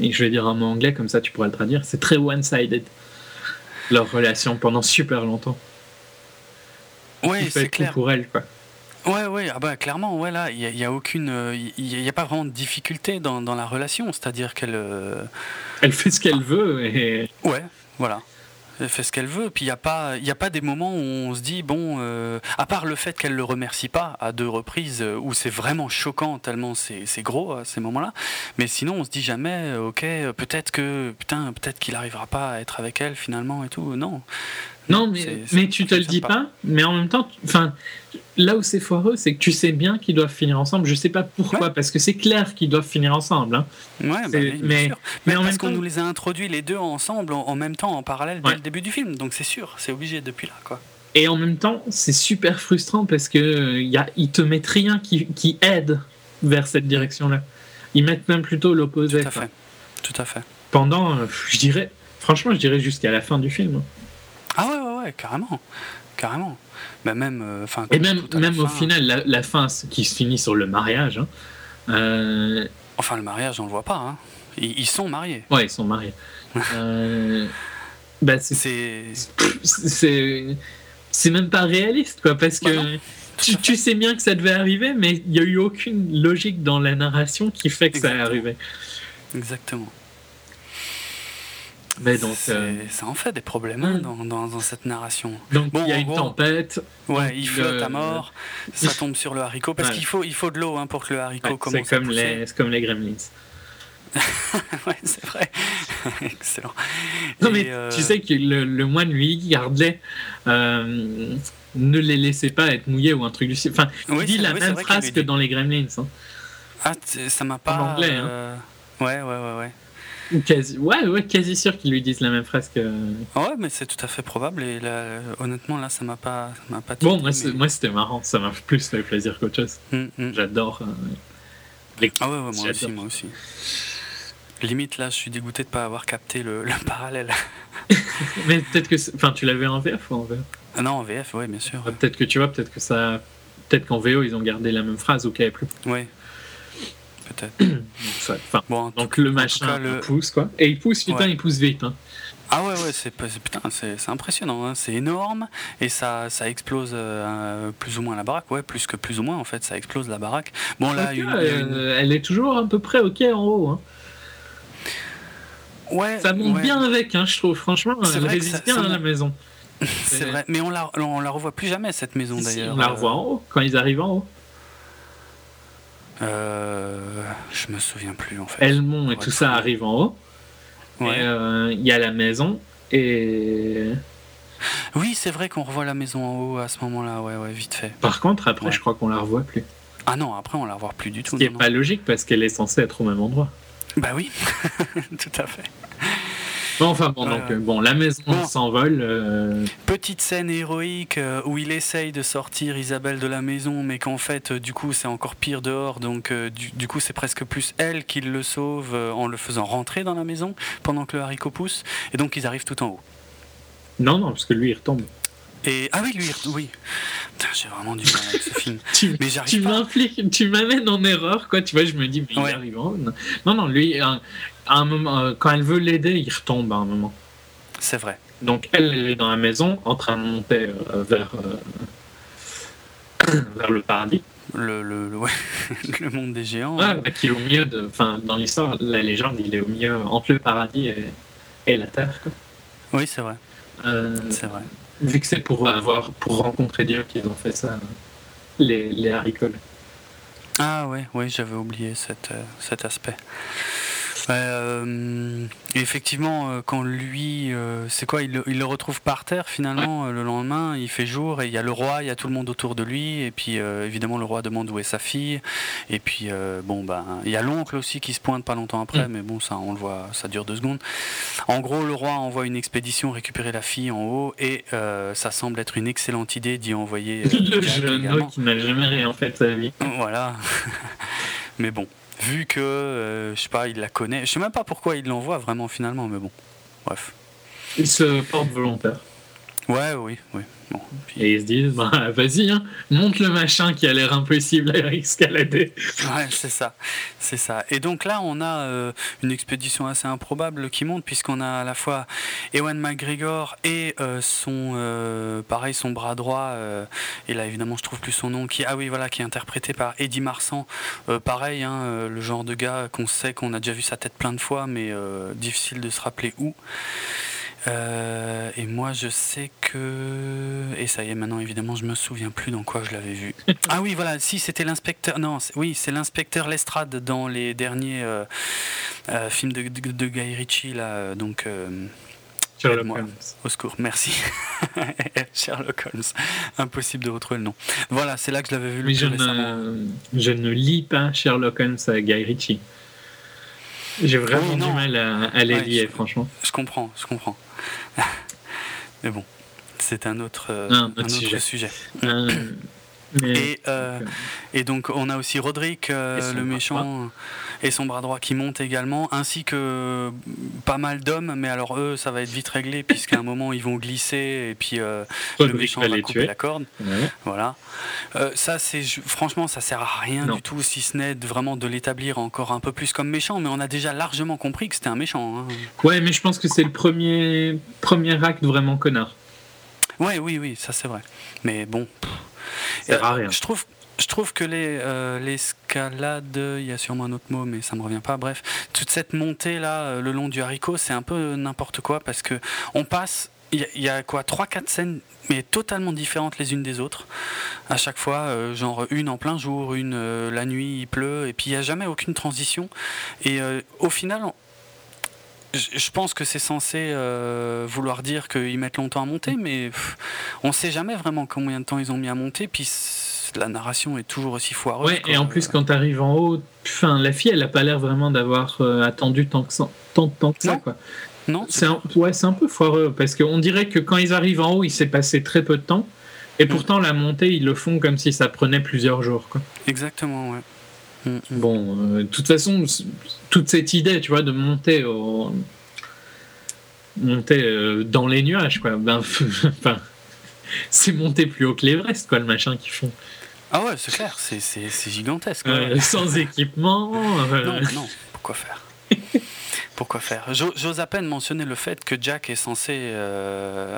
Et je vais dire un mot anglais, comme ça tu pourras le traduire. C'est très one-sided leur relation pendant super longtemps. Oui, c'est clair. pour elle, quoi. Ouais, ouais, ah bah, clairement, ouais, là, il n'y a, y a, aucune. Il n'y a, pas vraiment de difficulté dans, dans la relation, c'est-à-dire qu'elle. Euh, elle fait ce qu'elle veut et. Ouais, voilà elle fait ce qu'elle veut. Puis il n'y a, pas, a pas des moments où on se dit, bon, euh, à part le fait qu'elle ne le remercie pas à deux reprises, euh, où c'est vraiment choquant tellement c'est gros à ces moments-là. Mais sinon, on se dit jamais, euh, ok, peut-être que, putain, peut-être qu'il n'arrivera pas à être avec elle finalement et tout. Non. Non, mais, mais tu te le dis pas. mais en même temps, enfin, là où c'est foireux, c'est que tu sais bien qu'ils doivent finir ensemble. Je sais pas pourquoi, parce que c'est clair qu'ils doivent finir ensemble. Hein. Ouais, bah mais, mais, en parce qu'on nous les a introduits les deux ensemble en, même temps, en parallèle, dès le début du film. Donc c'est sûr, c'est obligé depuis là. quoi. Et en même temps, c'est super frustrant parce que a, ils te mettent rien qui, qui aide vers cette direction-là. Ils mettent même plutôt l'opposé. Tout à fait. Tout à fait. Pendant, euh, je dirais, franchement, je dirais jusqu'à la fin du film. Ah ouais, ouais, ouais, carrément. Carrément. Bah même, euh, enfin. Et même, même au final, la, fin qui se finit sur le mariage. Hein, euh, enfin, le mariage, on le voit pas. Hein. Ils, sont mariés. Ouais, ils sont mariés. euh... bah, c'est. C'est même pas réaliste, quoi, parce que. Bah tu, tu, sais bien que ça devait arriver, mais il n'y a eu aucune logique dans la narration qui fait que ça est arrivé. Exactement. Mais donc, euh, ça en fait des problèmes hein, dans, dans, cette narration. Donc il y a une tempête. Ouais, il flotte à mort, ça tombe sur le haricot parce qu'il faut, il faut de l'eau hein, pour que le haricot commence comme Les, c'est comme les gremlins. ouais, c'est vrai. Excellent. Non, mais euh, tu sais que le, le moine, lui, gardait. Euh, ne les laissez pas être mouillés ou un truc du Enfin, il dit la même phrase que dans les gremlins. Hein. Ah, ça m'a pas. En anglais, hein. Ouais, ouais, ouais, ouais. Quasi, ouais, ouais, quasi sûr qu'ils lui disent la même phrase que. Ouais, mais c'est tout à fait probable. Et là, honnêtement, là, ça m'a pas, m'a pas. Bon, moi, c'était marrant. Ça m'a plus fait plaisir qu'autre chose. Hum, hum. J'adore. Euh. Ah ouais, ouais moi aussi, moi aussi. Limite, là, je suis dégoûté de pas avoir capté le, le parallèle. mais peut-être que, enfin, tu l'avais en VF ou en VF ah Non, en VF, ouais, bien sûr. Peut-être que tu vois, peut-être que ça, peut-être qu'en VO, ils ont gardé la même phrase ou qu'il n'y avait plus. Ouais peut-être. bon, donc le machin le... pousse, quoi. Et il pousse, putain, il pousse vite. Hein. Ah ouais, ouais, c'est, putain, c'est, impressionnant, hein. c'est énorme et ça, ça explose euh, plus ou moins la baraque, ouais, plus que plus ou moins en fait, ça explose la baraque. Bon là, euh, elle est toujours à peu près ok en haut. Hein. Ouais. Ça monte bien avec, hein, je trouve. Franchement, elle résiste bien à la maison. c'est vrai, mais on la, on la revoit plus jamais cette maison d'ailleurs. On la revoit en haut quand ils arrivent en haut. Euh, Je me souviens plus en fait. Elmont et tout ça arrive en haut. Euh, il y a la maison et. Oui, c'est vrai qu'on revoit la maison en haut à ce moment-là, ouais, ouais, vite fait. Par contre, après, je crois qu'on la revoit plus. Ah non, après, on la revoit plus du tout. Ce qui n'est pas logique parce qu'elle est censée être au même endroit. Bah oui, tout à fait. Bon, enfin bon, donc bon, la maison s'envole. Euh. Petite scène héroïque euh, où il essaye de sortir Isabelle de la maison, mais qu'en fait, euh, du coup, c'est encore pire dehors. Donc, du, coup, c'est presque plus elle qui le sauve en le faisant rentrer dans la maison pendant que le haricot pousse. Et donc, ils arrivent tout en haut. Non, non, parce que lui, il retombe. Et, ah oui, lui, oui. J'ai vraiment du mal avec ce film. tu, mais j'arrive tu m'amènes en erreur, quoi. Tu vois, je me dis, mais il arrive. Non, non, lui, à un moment, euh, quand elle veut l'aider, il retombe à un moment. C'est vrai. Donc elle, elle est dans la maison, en train de monter euh, vers, euh, vers le paradis. Le, le, le, monde des géants. Ouais, bah, qui est au milieu de. Enfin, dans l'histoire, la légende, il est au milieu, entre le paradis et, et la terre. Quoi. Oui, c'est vrai. c'est vrai vu que c'est pour avoir pour rencontrer Dieu qu'ils ont fait ça, les, les haricots. Ah ouais, ouais, j'avais oublié cet, euh, cet aspect. Euh, effectivement, euh, quand lui, euh, c'est quoi, il, le retrouve par terre finalement le lendemain, il fait jour et il y a le roi, il y a tout le monde autour de lui et puis évidemment le roi demande où est sa fille et puis bon ben il y a l'oncle aussi qui se pointe pas longtemps après, mm. mais bon ça on le voit, ça dure deux secondes. En gros, le roi envoie une expédition récupérer la fille en haut et ça semble être une excellente idée d'y envoyer le jeune qui n'a jamais rien fait de sa vie. Voilà, mais bon vu que, euh, je sais pas, il la connaît. Je sais même pas pourquoi il l'envoie vraiment finalement, mais bon, bref. Il se porte volontaire. Ouais, oui, oui. Et ils se disent, bah, vas-y, hein, monte le machin qui a l'air impossible à escalader. Ouais, c'est ça, c'est ça. Et donc là, on a euh, une expédition assez improbable qui monte, puisqu'on a à la fois Ewan McGregor et euh, son, euh, pareil, son bras droit, et là évidemment je trouve plus son nom, qui, ah oui, voilà, qui est interprété par Eddie Marsan. pareil, hein, le genre de gars qu'on sait qu'on a déjà vu sa tête plein de fois, mais difficile de se rappeler où. Euh, et moi, je sais que. Et ça y est, maintenant, évidemment, je me souviens plus dans quoi je l'avais vu. ah oui, voilà, si, c'était l'inspecteur. Non, oui, c'est l'inspecteur Lestrade dans les derniers euh, euh, films de, de, Guy Ritchie, là. Donc. Sherlock Holmes. Au secours, merci. Sherlock Holmes. Impossible de retrouver le nom. Voilà, c'est là que je l'avais vu le plus je Ne, je ne lis pas Sherlock Holmes à Guy Ritchie. J'ai vraiment du mal à, les lier, franchement. Je comprends, je comprends. Mais bon, c'est un autre, un autre, sujet. Euh, et, euh, et, donc on a aussi Roderick, euh, le méchant, et son bras droit qui monte également, ainsi que pas mal d'hommes, mais alors eux, ça va être vite réglé, puisqu'à un moment ils vont glisser, et puis le méchant va, couper la corde. Voilà. ça, c'est franchement, ça sert à rien du tout, si ce n'est vraiment de l'établir encore un peu plus comme méchant, mais on a déjà largement compris que c'était un méchant. Hein. Ouais, mais je pense que c'est le premier, premier acte vraiment connard. Ouais, oui, oui, ça c'est vrai. Mais bon. Je trouve, je trouve que les, euh, l'escalade, il y a sûrement un autre mot, mais ça me revient pas. Bref, toute cette montée là, euh, le long du haricot, c'est un peu n'importe quoi parce que on passe. Il y, a quoi 3-4 scènes, mais totalement différentes les unes des autres. À chaque fois, euh, genre une en plein jour, une la nuit, il pleut, et puis il n'y a jamais aucune transition. Et au final, je pense que c'est censé euh, vouloir dire qu'ils mettent longtemps à monter, mais on ne sait jamais vraiment combien de temps ils ont mis à monter, puis la narration est toujours aussi foireuse. Ouais, et en plus, quand tu arrives en haut, enfin, la fille, elle n'a pas l'air vraiment d'avoir euh, attendu tant, que ça, tant, tant que ça. Quoi. Non, c'est un, ouais, un peu foireux, parce qu'on dirait que quand ils arrivent en haut, il s'est passé très peu de temps, et mm. pourtant, la montée, ils le font comme si ça prenait plusieurs jours. Quoi. Exactement, ouais. Mm, mm. Bon, euh, de toute façon, toute cette idée, tu vois, de monter monter euh, dans les nuages, quoi. Ben, enfin, c'est monter plus haut que l'Everest, quoi, le machin qu'ils font. Ah ouais, c'est clair, c'est, gigantesque. Euh, sans équipement. Non, non, pourquoi faire? Pourquoi faire? J'ose à peine mentionner le fait que Jack est censé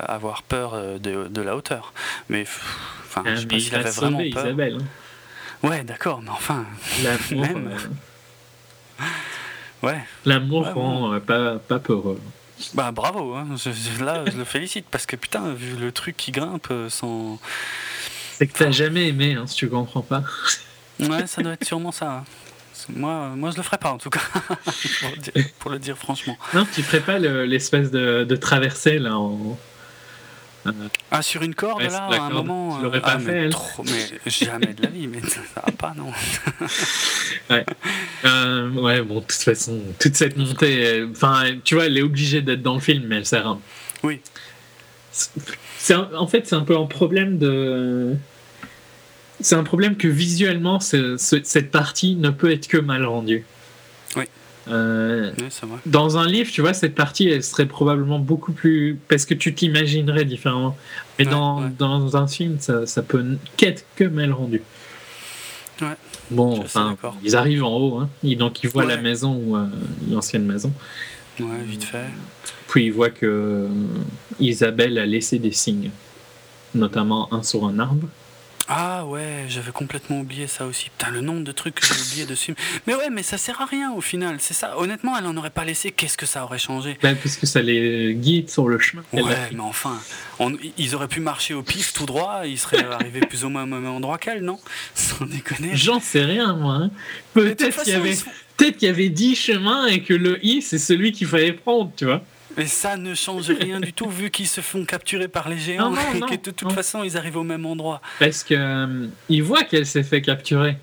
avoir peur de, de, la hauteur. Mais, enfin, ah, je sais pas s'il avait vraiment peur. Isabelle. Hein. Ouais, d'accord, mais enfin. L'amour. Même... Euh, ouais. L'amour rend euh, pas, pas peureux. Bah bravo, hein. là je le félicite parce que putain, vu le truc qui grimpe euh, sans. C'est que t'as jamais aimé, hein, si tu comprends pas. Ouais, ça doit être sûrement ça. Moi, moi, je le ferais pas en tout cas, pour, le dire, franchement. Non, tu ferais pas l'espèce de, de, traversée là en. Ah, sur une corde là, à un moment. Tu l'aurais pas ah, fait, mais, trop, mais jamais de la vie, mais ça va pas, non. ouais. Euh, ouais, bon, de toute façon, toute cette montée, enfin, tu vois, elle est obligée d'être dans le film, mais elle sert à. Oui. En fait, c'est un peu un problème de c'est un problème que visuellement, cette partie ne peut être que mal rendue. Oui. Euh, dans un livre, tu vois, cette partie, elle serait probablement beaucoup plus. Parce que tu t'imaginerais différemment. Mais dans, dans, un film, ça, ça peut qu'être que mal rendu. Ouais. Bon, enfin, ils arrivent en haut, hein. donc ils voient la maison, ou euh, l'ancienne maison. Ouais, vite fait. Puis ils voient que euh, Isabelle a laissé des signes, notamment un sur un arbre. Ah ouais, j'avais complètement oublié ça aussi. Putain, le nombre de trucs que j'ai oublié dessus. Mais ouais, mais ça sert à rien au final, c'est ça. Honnêtement, elle en aurait pas laissé, qu'est-ce que ça aurait changé? Parce que ça les guide sur le chemin. Ouais, mais enfin, ils auraient pu marcher au pif tout droit, ils seraient arrivés plus ou moins au même endroit qu'elle, non? Sans déconner. J'en sais rien, moi. Hein. Peut-être qu'il y avait... Peut-être qu'il y avait 10 chemins et que le I, c'est celui qu'il fallait prendre, tu vois. Mais ça ne change rien du tout vu qu'ils se font capturer par les géants et que de toute façon ils arrivent au même endroit. Parce que euh, ils voient qu'elle s'est fait capturer.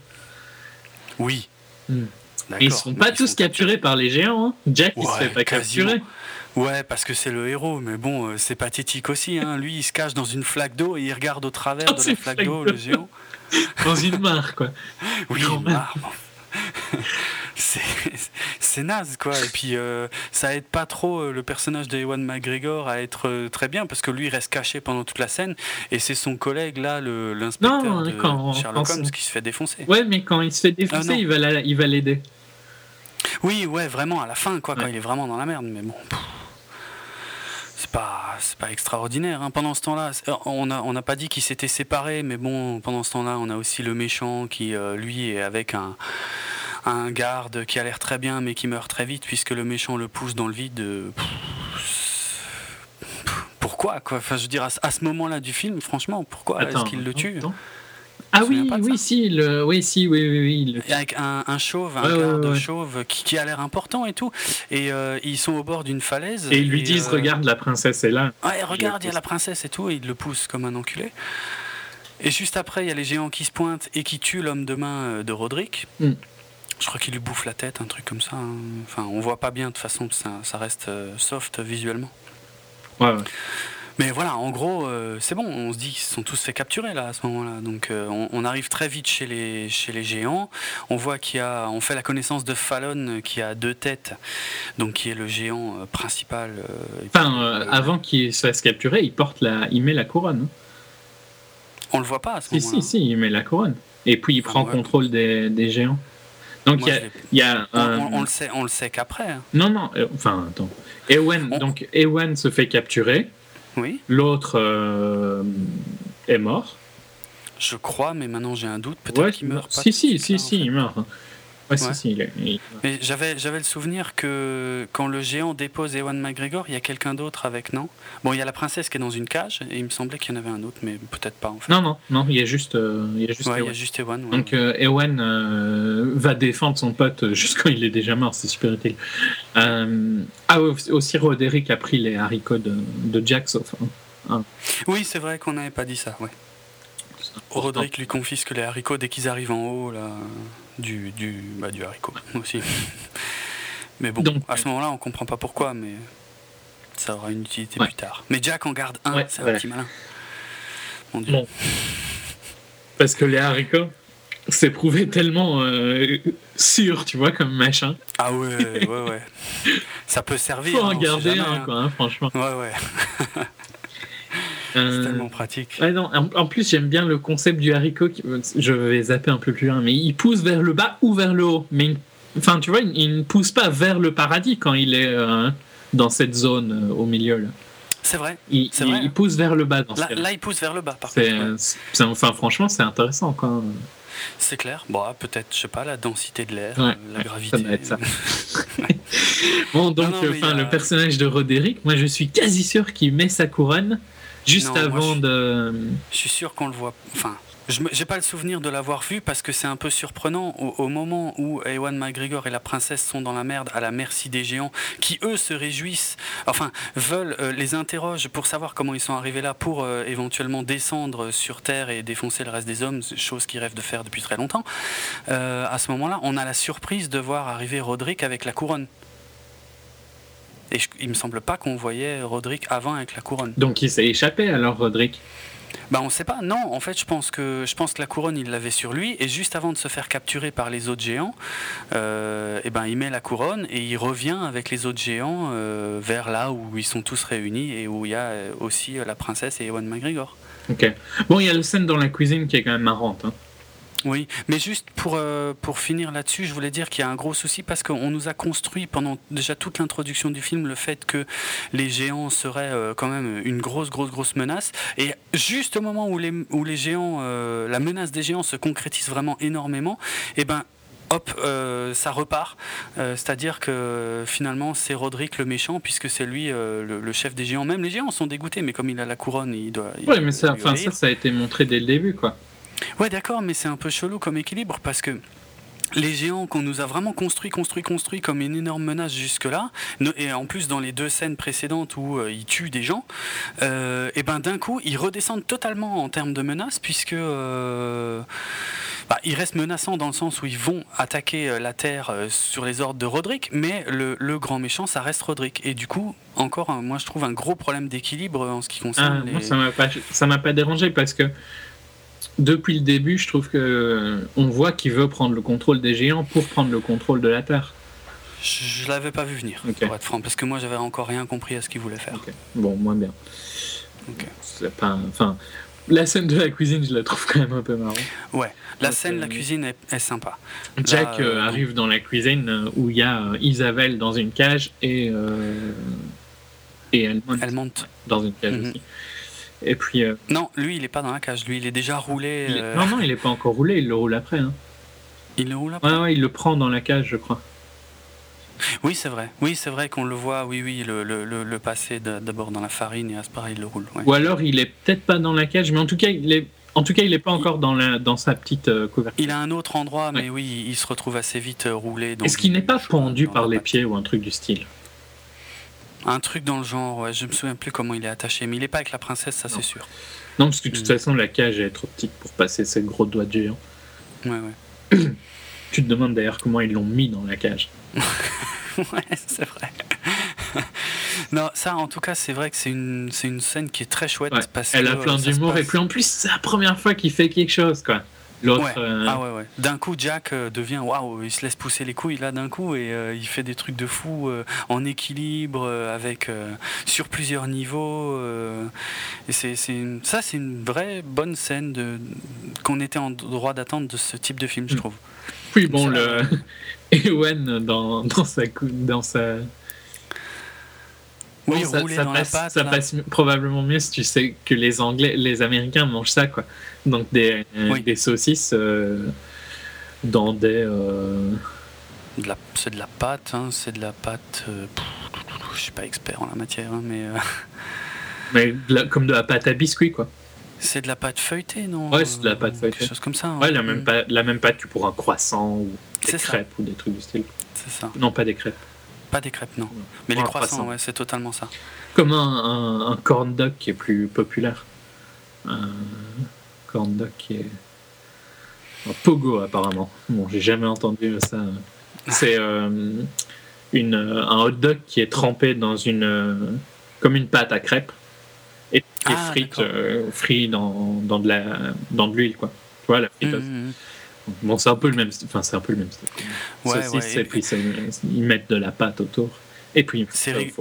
Oui. Hmm. Ils sont pas tous capturés par les géants. Hein. Jack il se fait pas capturer. Ouais, parce que c'est le héros, mais bon, euh, c'est pathétique aussi. Hein. Lui, il se cache dans une flaque d'eau et il regarde au travers de la flaque d'eau le géant. Dans une mare, quoi. Oui, une mare c'est naze quoi. Et puis euh, ça aide pas trop euh, le personnage de Ewan McGregor à être euh, très bien parce que lui il reste caché pendant toute la scène. Et c'est son collègue là l'inspecteur de Sherlock Holmes qui se fait défoncer. Ouais mais quand il se fait défoncer ah, il va l'aider. Oui ouais vraiment à la fin quoi quand il est vraiment dans la merde mais bon c'est pas pas extraordinaire hein. pendant ce temps-là on n'a on a pas dit qu'ils s'étaient séparés mais bon pendant ce temps-là on a aussi le méchant qui lui est avec un un garde qui a l'air très bien mais qui meurt très vite puisque le méchant le pousse dans le vide. Euh, pourquoi quoi? Enfin, je veux dire, à, ce moment-là du film, franchement, pourquoi est-ce qu'il le tue? ah oui, oui, si, le, oui, si, oui, oui, oui. Avec un, chauve, un garde chauve qui, a l'air important et tout. Et euh, ils sont au bord d'une falaise. Et ils lui disent, euh, regarde, la princesse est là. Ouais, regarde, il y a la princesse et tout. Et ils le poussent comme un enculé. Et juste après, il y a les géants qui se pointent et qui tuent l'homme de main de Roderick. Mm. Je crois qu'il lui bouffe la tête, un truc comme ça. Hein. Enfin, on voit pas bien de toute façon, ça, ça reste euh, soft visuellement. Ouais, ouais. Mais voilà, en gros, euh, c'est bon, on se dit qu'ils se sont tous fait capturer là à ce moment-là. Donc euh, on, arrive très vite chez les, chez les géants. On voit qu'il y a, on fait la connaissance de Fallon qui a deux têtes, donc qui est le géant principal. enfin, avant qu'il se fasse capturer, il porte la, il met la couronne. Hein. On le voit pas à ce moment-là. Si, si, si, il met la couronne. Et puis il prend contrôle des, des géants. Donc il y a, on, le sait, on le sait qu'après. Hein. Non, non. Euh, enfin, attends. Ewen, donc Ewen se fait capturer. Oui. L'autre euh, est mort. Je crois, mais maintenant j'ai un doute. Peut-être qu'il meurt pas. Si, si, si, si, il meurt. Mais j'avais, j'avais le souvenir que quand le géant dépose Ewan McGregor, il y a quelqu'un d'autre avec, non? Bon, il y a la princesse qui est dans une cage, et il me semblait qu'il y en avait un autre, mais peut-être pas en fait. Non, non, non, il y a juste, euh, il y a juste, Ewan. Il y a juste Ewan. Donc euh, Ewan euh, va défendre son pote juste quand il est déjà mort, c'est super utile. ah, aussi Roderick a pris les haricots de, de Jack, sauf. Hein. Oui, c'est vrai qu'on n'avait pas dit ça, ouais. Roderick lui confisque les haricots dès qu'ils arrivent en haut, là du, du, bah, du haricot aussi. mais bon, à ce moment-là, on comprend pas pourquoi, mais ça aura une utilité plus tard. Mais Jack en garde un, c'est un petit malin. Mon Dieu. Parce que les haricots, c'est prouvé tellement euh, sûr, tu vois, comme machin. Ah ouais, ouais, ouais. ça peut servir. Faut en hein, garder un, hein. quoi, hein, franchement. Ouais, ouais. C'est euh, tellement pratique. non, en, plus, j'aime bien le concept du haricot. Je vais zapper un peu plus loin, mais il pousse vers le bas ou vers le haut. Mais enfin, tu vois, il, ne pousse pas vers le paradis quand il est euh, dans cette zone euh, au milieu. C'est vrai. Il, il, pousse vers le bas. Dans là, là, il pousse vers le bas. Par contre, enfin, franchement, c'est intéressant. Quoi. C'est clair. Bon, ah, peut-être, je sais pas, la densité de l'air, la gravité. Ça être ça. bon, donc, enfin, le personnage de Roderick, moi, je suis quasi sûr qu'il met sa couronne Juste avant de. Je suis sûr qu'on le voit. Enfin, J'ai pas le souvenir de l'avoir vu parce que c'est un peu surprenant au, moment où Ewan McGregor et la princesse sont dans la merde à la merci des géants qui eux se réjouissent, enfin veulent euh, les interrogent pour savoir comment ils sont arrivés là pour euh, éventuellement descendre sur Terre et défoncer le reste des hommes, chose qu'ils rêvent de faire depuis très longtemps. Euh, à ce moment-là, on a la surprise de voir arriver Roderick avec la couronne. Et il me semble pas qu'on voyait Roderick avant avec la couronne. Donc il s'est échappé alors Roderick? Bah on sait pas. Non, en fait, je pense que je pense que la couronne il l'avait sur lui et juste avant de se faire capturer par les autres géants, euh, et ben il met la couronne et il revient avec les autres géants euh, vers là où ils sont tous réunis et où il y a euh, aussi la princesse et Ewan McGregor. Ok. Bon, il y a le scène dans la cuisine qui est quand même marrante. Hein. Oui, mais juste pour, euh, pour finir là-dessus, je voulais dire qu'il y a un gros souci parce qu'on nous a construit pendant déjà toute l'introduction du film le fait que les géants seraient euh, quand même une grosse, grosse, grosse menace. Et juste au moment où les, où les géants, euh, la menace des géants se concrétise vraiment énormément, et eh ben hop, ça repart. C'est-à-dire que finalement, c'est Roderick le méchant, puisque c'est lui le, chef des géants. Même les géants sont dégoûtés, mais comme il a la couronne, il doit. Oui, mais ça, ça, ça a été montré dès le début, quoi. Ouais, d'accord, mais c'est un peu chelou comme équilibre parce que les géants qu'on nous a vraiment construit, construit, construit comme une énorme menace jusque-là, et en plus dans les deux scènes précédentes où euh, ils tuent des gens, euh, et ben d'un coup ils redescendent totalement en termes de menace puisque euh, bah, ils restent menaçants dans le sens où ils vont attaquer la Terre sur les ordres de Roderick, mais le, grand méchant ça reste Roderick. Et du coup, encore, moi je trouve un gros problème d'équilibre en ce qui concerne. Ah, moi, ça m'a pas dérangé parce que depuis le début, je trouve que euh, on voit qu'il veut prendre le contrôle des géants pour prendre le contrôle de la Terre. Je, ne l'avais pas vu venir, pour être franc, parce que moi j'avais encore rien compris à ce qu'il voulait faire. Bon, moins bien. Pas, enfin, la scène de la cuisine, je la trouve quand même un peu marrant. Ouais, la scène de la cuisine est, sympa. Jack euh, euh, arrive dans la cuisine où il y a Isabelle dans une cage et et elle monte, dans une cage mhm. aussi. Et puis. Euh, non, lui, il est pas dans la cage. Lui, il est déjà roulé. Euh, non, non, il est pas encore roulé. Il le roule après. Hein. Il le roule après. Ouais, ouais, il le prend dans la cage, je crois. Oui, c'est vrai. Oui, c'est vrai qu'on le voit. Oui, oui, le, le, le, passer d'abord dans la farine et à ce pareil, il le roule. Ou alors, il est peut-être pas dans la cage, mais en tout cas, il est. En tout cas, il n'est pas encore dans, la, dans sa petite euh, couverture. Il a un autre endroit, mais oui, il se retrouve assez vite roulé. Est-ce qu'il n'est pas pendu par les pieds ou un truc du style? Un truc dans le genre, ouais, je me souviens plus comment il est attaché, mais il est pas avec la princesse, ça c'est sûr. Non, parce que de toute mm. façon, la cage est trop petite pour passer ces gros doigts de géant. Ouais, ouais. tu te demandes d'ailleurs comment ils l'ont mis dans la cage. ouais, c'est vrai. non, ça en tout cas, c'est vrai que c'est une, une scène qui est très chouette. parce Elle a plein d'humour et puis en plus, c'est la première fois qu'il fait quelque chose, quoi. Euh, ah ouais, ouais. D'un coup, Jack euh, devient waouh, il se laisse pousser les couilles là d'un coup et euh, il fait des trucs de fou en équilibre avec sur plusieurs niveaux. et c'est, ça, c'est une vraie bonne scène de qu'on était en droit d'attendre de ce type de film, je mm. trouve. Oui, bon, le Ewen dans, dans sa dans sa oui, ça, passe, ça passe probablement mieux si tu sais que les Anglais, les Américains mangent ça, quoi. Donc des, des saucisses euh, dans des. Euh... De c'est de la pâte, hein, c'est de la pâte. Euh, je suis pas expert en la matière, hein, mais. Euh, mais comme de la pâte à biscuit, quoi. C'est de la pâte feuilletée, non Ouais, c'est de la pâte feuilletée. Quelque chose comme ça. Hein. Ouais, la même, pâte, la même pâte que pour un croissant ou des crêpes ou des trucs du style. C'est ça. Non, pas des crêpes. Pas des crêpes, non. Mais les croissants, ouais, c'est totalement ça. Comme un, un, corn dog qui est plus populaire. Un corn dog qui est. Un pogo, apparemment. Bon, j'ai jamais entendu ça. C'est euh, une, un hot dog qui est trempé dans une. comme une pâte à crêpes. Et qui est ah, frite, euh, frit dans, dans de la dans de l'huile, quoi. Tu vois, la friteuse. Mmh, mmh. Bon, c'est un peu le même, enfin c'est un peu le même style. Ouais, ouais, et puis, ils mettent de la pâte autour et puis c'est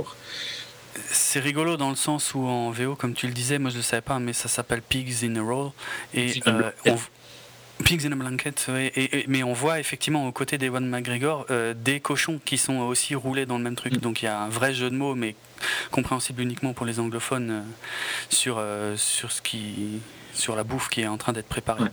C'est rigolo dans le sens où en VO, comme tu le disais, moi je ne savais pas, mais ça s'appelle Pigs in a Roll et euh, Pigs in a Blanket, et, mais on voit effectivement aux côtés d'Ewan McGregor euh, des cochons qui sont aussi roulés dans le même truc. Mm. Donc il y a un vrai jeu de mots, mais compréhensible uniquement pour les anglophones euh, sur, sur, ce qui, sur la bouffe qui est en train d'être préparée.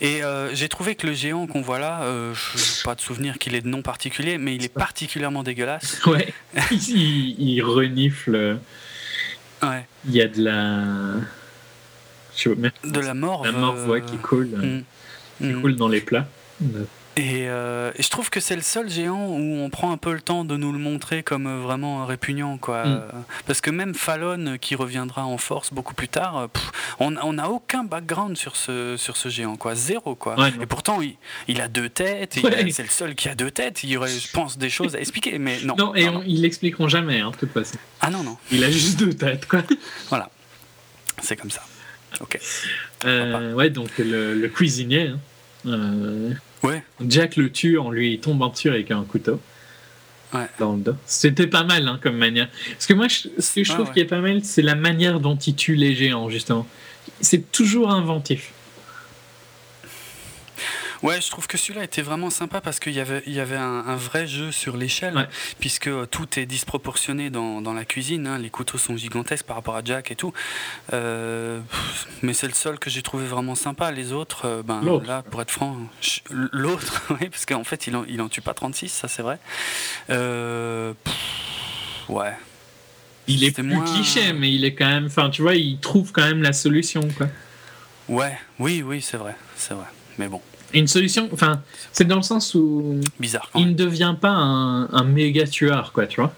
Et euh, j'ai trouvé que le géant qu'on voit là, euh, je n'ai pas de souvenir qu'il ait de nom particulier, mais il est particulièrement dégueulasse. Ouais, il, renifle. Ouais. Il y a de la. Je De la morve. La morve, qui coule, mm. qui mm. coule dans les plats. Euh, et, je trouve que c'est le seul géant où on prend un peu le temps de nous le montrer comme euh, vraiment répugnant. Quoi. Mm. Parce que même Fallon, euh, qui reviendra en force beaucoup plus tard, on n'a aucun background sur ce, sur ce géant. Quoi. Zéro. Quoi. et pourtant, il, il, a deux têtes. C'est le seul qui a deux têtes. Il y aurait, je pense, des choses à expliquer. Mais non. Non, et ils l'expliqueront jamais, hein, de toute façon. Ah non, non. Il a juste deux têtes. Quoi. Voilà. C'est comme ça. Ok. ouais, donc le, le cuisinier. Hein. Ouais. Jack le tue en lui tombant dessus avec un couteau. Ouais. Dans le dos. C'était pas mal hein, comme manière. Parce que moi, ce que je trouve qui est pas mal, c'est la manière dont il tue les géants, justement. C'est toujours inventif. Ouais, je trouve que celui-là était vraiment sympa parce qu'il y avait, il y avait un, vrai jeu sur l'échelle, puisque euh, tout est disproportionné dans, dans la cuisine. Hein. Les couteaux sont gigantesques par rapport à Jack et tout. Euh, mais c'est le seul que j'ai trouvé vraiment sympa. Les autres, euh, ben, là, pour être franc, l'autre, oui, parce qu'en fait, il en, il en tue pas 36, ça c'est vrai. ouais. Il est, plus cliché, mais il est quand même. Enfin, tu vois, il trouve quand même la solution, quoi. Ouais, oui, oui, c'est vrai, c'est vrai. Mais bon. Une solution, enfin, c'est dans le sens où. Bizarre. il ne devient pas un, un, méga tueur, quoi, tu vois.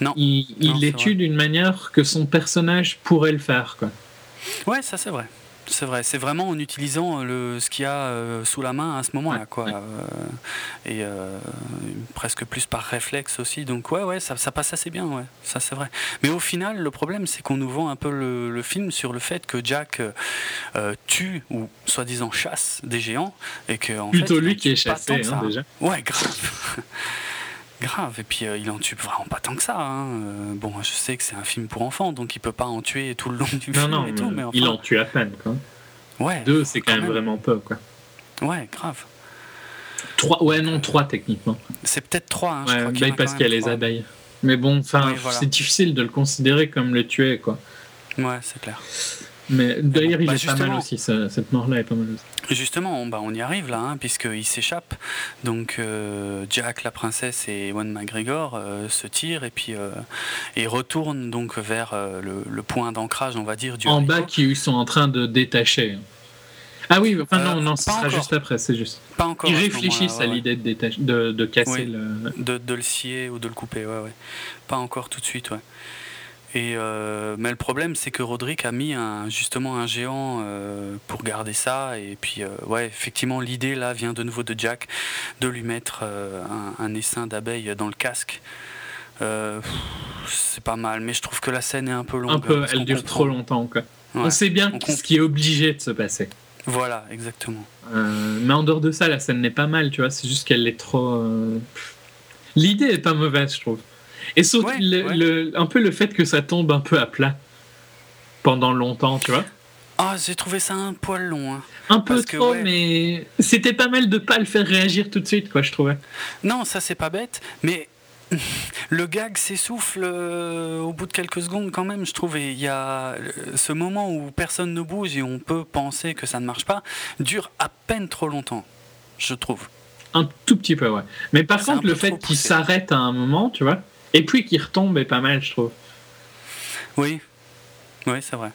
Non. Il, il les tue d'une manière que son personnage pourrait le faire, quoi. Ouais, ça c'est vrai. C'est vrai, c'est vraiment en utilisant le, ce qu'il y a euh, sous la main à ce moment-là, quoi. Euh, et euh, presque plus par réflexe aussi. Donc ouais, ouais, ça, ça passe assez bien, ouais. Ça c'est vrai. Mais au final, le problème, c'est qu'on nous vend un peu le, film sur le fait que Jack tue ou soi-disant chasse des géants et que en plutôt lui qui est chassé hein, déjà. Ouais, grave. grave. Et puis il en tue vraiment pas tant que ça. Hein. bon, je sais que c'est un film pour enfants, donc il peut pas en tuer tout le long du film non, et tout. Mais il en tue à peine, quoi. Ouais. Deux, c'est quand, même, vraiment peu, quoi. Ouais, grave. Trois, ouais, non, trois techniquement. C'est peut-être trois. Hein, ouais, je crois parce qu'il y a les abeilles. Mais bon, enfin, c'est difficile de le considérer comme le tuer, quoi. Ouais, c'est clair. Mais d'ailleurs, il bah, est pas mal aussi, cette mort-là est pas mal aussi. Justement, on, bah, on y arrive là, hein, puisqu'il s'échappe. Donc, euh, Jack, la princesse et Ewan McGregor euh, se tirent et puis euh, et retournent donc vers le, point d'ancrage, on va dire, du. En bas, qui sont en train de détacher. Ah oui, enfin non, non, ce sera juste après, c'est juste. Pas encore. Ils réfléchissent à l'idée de, de, de, casser le. De, de, le scier ou de le couper, ouais, ouais. Pas encore tout de suite, ouais. Et, euh, mais le problème, c'est que Roderick a mis un, justement un géant euh, pour garder ça. Et puis, euh, ouais, effectivement, l'idée là vient de nouveau de Jack de lui mettre un, essaim d'abeilles dans le casque. c'est pas mal, mais je trouve que la scène est un peu longue. Un peu, elle dure trop longtemps. Quoi. on sait bien ce qui est obligé de se passer. Voilà, exactement. mais en dehors de ça, la scène n'est pas mal, tu vois. C'est juste qu'elle est trop. L'idée est pas mauvaise, je trouve. Et surtout, un peu le fait que ça tombe un peu à plat pendant longtemps, tu vois. Ah, j'ai trouvé ça un poil long. Hein. Un peu trop, mais c'était pas mal de pas le faire réagir tout de suite, quoi, je trouvais. Non, ça c'est pas bête, mais le gag s'essouffle euh, au bout de quelques secondes quand même, je trouve. Et il y a euh, ce moment où personne ne bouge et on peut penser que ça ne marche pas, dure à peine trop longtemps, je trouve. Un tout petit peu, ouais. Mais par contre, le fait qu'il s'arrête à un moment, tu vois, et puis qui retombe est pas mal, je trouve. Oui, oui, c'est vrai.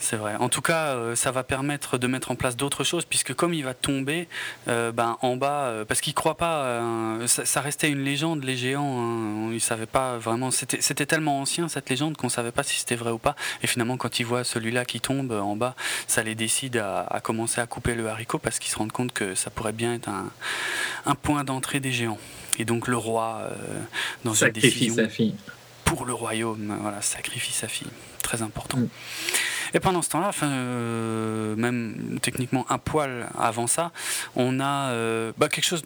C'est vrai. En tout cas, euh, ça va permettre de mettre en place d'autres choses, puisque comme il va tomber euh, ben, en bas, euh, parce qu'il croit pas, ça, restait une légende, les géants, hein, savaient pas vraiment, c'était tellement ancien cette légende qu'on savait pas si c'était vrai ou pas. Et finalement, quand ils voient celui-là qui tombe en bas, ça les décide à, commencer à couper le haricot, parce qu'ils se rendent compte que ça pourrait bien être un point d'entrée des géants. Et donc le roi, dans sacrifie une décision sa fille. pour le royaume, voilà, sacrifie sa fille. Très important. Mm. Et pendant ce temps-là, enfin, euh, même techniquement un poil avant ça, on a euh, bah, quelque chose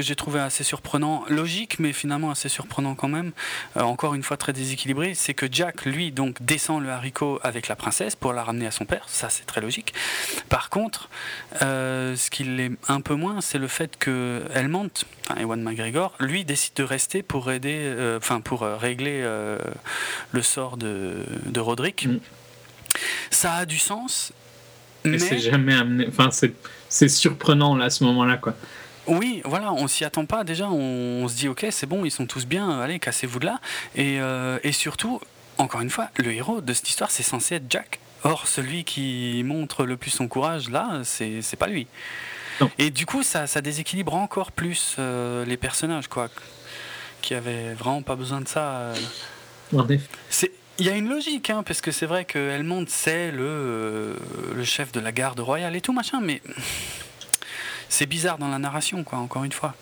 que j'ai trouvé assez surprenant, logique, mais finalement assez surprenant quand même, euh, encore une fois très déséquilibré, c'est que Jack, lui, donc descend le haricot avec la princesse pour la ramener à son père, ça c'est très logique. Par contre, ce qui l'est un peu moins, c'est le fait que Helmont, enfin Ewan McGregor, lui décide de rester pour aider, enfin pour régler le sort de, de Roderick. Mm. Ça a du sens. Mais, c'est jamais amené. Enfin, c'est surprenant là, à ce moment-là, quoi. Oui, voilà, on s'y attend pas. Déjà, on, se dit, ok, c'est bon, ils sont tous bien, allez, cassez-vous de là. Et, euh, et surtout, encore une fois, le héros de cette histoire, c'est censé être Jack. Or, celui qui montre le plus son courage, là, c'est pas lui. Et du coup, ça, ça déséquilibre encore plus euh, les personnages, quoi. Qui avaient vraiment pas besoin de ça. Euh. Il y a une logique, hein, parce que c'est vrai que Helmond, c'est le, euh, le chef de la garde royale et tout, machin, mais c'est bizarre dans la narration, quoi, encore une fois.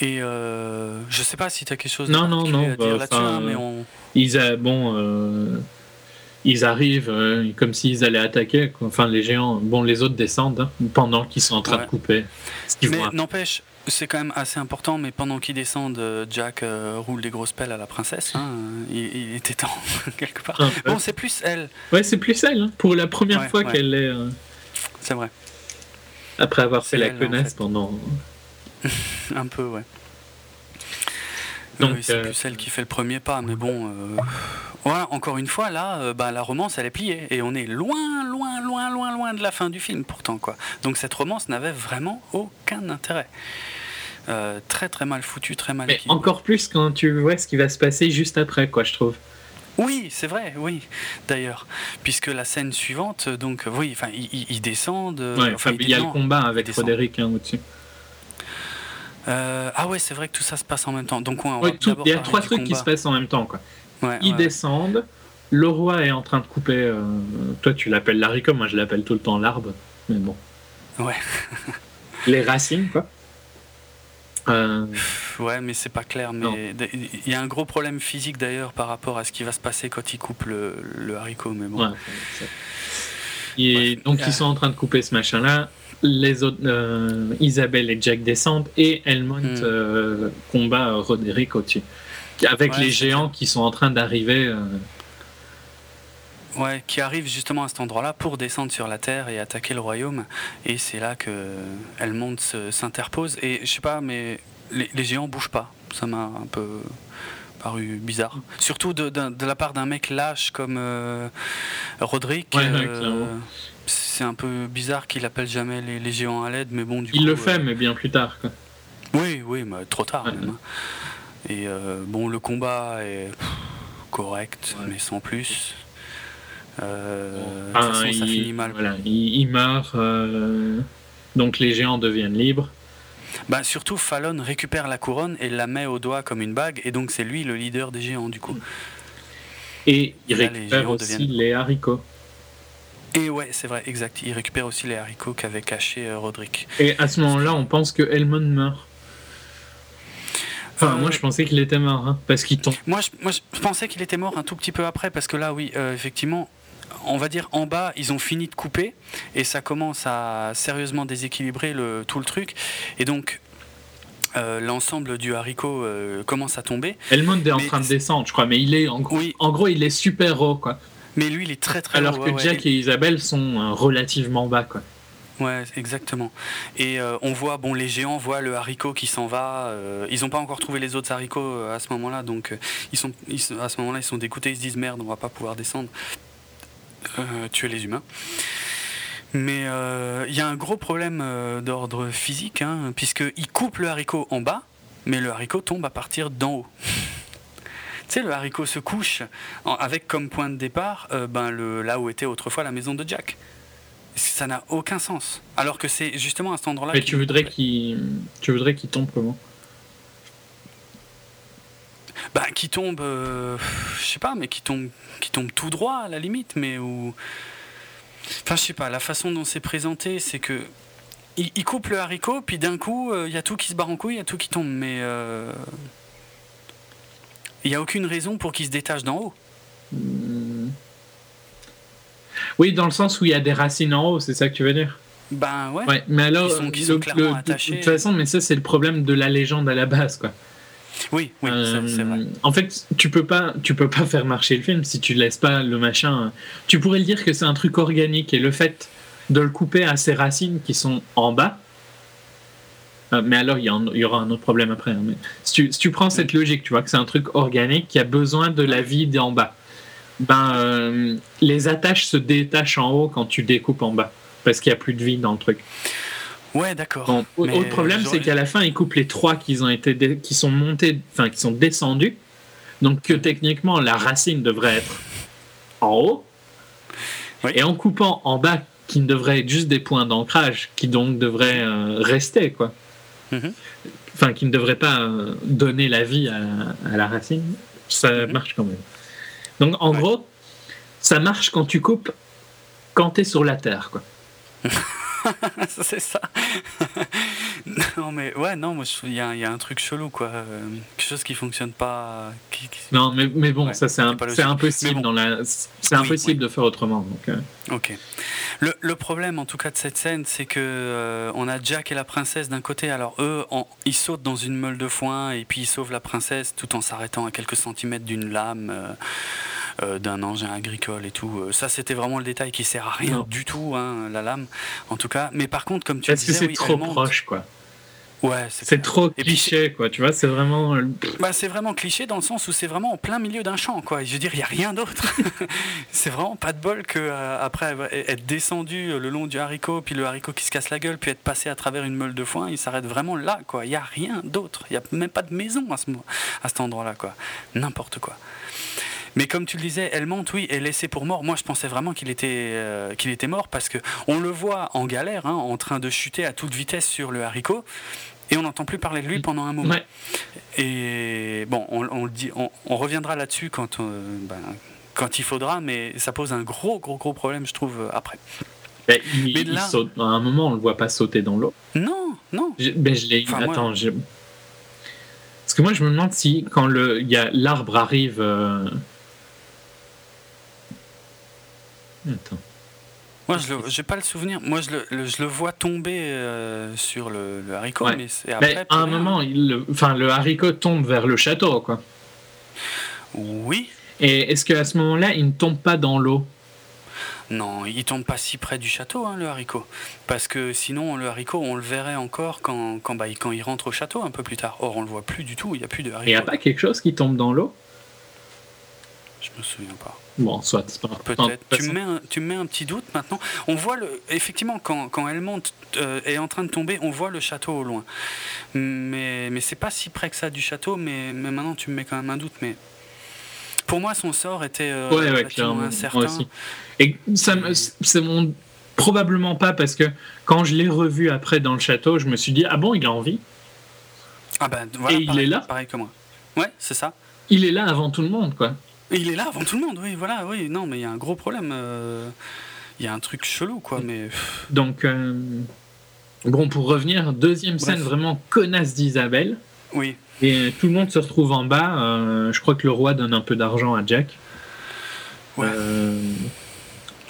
Et euh, je sais pas si tu as quelque chose non, non, non, à dire bah, là-dessus, hein, mais on... Ils, a, bon, euh, ils arrivent euh, comme s'ils allaient attaquer. Enfin, les géants, bon, les autres descendent hein, pendant qu'ils sont en train de couper. Mais n'empêche, c'est quand même assez important, mais pendant qu'ils descendent, Jack roule des grosses pelles à la princesse. Hein, il, était temps, quelque part. bon, c'est plus elle. Ouais, c'est plus elle. Hein, pour la première fois qu'elle est. C'est vrai. Après avoir fait la connaisse pendant. un peu, ouais. Donc, c'est euh, plus celle qui fait le premier pas, mais bon. Euh, encore une fois, là, euh, bah, la romance, elle est pliée. Et on est loin, loin, loin, loin, loin de la fin du film, pourtant, quoi. Donc, cette romance n'avait vraiment aucun intérêt. très, très mal foutu, très mal Mais encore plus quand tu vois ce qui va se passer juste après, quoi, je trouve. Oui, c'est vrai, oui, d'ailleurs. Puisque la scène suivante, donc, oui, enfin, ils, descendent. enfin, il y a le combat avec Frédéric hein, au-dessus. Euh, ah ouais, c'est vrai que tout ça se passe en même temps. Donc il y a trois trucs qui se passent en même temps. Quoi. Ils descendent. Le roi est en train de couper. Euh, toi, tu l'appelles l'haricot, moi je l'appelle tout le temps l'arbre. Mais bon. Ouais. Les racines, quoi. Euh, ouais, mais c'est pas clair. Mais il y a un gros problème physique d'ailleurs par rapport à ce qui va se passer quand il coupe le, haricot. Mais bon. et donc ils sont en train de couper ce machin-là les autres, euh, Isabelle et Jack descendent et Elmont hmm. euh, combat Roderick au-dessus. Avec les géants qui sont en train d'arriver. Euh. Ouais, qui arrivent justement à cet endroit-là pour descendre sur la Terre et attaquer le royaume. Et c'est là que Elmont s'interpose. Et je sais pas, mais les, les géants bougent pas. Ça m'a un peu paru bizarre. Surtout de, de, la part d'un mec lâche comme Roderick. Ouais, c'est un peu bizarre qu'il appelle jamais les, géants à l'aide, mais bon, du Il le fait, euh, mais bien plus tard. Quoi. Oui, oui, mais trop tard même. Hein. Et euh, bon, le combat est correct, mais sans plus. Euh, ça finit mal. Voilà, il, meurt, donc les géants deviennent libres. Bah, surtout, Fallon récupère la couronne et la met au doigt comme une bague, et donc c'est lui le leader des géants du coup. Et il récupère aussi les haricots. Et ouais, c'est vrai, exact. Il récupère aussi les haricots qu'avait cachés euh, Roderick. Et à ce moment-là, on pense que Elmond meurt. Enfin, moi, je pensais qu'il était mort, hein, parce qu'il tombe. Moi je, moi, je pensais qu'il était mort un tout petit peu après, parce que là, oui, euh, effectivement, on va dire en bas, ils ont fini de couper, et ça commence à sérieusement déséquilibrer le, tout le truc. Et donc, euh, l'ensemble du haricot commence à tomber. Elmond est en train de descendre, je crois, mais il est en gros, en gros, il est super haut, quoi. Mais lui, il est très très Alors que Jack et Isabelle sont euh, relativement bas, quoi. Ouais, exactement. Et euh, on voit, bon, les géants voient le haricot qui s'en va. Euh, ils n'ont pas encore trouvé les autres haricots à ce moment-là, donc ils sont, à ce moment-là, ils sont dégoûtés. Ils se disent merde, on va pas pouvoir descendre, tuer les humains. Mais il y a un gros problème d'ordre physique, hein, puisqu'ils coupent le haricot en bas, mais le haricot tombe à partir d'en haut. Tu sais, le haricot se couche avec comme point de départ euh, ben, le, là où était autrefois la maison de Jack. Ça n'a aucun sens. Alors que c'est justement à cet endroit-là. Mais tu voudrais qu'il tu voudrais qu'il tombe comment? Bah, qui tombe, euh, je sais pas, mais qui tombe, qui tombe tout droit à la limite, mais où. Enfin, je sais pas, la façon dont c'est présenté, c'est que. Il, coupe le haricot, puis d'un coup, il euh, y a tout qui se barre en couille, il y a tout qui tombe, mais. Il n'y a aucune raison pour qu'il se détache d'en haut. Hmm. Oui, dans le sens où il y a des racines en haut, c'est ça que tu veux dire? Ben ouais. mais alors, qui sont, clairement attachés. De toute façon, mais ça, c'est le problème de la légende à la base, quoi. Oui, oui, c'est vrai. Euh, en fait, tu peux pas, tu peux pas faire marcher le film si tu laisses pas le machin. Tu pourrais le dire que c'est un truc organique et le fait de le couper à ses racines qui sont en bas, euh, mais alors, il y, aura un autre problème après. Hein, si, tu, prends cette logique, tu vois que c'est un truc organique qui a besoin de la vie d'en bas, ben, euh, les attaches se détachent en haut quand tu découpes en bas, parce qu'il n'y a plus de vie dans le truc. Ouais, d'accord. Autre problème, c'est qu'à la fin, ils coupent les trois qui, ont été qui sont montés, enfin, qui sont descendus, donc que techniquement, la racine devrait être en haut, et en coupant en bas, qui ne devrait être juste des points d'ancrage, qui donc devraient euh, rester, quoi. Mhm. Enfin, qui ne devraient pas euh, donner la vie à, la racine, ça mhm. marche quand même. Donc, en gros, ça marche quand tu coupes quand tu es sur la terre, quoi. c'est ça. non, mais ouais, non, moi, il y, a un truc chelou, quoi. Euh, quelque chose qui fonctionne pas. Non, mais, mais bon, ça, c'est impossible, dans la... c'est impossible de faire autrement. Donc, euh. Ok. Le, le, problème, en tout cas, de cette scène, c'est que euh, on a Jack et la princesse d'un côté. Alors, eux, ils sautent dans une meule de foin et puis ils sauvent la princesse tout en s'arrêtant à quelques centimètres d'une lame. Euh, d'un engin agricole et tout. Euh, ça, c'était vraiment le détail qui sert à rien du tout, hein, la lame, en tout cas. Mais par contre, comme tu Parce disais, que c'est trop proche, quoi. Ouais, c'est trop cliché, quoi. Tu vois, c'est vraiment. Euh, bah, c'est vraiment cliché dans le sens où c'est vraiment en plein milieu d'un champ, quoi. Je veux dire, il y a rien d'autre. c'est vraiment pas de bol que après être descendu le long du haricot, puis le haricot qui se casse la gueule, puis être passé à travers une meule de foin, il s'arrête vraiment là, quoi. Il y a rien d'autre. Il y a même pas de maison à ce à cet endroit-là, quoi. N'importe quoi. Mais comme tu le disais, elle monte, oui, et laissée pour mort. Moi, je pensais vraiment qu'il était, euh, qu'il était mort parce que on le voit en galère, hein, en train de chuter à toute vitesse sur le haricot. Et on n'entend plus parler de lui pendant un moment. Et bon, on, le dit, on, reviendra là-dessus quand, euh, ben, quand il faudra, mais ça pose un gros, gros, gros problème, je trouve, après. Ben, mais il saute. À un moment, on le voit pas sauter dans l'eau. Non, non. Je, ben, je l'ai. Attends, Parce que moi, je me demande si, quand le, y a, l'arbre arrive. Euh, Attends. Moi, je n'ai pas le souvenir. Moi, je le, je le vois tomber euh, sur le, haricot, mais après. à un moment, il, le, enfin, le haricot tombe vers le château, quoi. Oui. Et est-ce qu'à ce moment-là, il ne tombe pas dans l'eau? Non, il tombe pas si près du château, hein, le haricot. Parce que sinon, le haricot, on le verrait encore quand, quand, bah, quand il rentre au château un peu plus tard. Or, on le voit plus du tout, il n'y a plus de haricot. Il n'y a pas quelque chose qui tombe dans l'eau? Je me souviens pas. Bon, soit, Peut-être. Tu, me mets un, tu mets un petit doute maintenant. On voit le. Effectivement, quand, quand elle monte euh, est en train de tomber, on voit le château au loin. Mais, mais c'est pas si près que ça du château, mais, mais maintenant tu me mets quand même un doute. Mais pour moi, son sort était euh, ouais, ouais, incertain. Et ça c'est mon. Probablement pas parce que quand je l'ai revu après dans le château, je me suis dit ah bon il a envie? Ah ben voilà. Et il est là. Pareil que moi. Ouais, c'est ça. Il est là avant tout le monde quoi. Il est là avant tout le monde, oui, voilà, oui. Non, mais il y a un gros problème. Euh, il y a un truc chelou, quoi. Mais... Donc, euh, bon, pour revenir, deuxième scène vraiment connasse d'Isabelle. Oui. Et tout le monde se retrouve en bas. Euh, je crois que le roi donne un peu d'argent à Jack. Ouais.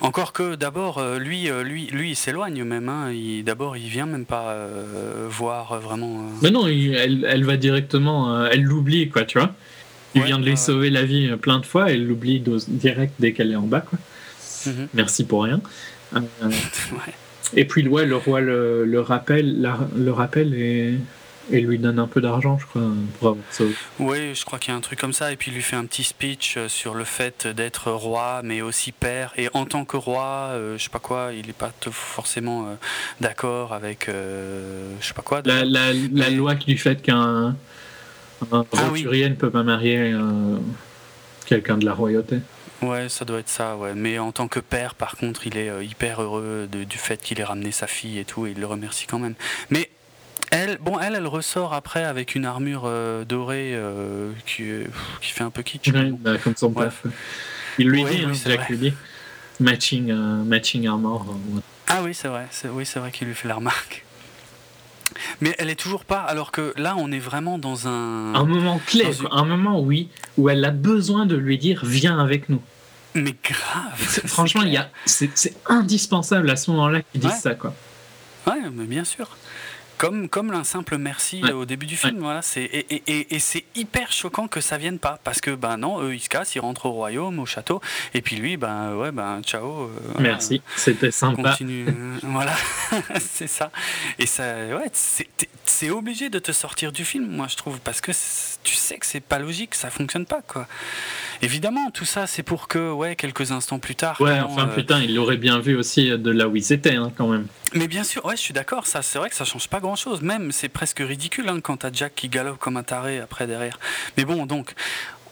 Encore que d'abord, lui, lui, lui, il s'éloigne même. Hein. D'abord, il vient même pas voir vraiment. Mais non, elle, elle, va directement, elle l'oublie, quoi, tu vois. Il vient de lui sauver la vie euh, plein de fois et l'oublie direct dès qu'elle est en bas. Quoi. Mhm. Merci pour rien. Euh, et puis ouais, le roi le, rappelle, le rappelle et, et, lui donne un peu d'argent, je crois, pour avoir sauvé. Oui, je crois qu'il y a un truc comme ça. Et puis il lui fait un petit speech euh, sur le fait d'être roi, mais aussi père. Et en tant que roi, je sais pas quoi, il n'est pas forcément d'accord avec, je sais pas quoi. La, la, la loi qui lui fait qu'un un ah ne peut pas marier euh, quelqu'un de la royauté. Ouais, ça doit être ça, ouais. Mais en tant que père, par contre, il est euh, hyper heureux du fait qu'il ait ramené sa fille et tout, et il le remercie quand même. Mais elle, bon, elle, elle ressort après avec une armure euh, dorée qui, qui fait un peu kitsch. Bah, comme son père. Il lui dit, hein, matching, matching armor. Ah oui, c'est vrai, oui, c'est vrai qu'il lui fait la remarque. Mais elle est toujours pas, alors que là, on est vraiment dans un. Un moment clé, un moment, oui, où elle a besoin de lui dire Viens avec nous. Mais grave Franchement, c'est indispensable à ce moment-là qu'il dise ça, quoi. Ouais, mais bien sûr. Comme, comme un simple merci au début du film, voilà, c'est, et, et, et, c'est hyper choquant que ça vienne pas, parce que ben non, eux ils se cassent, ils rentrent au royaume, au château, et puis lui, ben ouais, ben ciao. Euh, merci, c'était sympa. Continue, euh, voilà, c'est ça. Et ça, ouais, c'est, obligé de te sortir du film, moi je trouve, parce que tu sais que c'est pas logique, ça fonctionne pas, quoi. Évidemment, tout ça, c'est pour que, ouais, quelques instants plus tard. Ouais, enfin, euh, putain, il l'aurait bien vu aussi de là où ils étaient, hein, quand même. Mais bien sûr, ouais, je suis d'accord, ça, c'est vrai que ça change pas grand chose. Même, c'est presque ridicule hein, quand t'as Jack qui galope comme un taré après derrière. Mais bon, donc,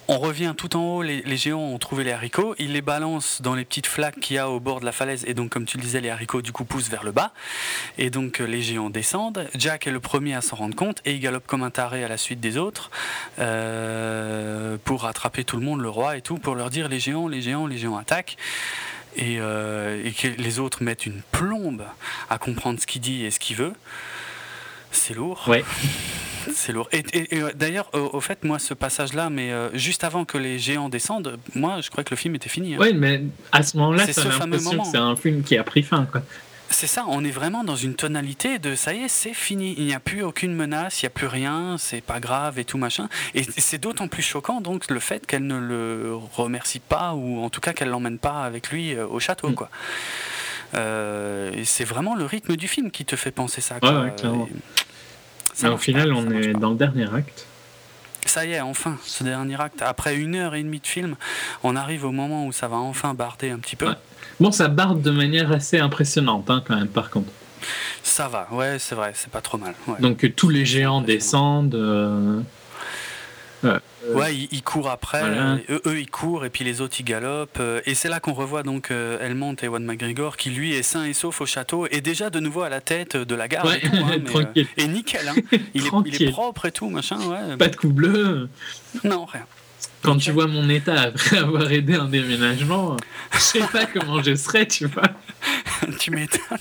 on revient tout en haut, les, géants ont trouvé les haricots, ils les balancent dans les petites flaques qu'il y a au bord de la falaise, et donc comme tu le disais, les haricots du coup poussent vers le bas, et donc les géants descendent, Jack est le premier à s'en rendre compte, et il galope comme un taré à la suite des autres, euh, pour rattraper tout le monde, le roi et tout, pour leur dire les géants, les géants, les géants attaquent. Et, euh, et que les autres mettent une plombe à comprendre ce qu'il dit et ce qu'il veut. C'est lourd. Ouais. C'est lourd. Et, euh, d'ailleurs, au, fait, moi, ce passage-là, mais euh, juste avant que les géants descendent, moi, je croyais que le film était fini. Hein. Oui, mais à ce moment-là, c'est l'impression que c'est un film qui a pris fin. Quoi. C'est ça, on est vraiment dans une tonalité de ça y est, c'est fini. Il n'y a plus aucune menace, il n'y a plus rien, c'est pas grave et tout machin. Et c'est d'autant plus choquant donc le fait qu'elle ne le remercie pas ou en tout cas qu'elle l'emmène pas avec lui euh, au château, mm. quoi. c'est vraiment le rythme du film qui te fait penser ça. Quoi. Mais au final, on est dans le dernier acte. Ça y est, enfin, ce dernier acte. Après une heure et demie de film, on arrive au moment où ça va enfin barder un petit peu. Bon, ça barde de manière assez impressionnante, hein, quand même, par contre. Ça va, ouais, c'est vrai, c'est pas trop mal. Donc tous les géants descendent. Euh, euh, ouais, ils, courent après, eux, ils courent et puis les autres ils galopent. Euh, et c'est là qu'on revoit donc euh, Elmont et Ewan McGregor qui lui est sain et sauf au château et déjà de nouveau à la tête de la gare. et, hein, et nickel, hein. il, est, propre et tout, machin. Ouais. Pas de coup bleu. Non, rien. Quand tu vois mon état après avoir aidé un déménagement, je sais pas comment je serais, tu vois. tu m'étonnes.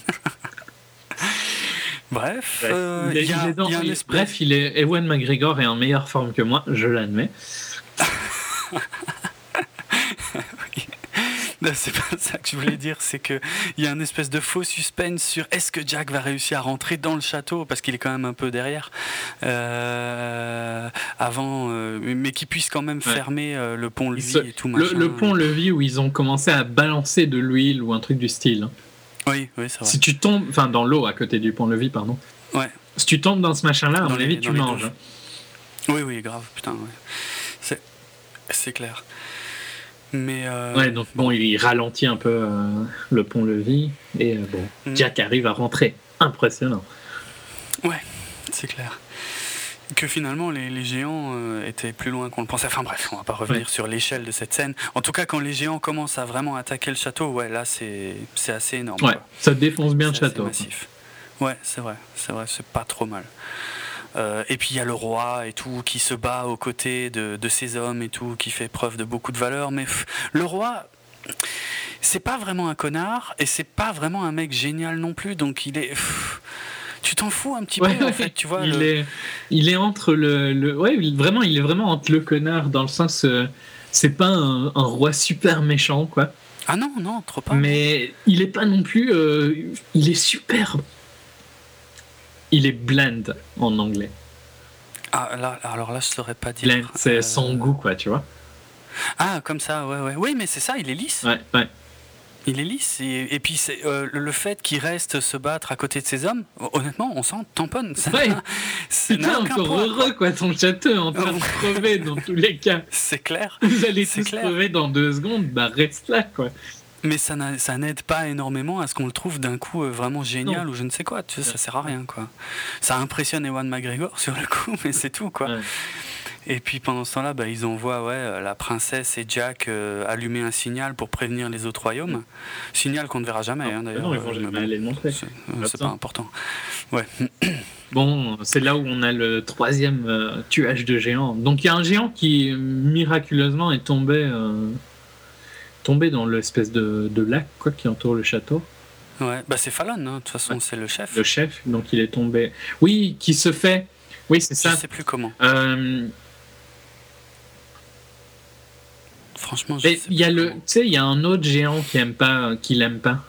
Bref, il, y a, Bref, il est Ewan McGregor est en meilleure forme que moi, je l'admets. c'est pas ça que je voulais dire, c'est qu'il y a un espèce de faux suspense sur est-ce que Jack va réussir à rentrer dans le château, parce qu'il est quand même un peu derrière, euh, avant, euh, mais qu'il puisse quand même fermer euh, le pont-levis et tout. Le, le pont-levis où ils ont commencé à balancer de l'huile ou un truc du style. Oui, oui, c'est vrai. Si tu tombes, enfin dans l'eau à côté du pont-levis, pardon. Ouais. Si tu tombes dans ce machin-là, à mon avis, tu manges. Oui, oui, grave, putain, ouais. C'est, c'est clair. Mais euh... Ouais, donc bon, il ralentit un peu euh, le pont-levis et euh, bon, mm. Jack arrive à rentrer. Impressionnant. Ouais, c'est clair que finalement les, géants euh, étaient plus loin qu'on le pensait. Enfin bref, on va pas revenir sur l'échelle de cette scène. En tout cas, quand les géants commencent à vraiment attaquer le château, ouais, là c'est assez énorme. Ouais, ça défonce bien le château. Massif. Ouais, c'est vrai, c'est vrai, c'est pas trop mal. Euh, et puis il y a le roi et tout qui se bat aux côtés de, de, ces hommes et tout, qui fait preuve de beaucoup de valeur. Mais le roi, c'est pas vraiment un connard et c'est pas vraiment un mec génial non plus. Donc il est tu t'en fous un petit peu en fait, tu vois. Il, est, il est entre le, le, ouais, vraiment, il est vraiment entre le connard dans le sens, euh, c'est pas un, roi super méchant quoi. Ah non, non, trop pas. Mais il est pas non plus, euh, il est super. Il est bland en anglais. Ah là, alors là, je saurais pas dire. Blend, c'est son euh, goût quoi, tu vois. Ah, comme ça, ouais, ouais. Oui, mais c'est ça, il est lisse. Ouais, ouais. Il est lisse. Et, puis c'est, euh, le fait qu'il reste se battre à côté de ces hommes, honnêtement, on s'en tamponne. Ça ouais. C'est encore heureux, quoi, ton château en train de crever dans tous les cas. C'est clair. Vous allez tous crever dans deux secondes, bah reste là, quoi. Mais ça, ça n'aide pas énormément à ce qu'on le trouve d'un coup euh, vraiment génial ou je ne sais quoi. Tu sais, ça sert à rien, quoi. Ça impressionne Ewan McGregor sur le coup, mais c'est tout, quoi. Et puis pendant ce temps-là, bah, ils envoient ouais, euh, la princesse et Jack euh, allumer un signal pour prévenir les autres royaumes. Signal qu'on ne verra jamais, hein, d'ailleurs. Non, ils vont jamais aller le montrer. C'est pas important. Ouais. Bon, c'est là où on a le troisième euh, tuage de géants. Donc il y a un géant qui miraculeusement est tombé, tombé dans l'espèce de, de, lac quoi, qui entoure le château. Ouais, bah c'est Fallon, hein. de toute façon c'est le chef. Le chef, donc il est tombé. Oui, qui se fait. Oui, c'est ça. Je sais plus comment. Franchement, il y a le, tu sais, il y a un autre géant qui aime pas, qui l'aime pas.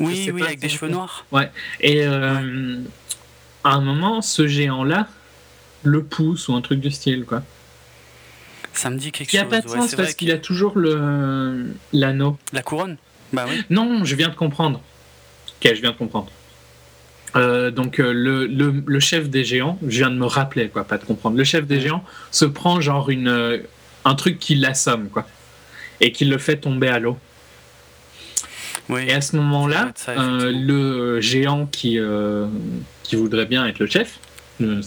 Oui, oui, avec des cheveux noirs. Ouais. Et euh, à un moment, ce géant-là le pousse ou un truc du style, quoi. Ça me dit quelque chose. Il n'y a pas de sens parce qu'il a toujours le l'anneau. La couronne? Bah oui. Non, je viens de comprendre. Ok, je viens de comprendre. Euh, donc euh, le, le, le, chef des géants, je viens de me rappeler quoi, pas de comprendre. Le chef des géants se prend genre une un truc qui l'assomme, quoi. Et qui le fait tomber à l'eau. Oui, et à ce moment-là, euh, le géant qui, euh, qui voudrait bien être le chef On ne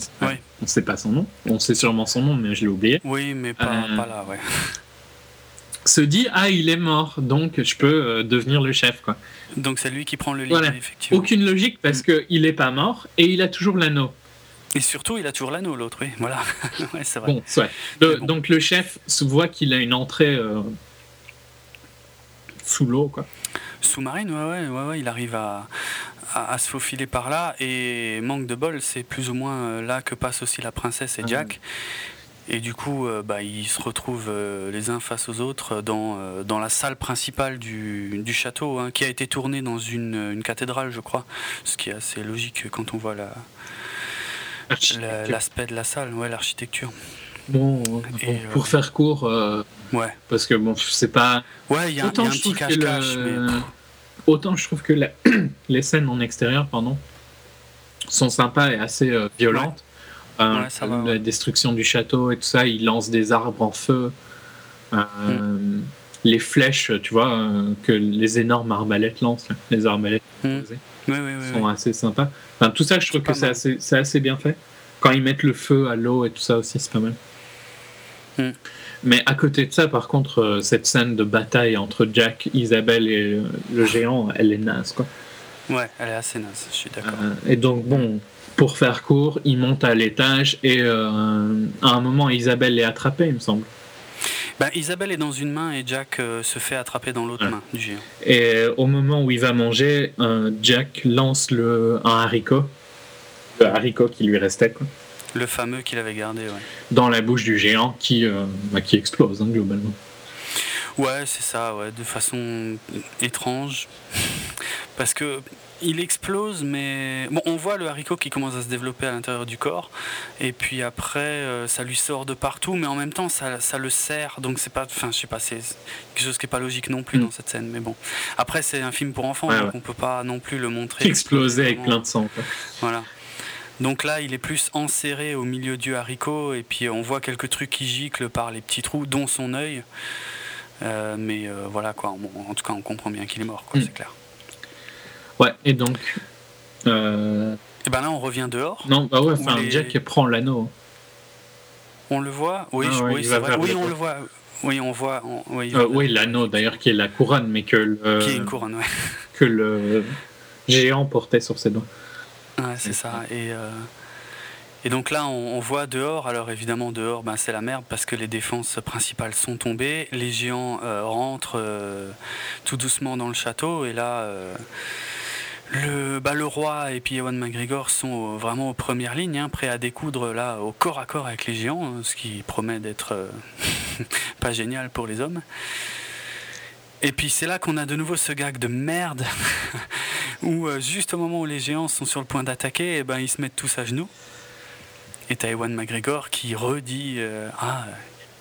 sait pas son nom. On sait sûrement son nom, mais je l'ai oublié. Oui, mais pas, là, ouais. Se dit ah il est mort, donc je peux devenir le chef quoi. Donc c'est lui qui prend le livre, effectivement. Aucune logique parce mm. qu'il n'est pas mort et il a toujours l'anneau. Et surtout, il a toujours l'anneau, l'autre, oui. Voilà. ouais, c'est vrai. Bon, Donc le chef voit qu'il a une entrée euh, sous l'eau, quoi. Sous-marine, ouais, ouais, ouais, il arrive à, à, se faufiler par là. Et manque de bol, c'est plus ou moins euh, là que passe aussi la princesse et ah Jack. Et du coup, euh, bah, ils se retrouvent les uns face aux autres dans, dans la salle principale du, du château, hein, qui a été tournée dans une, une, cathédrale, je crois. Ce qui est assez logique quand on voit la, L'aspect de la salle, ouais, l'architecture. Bon, pour euh, faire court, euh, ouais. parce que bon, c'est pas. Ouais, il y a, un petit cache-cache, mais. Autant je trouve que les scènes en extérieur, pardon, sont sympas et assez euh, violentes. la destruction du château et tout ça, ils lancent des arbres en feu. Mm. Les flèches, tu vois, que les énormes arbalètes lancent, les arbalètes. Mm sont assez sympas. Enfin, tout ça, je trouve que c'est assez, assez, bien fait. Quand ils mettent le feu à l'eau et tout ça aussi, c'est pas mal. Hmm. Mais à côté de ça, par contre, euh, cette scène de bataille entre Jack, Isabelle et le géant, elle est naze, quoi. Ouais, elle est assez naze, je suis d'accord. Euh, et donc, bon, pour faire court, ils montent à l'étage et euh, à un moment, Isabelle est attrapée, il me semble. Bah, Isabelle est dans une main et Jack euh, se fait attraper dans l'autre main du géant. Et euh, au moment où il va manger, euh, Jack lance le, un haricot, le haricot qui lui restait. Quoi. Le fameux qu'il avait gardé, ouais. Dans la bouche du géant qui, bah, qui explose hein, globalement. Ouais, c'est ça, ouais, de façon étrange. Parce que il explose, mais bon, on voit le haricot qui commence à se développer à l'intérieur du corps, et puis après, euh, ça lui sort de partout, mais en même temps, ça, ça le serre, donc c'est pas, enfin, je sais pas, c'est quelque chose qui est pas logique non plus mm. dans cette scène, mais bon. Après, c'est un film pour enfants, donc on peut pas non plus le montrer. Exploser avec plein de sang. Voilà. Donc là, il est plus enserré au milieu du haricot, et puis on voit quelques trucs qui giclent par les petits trous, dont son œil. Euh, mais euh, voilà quoi, en tout cas, on comprend bien qu'il est mort, mm. c'est clair. Ouais, et donc. Euh... Et ben là, on revient dehors. Non, bah ouais, enfin, Jack prend l'anneau. On le voit? Oui, ah oui, vrai. oui on le voit. Oui, on voit. oui, euh, oui l'anneau d'ailleurs qui est la couronne, mais que le. Qui est une couronne, ouais. Que le géant portait sur ses doigts. Ouais, c'est ça. Et. Euh... Et donc là, on, voit dehors, alors évidemment dehors, ben, c'est la merde parce que les défenses principales sont tombées, les géants euh, rentrent tout doucement dans le château, et là, le, bah, le roi et puis Ewan McGregor sont vraiment aux premières lignes, hein, prêts à découdre là au corps à corps avec les géants, hein, ce qui promet d'être euh, pas génial pour les hommes. Et puis c'est là qu'on a de nouveau ce gag de merde, où euh, juste au moment où les géants sont sur le point d'attaquer, eh ben, ils se mettent tous à genoux. Et t'as Ewan McGregor qui redit euh, Ah,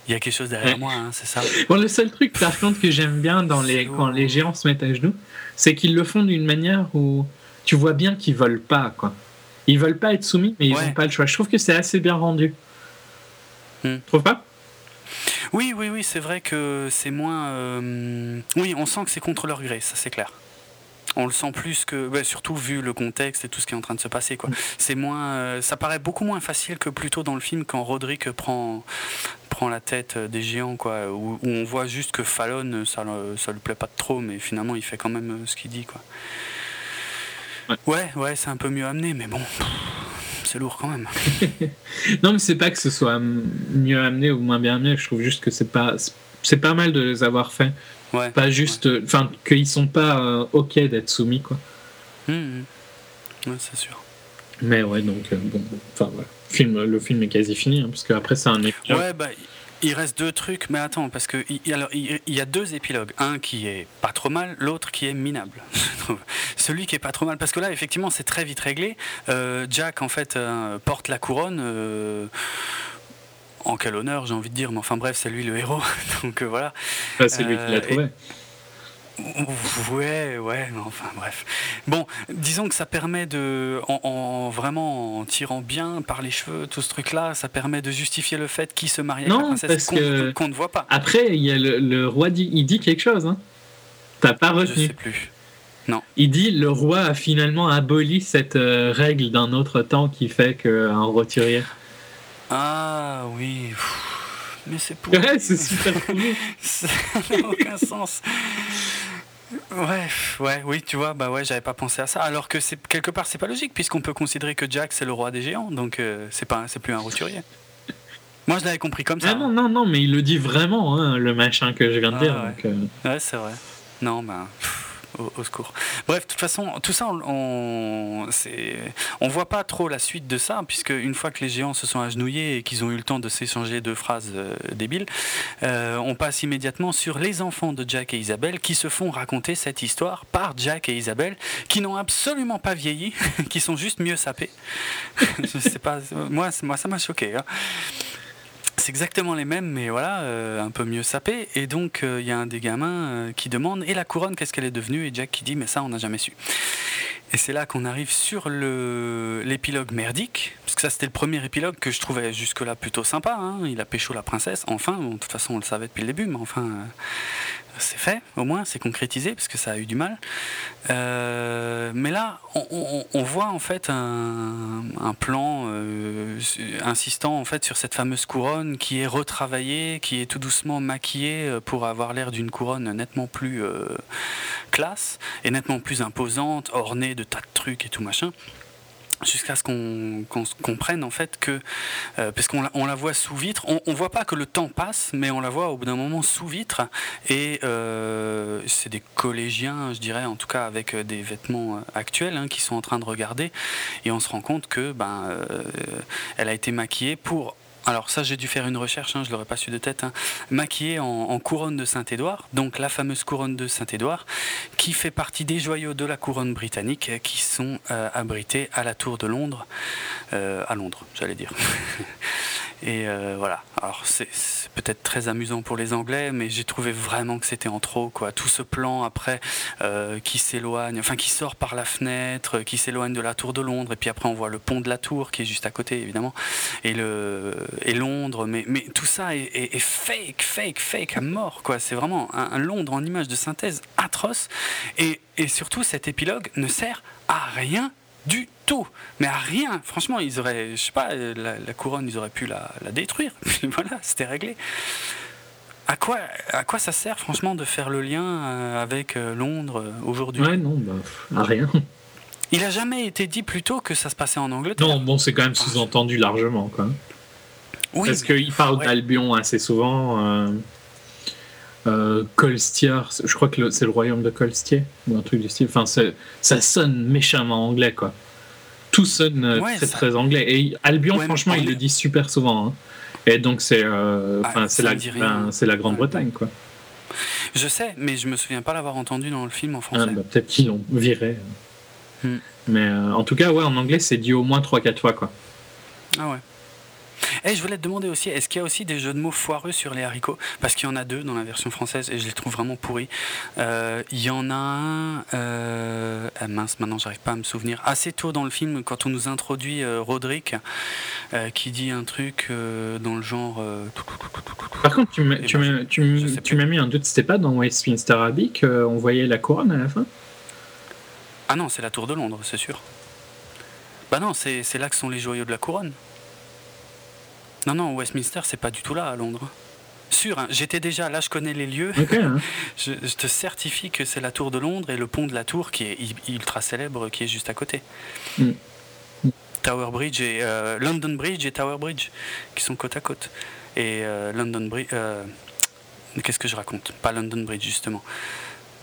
il y a quelque chose derrière moi, hein, c'est ça. Bon, le seul truc, par contre, que j'aime bien dans les, quand les géants se mettent à genoux, c'est qu'ils le font d'une manière où tu vois bien qu'ils veulent pas, quoi. Ils veulent pas être soumis, mais ils n'ont pas le choix. Je trouve que c'est assez bien rendu. Hmm. Tu trouves pas? Oui, oui, oui, c'est vrai que c'est moins. Euh, oui, on sent que c'est contre leur gré, ça c'est clair on le sent plus que, bah, surtout vu le contexte et tout ce qui est en train de se passer. Quoi. C'est moins, euh, ça paraît beaucoup moins facile que plutôt dans le film quand Roderick prend, prend la tête des géants, quoi, où, on voit juste que Fallon, ça, ça lui plaît pas trop, mais finalement il fait quand même euh, ce qu'il dit. Quoi. Ouais, ouais, c'est un peu mieux amené, mais bon, c'est lourd quand même. non, mais c'est pas que ce soit mieux amené ou moins bien amené, je trouve juste que c'est pas, c'est pas mal de les avoir fait. Pas juste. Enfin, qu'ils sont pas euh, OK d'être soumis, quoi. Mmh, mmh. Ouais, c'est sûr. Mais ouais, donc, euh, bon, enfin, voilà. Film, le film est quasi fini, hein, parce qu'après, c'est un. Ouais, bah. Il reste deux trucs, mais attends, parce que il, alors, il, y a deux épilogues. Un qui est pas trop mal, l'autre qui est minable. Celui qui est pas trop mal, parce que là, effectivement, c'est très vite réglé. Euh, Jack, en fait, porte la couronne en quel honneur, j'ai envie de dire, mais enfin bref, c'est lui le héros. Donc euh, voilà. c'est lui qui l'a euh, trouvé. Ouais, ouais, mais enfin bref. Bon, disons que ça permet de, en, vraiment en tirant bien par les cheveux tout ce truc-là, ça permet de justifier le fait qu'il se marie avec la princesse qu'on ne voit pas. Après, il y a le, roi dit, il dit quelque chose. Hein. T'as pas retenu. Je sais plus. Non. Il dit le roi a finalement aboli cette règle d'un autre temps qui fait qu'un roturier. Ah oui. Mais c'est pour. Ouais, c'est super Ça n'a aucun sens. Ouais, ouais, oui, tu vois, bah ouais, j'avais pas pensé à ça. Alors que c'est quelque part, c'est pas logique puisqu'on peut considérer que Jack c'est le roi des géants, donc euh, c'est pas, c'est plus un roturier. Moi, je l'avais compris comme ça. Ah non, non, non, mais il le dit vraiment, hein, le machin que je viens de dire. Ah ouais, euh. ouais c'est vrai. Non, bah au, secours. Bref, de toute façon, tout ça, on on voit pas trop la suite de ça, puisque une fois que les géants se sont agenouillés et qu'ils ont eu le temps de s'échanger deux phrases euh, débiles, euh, on passe immédiatement sur les enfants de Jack et Isabelle qui se font raconter cette histoire par Jack et Isabelle, qui n'ont absolument pas vieilli, qui sont juste mieux sapés. Je pas, moi, moi ça m'a choqué. Hein. C'est exactement les mêmes, mais voilà, euh, un peu mieux sapé. Et donc, il euh, y a un des gamins euh, qui demande Et la couronne, qu'est-ce qu'elle est devenue? Et Jack qui dit Mais ça, on n'a jamais su. Et c'est là qu'on arrive sur l'épilogue merdique, parce que ça, c'était le premier épilogue que je trouvais jusque-là plutôt sympa. Hein. Il a pécho la princesse, enfin. de toute façon, on le savait depuis le début, mais enfin, c'est fait, au moins, c'est concrétisé, parce que ça a eu du mal. Euh, mais là, on, voit en fait un, plan euh, insistant en fait sur cette fameuse couronne qui est retravaillée, qui est tout doucement maquillée euh, pour avoir l'air d'une couronne nettement plus classe et nettement plus imposante, ornée de tas de trucs et tout machin jusqu'à ce qu'on comprenne en fait que, euh, parce qu'on la, voit sous vitre, on, on voit pas que le temps passe, mais on la voit au bout d'un moment sous vitre, et euh, c'est des collégiens, je dirais, en tout cas avec des vêtements euh, actuels, hein, qui sont en train de regarder, et on se rend compte que ben, a été maquillée pour alors ça j'ai dû faire une recherche, hein, je l'aurais pas su de tête, hein. maquillée en, couronne de Saint-Édouard, donc la fameuse couronne de Saint-Édouard, qui fait partie des joyaux de la couronne britannique qui sont euh, abrités à la Tour de Londres, euh, à Londres j'allais dire. Et euh, voilà. Alors c'est peut-être très amusant pour les Anglais, mais j'ai trouvé vraiment que c'était en trop. Quoi. Tout ce plan après euh, qui s'éloigne, enfin qui sort par la fenêtre, qui s'éloigne de la tour de Londres, et puis après on voit le pont de la tour qui est juste à côté évidemment, et, le, et Londres. Mais, mais tout ça est, fake, fake, fake à mort. Quoi. C'est vraiment un, Londres en image de synthèse atroce. Et, et surtout cet épilogue ne sert à rien du tout. Mais à rien. Franchement, ils auraient, je sais pas, la, couronne, ils auraient pu la, détruire. voilà, c'était réglé. À quoi, à quoi ça sert, franchement, de faire le lien euh, avec euh, Londres euh, aujourd'hui? Ouais, non, bah, à rien. Il a jamais été dit plus tôt que ça se passait en Angleterre. Non, bon, c'est quand même sous-entendu largement, quoi. Oui, Parce qu'il parle d'Albion assez souvent. Euh, Colstier, je crois que c'est le royaume de Colstier, ou un truc du style. Enfin, ça sonne méchamment anglais, quoi. Tout sonne euh, très, très anglais. Et Albion, franchement, il le dit super souvent. Hein. Et donc, c'est euh, ah, c'est la, la Grande-Bretagne, quoi. Je sais, mais je me souviens pas l'avoir entendu dans le film en français. Ah, bah, peut-être qu'ils l'ont viré. Hmm. Mais en tout cas, ouais, en anglais, c'est dit au moins 3-4 fois, quoi. Ah ouais. Et eh, je voulais te demander aussi, est-ce qu'il y a aussi des jeux de mots foireux sur les haricots? Parce qu'il y en a deux dans la version française et je les trouve vraiment pourris. Euh, il y en a un, euh, ah mince, maintenant j'arrive pas à me souvenir, assez tôt dans le film, quand on nous introduit euh, Roderick, qui dit un truc dans le genre. Par contre, tu m'as tu ben, tu, mis un doute, c'était pas dans Westminster Abbey qu'on voyait la couronne à la fin? Ah non, c'est la tour de Londres, c'est sûr. Bah non, c'est là que sont les joyaux de la couronne. Non, non, Westminster, c'est pas du tout là à Londres. Sûr, hein, j'étais déjà là, je connais les lieux. Hein. je, te certifie que c'est la tour de Londres et le pont de la tour qui est ultra célèbre, qui est juste à côté. Mm. Tower Bridge et euh, London Bridge et Tower Bridge qui sont côte à côte. Et euh, London Bridge. Euh, qu'est-ce que je raconte? Pas London Bridge justement.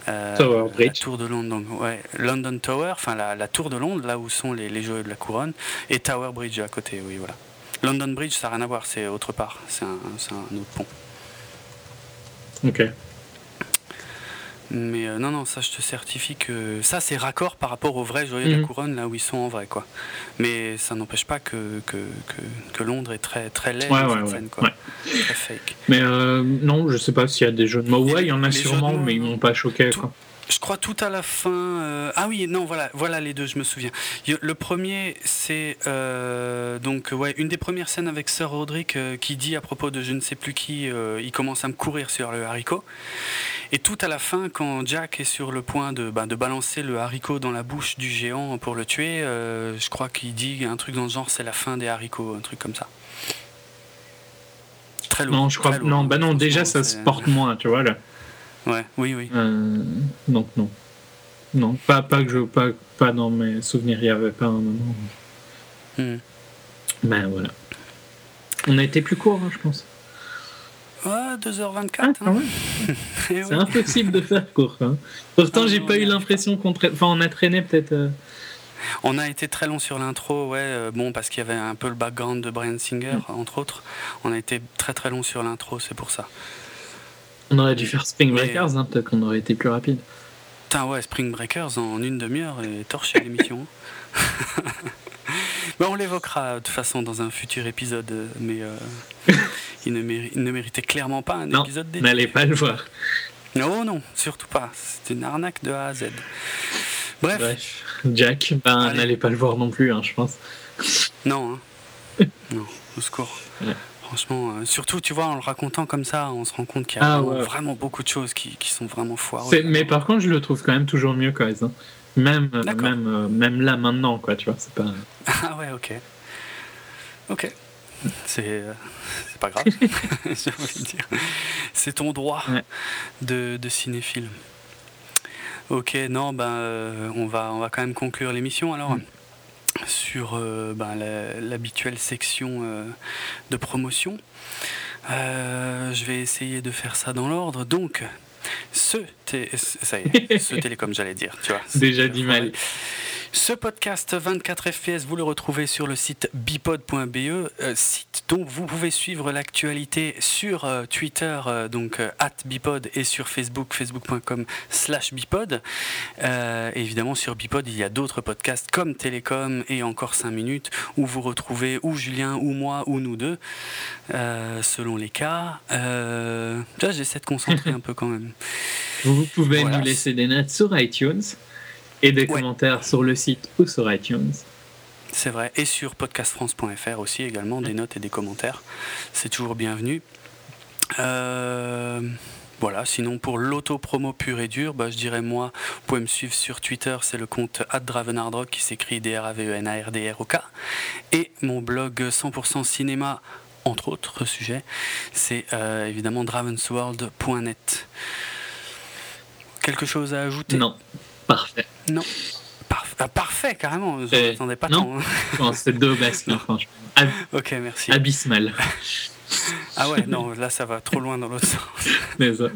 Tower Bridge. La tour de Londres, ouais, London Tower, enfin la, tour de Londres, là où sont les, les jeux de la couronne, et Tower Bridge à côté, oui, voilà. London Bridge, ça n'a rien à voir, c'est autre part, c'est un, autre pont. Ok. Mais euh, non, non, ça je te certifie que ça c'est raccord par rapport aux vrais joyaux de la couronne, là où ils sont en vrai, quoi. Mais ça n'empêche pas que, que, que, Londres est très, très laid ouais, ouais, scène, quoi. Très fake. Mais euh, non, je sais pas s'il y a des jeux de mots. Ouais, il y en a sûrement, mais ils m'ont pas choqué, quoi. Je crois tout à la fin. Euh, ah oui, non, voilà, voilà les deux, je me souviens. Le premier, c'est euh, donc ouais, une des premières scènes avec Sir Roderick euh, qui dit à propos de je ne sais plus qui, il commence à me courir sur le haricot. Et tout à la fin, quand Jack est sur le point de, bah, de balancer le haricot dans la bouche du géant pour le tuer, je crois qu'il dit un truc dans le genre c'est la fin des haricots, un truc comme ça. Très lourd. Non, je crois. non, bah non, déjà ça se porte moins, tu vois là. Ouais, oui, oui. Euh, donc non. Non, pas, pas que je pas, pas dans mes souvenirs, il n'y avait pas un moment. Hmm. Ben voilà. On a été plus court, hein, je pense. Ouais, 2h24. Ah, hein. Eh c'est impossible de faire court. Hein. Pourtant, ah, j'ai pas eu l'impression qu'on enfin, on a traîné peut-être. Euh. On a été très long sur l'intro, ouais, euh, bon, parce qu'il y avait un peu le background de Brian Singer, mm. entre autres. On a été très très long sur l'intro, c'est pour ça. On aurait dû faire Spring Breakers, hein, peut-être qu'on aurait été plus rapide. Putain, ouais, Spring Breakers en une demi-heure et torché l'émission. Mais on l'évoquera de toute façon dans un futur épisode, mais euh, il, ne ne, méritait clairement pas un épisode dédié. N'allez pas le voir. Non, non, surtout pas. C'est une arnaque de A à Z. Bref. Jack, ben, n'allez pas le voir non plus, hein, je pense. Non, hein. non, au secours. Franchement, euh, surtout, tu vois, en le racontant comme ça, on se rend compte qu'il y a ah, vraiment, beaucoup de choses qui, qui sont vraiment foireuses. Mais par contre, je le trouve quand même toujours mieux, quoi. Hein. Même, même, euh, même là, maintenant, quoi, tu vois. C'est pas... Ah ouais, ok. Ok. C'est euh, pas grave, dire. C'est ton droit de, de cinéphile. Ok, non, ben, euh, on, va, on va quand même conclure l'émission alors. Mm. Sur ben, l'habituelle section de promotion. je vais essayer de faire ça dans l'ordre. Donc, ce, ça y est, ce télécom, j'allais dire, tu vois. Déjà dit mal. Ce podcast 24 FPS, vous le retrouvez sur le site bipod.be, euh, site dont vous pouvez suivre l'actualité sur euh, Twitter, euh, donc at bipod, et sur Facebook, facebook.com slash bipod. évidemment, sur bipod, il y a d'autres podcasts comme Télécom et encore 5 minutes, où vous retrouvez ou Julien, ou moi, ou nous deux, selon les cas. là, j'essaie de concentrer un peu quand même. Vous pouvez nous laisser des notes sur iTunes. Et des commentaires sur le site ou sur iTunes. C'est vrai. Et sur podcastfrance.fr aussi également, des notes et des commentaires. C'est toujours bienvenu. Euh, voilà, sinon pour l'auto-promo pur et dur, bah, je dirais moi, vous pouvez me suivre sur Twitter, c'est le compte @dravenardrock qui s'écrit D-R-A-V-E-N-A-R-D-R-O-K. Et mon blog 100% cinéma, entre autres sujets, c'est euh, évidemment dravensworld.net. Quelque chose à ajouter? Non. Parfait. Non. Ah, parfait, carrément. Je n'attendais pas non. non c'est deux basques, franchement. ok, merci. Abysmal. ah ouais, non, là ça va trop loin dans l'autre sens.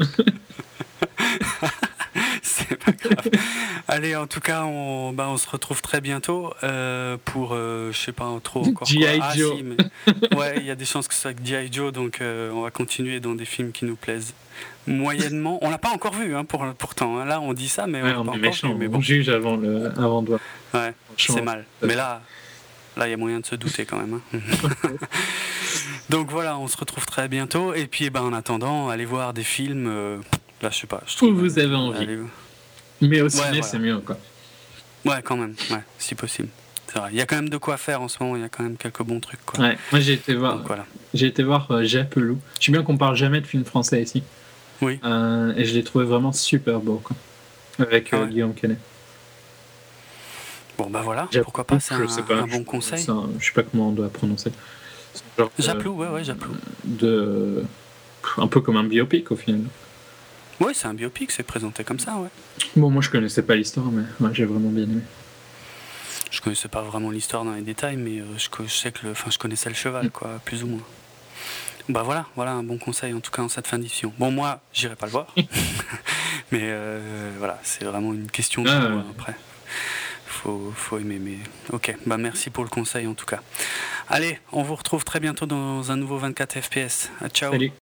c'est pas grave. Allez, en tout cas, on, bah, on se retrouve très bientôt euh, pour, euh, je sais pas trop encore. G.I. Ah, Joe. ouais, il y a des chances que ce soit avec G.I. Joe, donc euh, on va continuer dans des films qui nous plaisent moyennement. On l'a pas encore vu, hein, pour, pourtant. Hein. Là, on dit ça, mais on, on, méchant, mais bon. on juge avant, le, avant de voir. Ouais, c'est mal. Mais là, là, il y a moyen de se douter quand même. Hein. Donc voilà, on se retrouve très bientôt. Et puis, ben, en attendant, allez voir des films. Euh, là, je sais pas. Je trouve vous avez envie. Mais au ciné, c'est mieux, quoi. Ouais, quand même. Ouais, si possible. Il y a quand même de quoi faire en ce moment. Il y a quand même quelques bons trucs. Quoi. Ouais, moi j'ai été voir. voilà. J'ai été voir euh, Japelou. Je sais bien qu'on parle jamais de films français ici. Oui. Euh, et je l'ai trouvé vraiment super beau, quoi. Avec euh, ah Guillaume Canet. Bon, bah voilà, pourquoi pas, c'est un, un, bon conseil. je sais pas comment on doit prononcer. Japlou, ouais, ouais, Japlou. De... Un peu comme un biopic au final. Ouais, c'est un biopic, c'est présenté comme ça, ouais. Bon, moi je connaissais pas l'histoire, mais ouais, j'ai vraiment bien aimé. Je connaissais pas vraiment l'histoire dans les détails, mais euh, je, je, sais que le, je connaissais le cheval, mm. quoi, plus ou moins. Bah voilà, voilà un bon conseil en tout cas en cette fin d'édition. Bon moi, j'irai pas le voir, mais euh, voilà, c'est vraiment une question de ah, après. Faut, faut aimer, mais ok. Bah merci pour le conseil en tout cas. Allez, on vous retrouve très bientôt dans un nouveau 24 FPS. Ciao.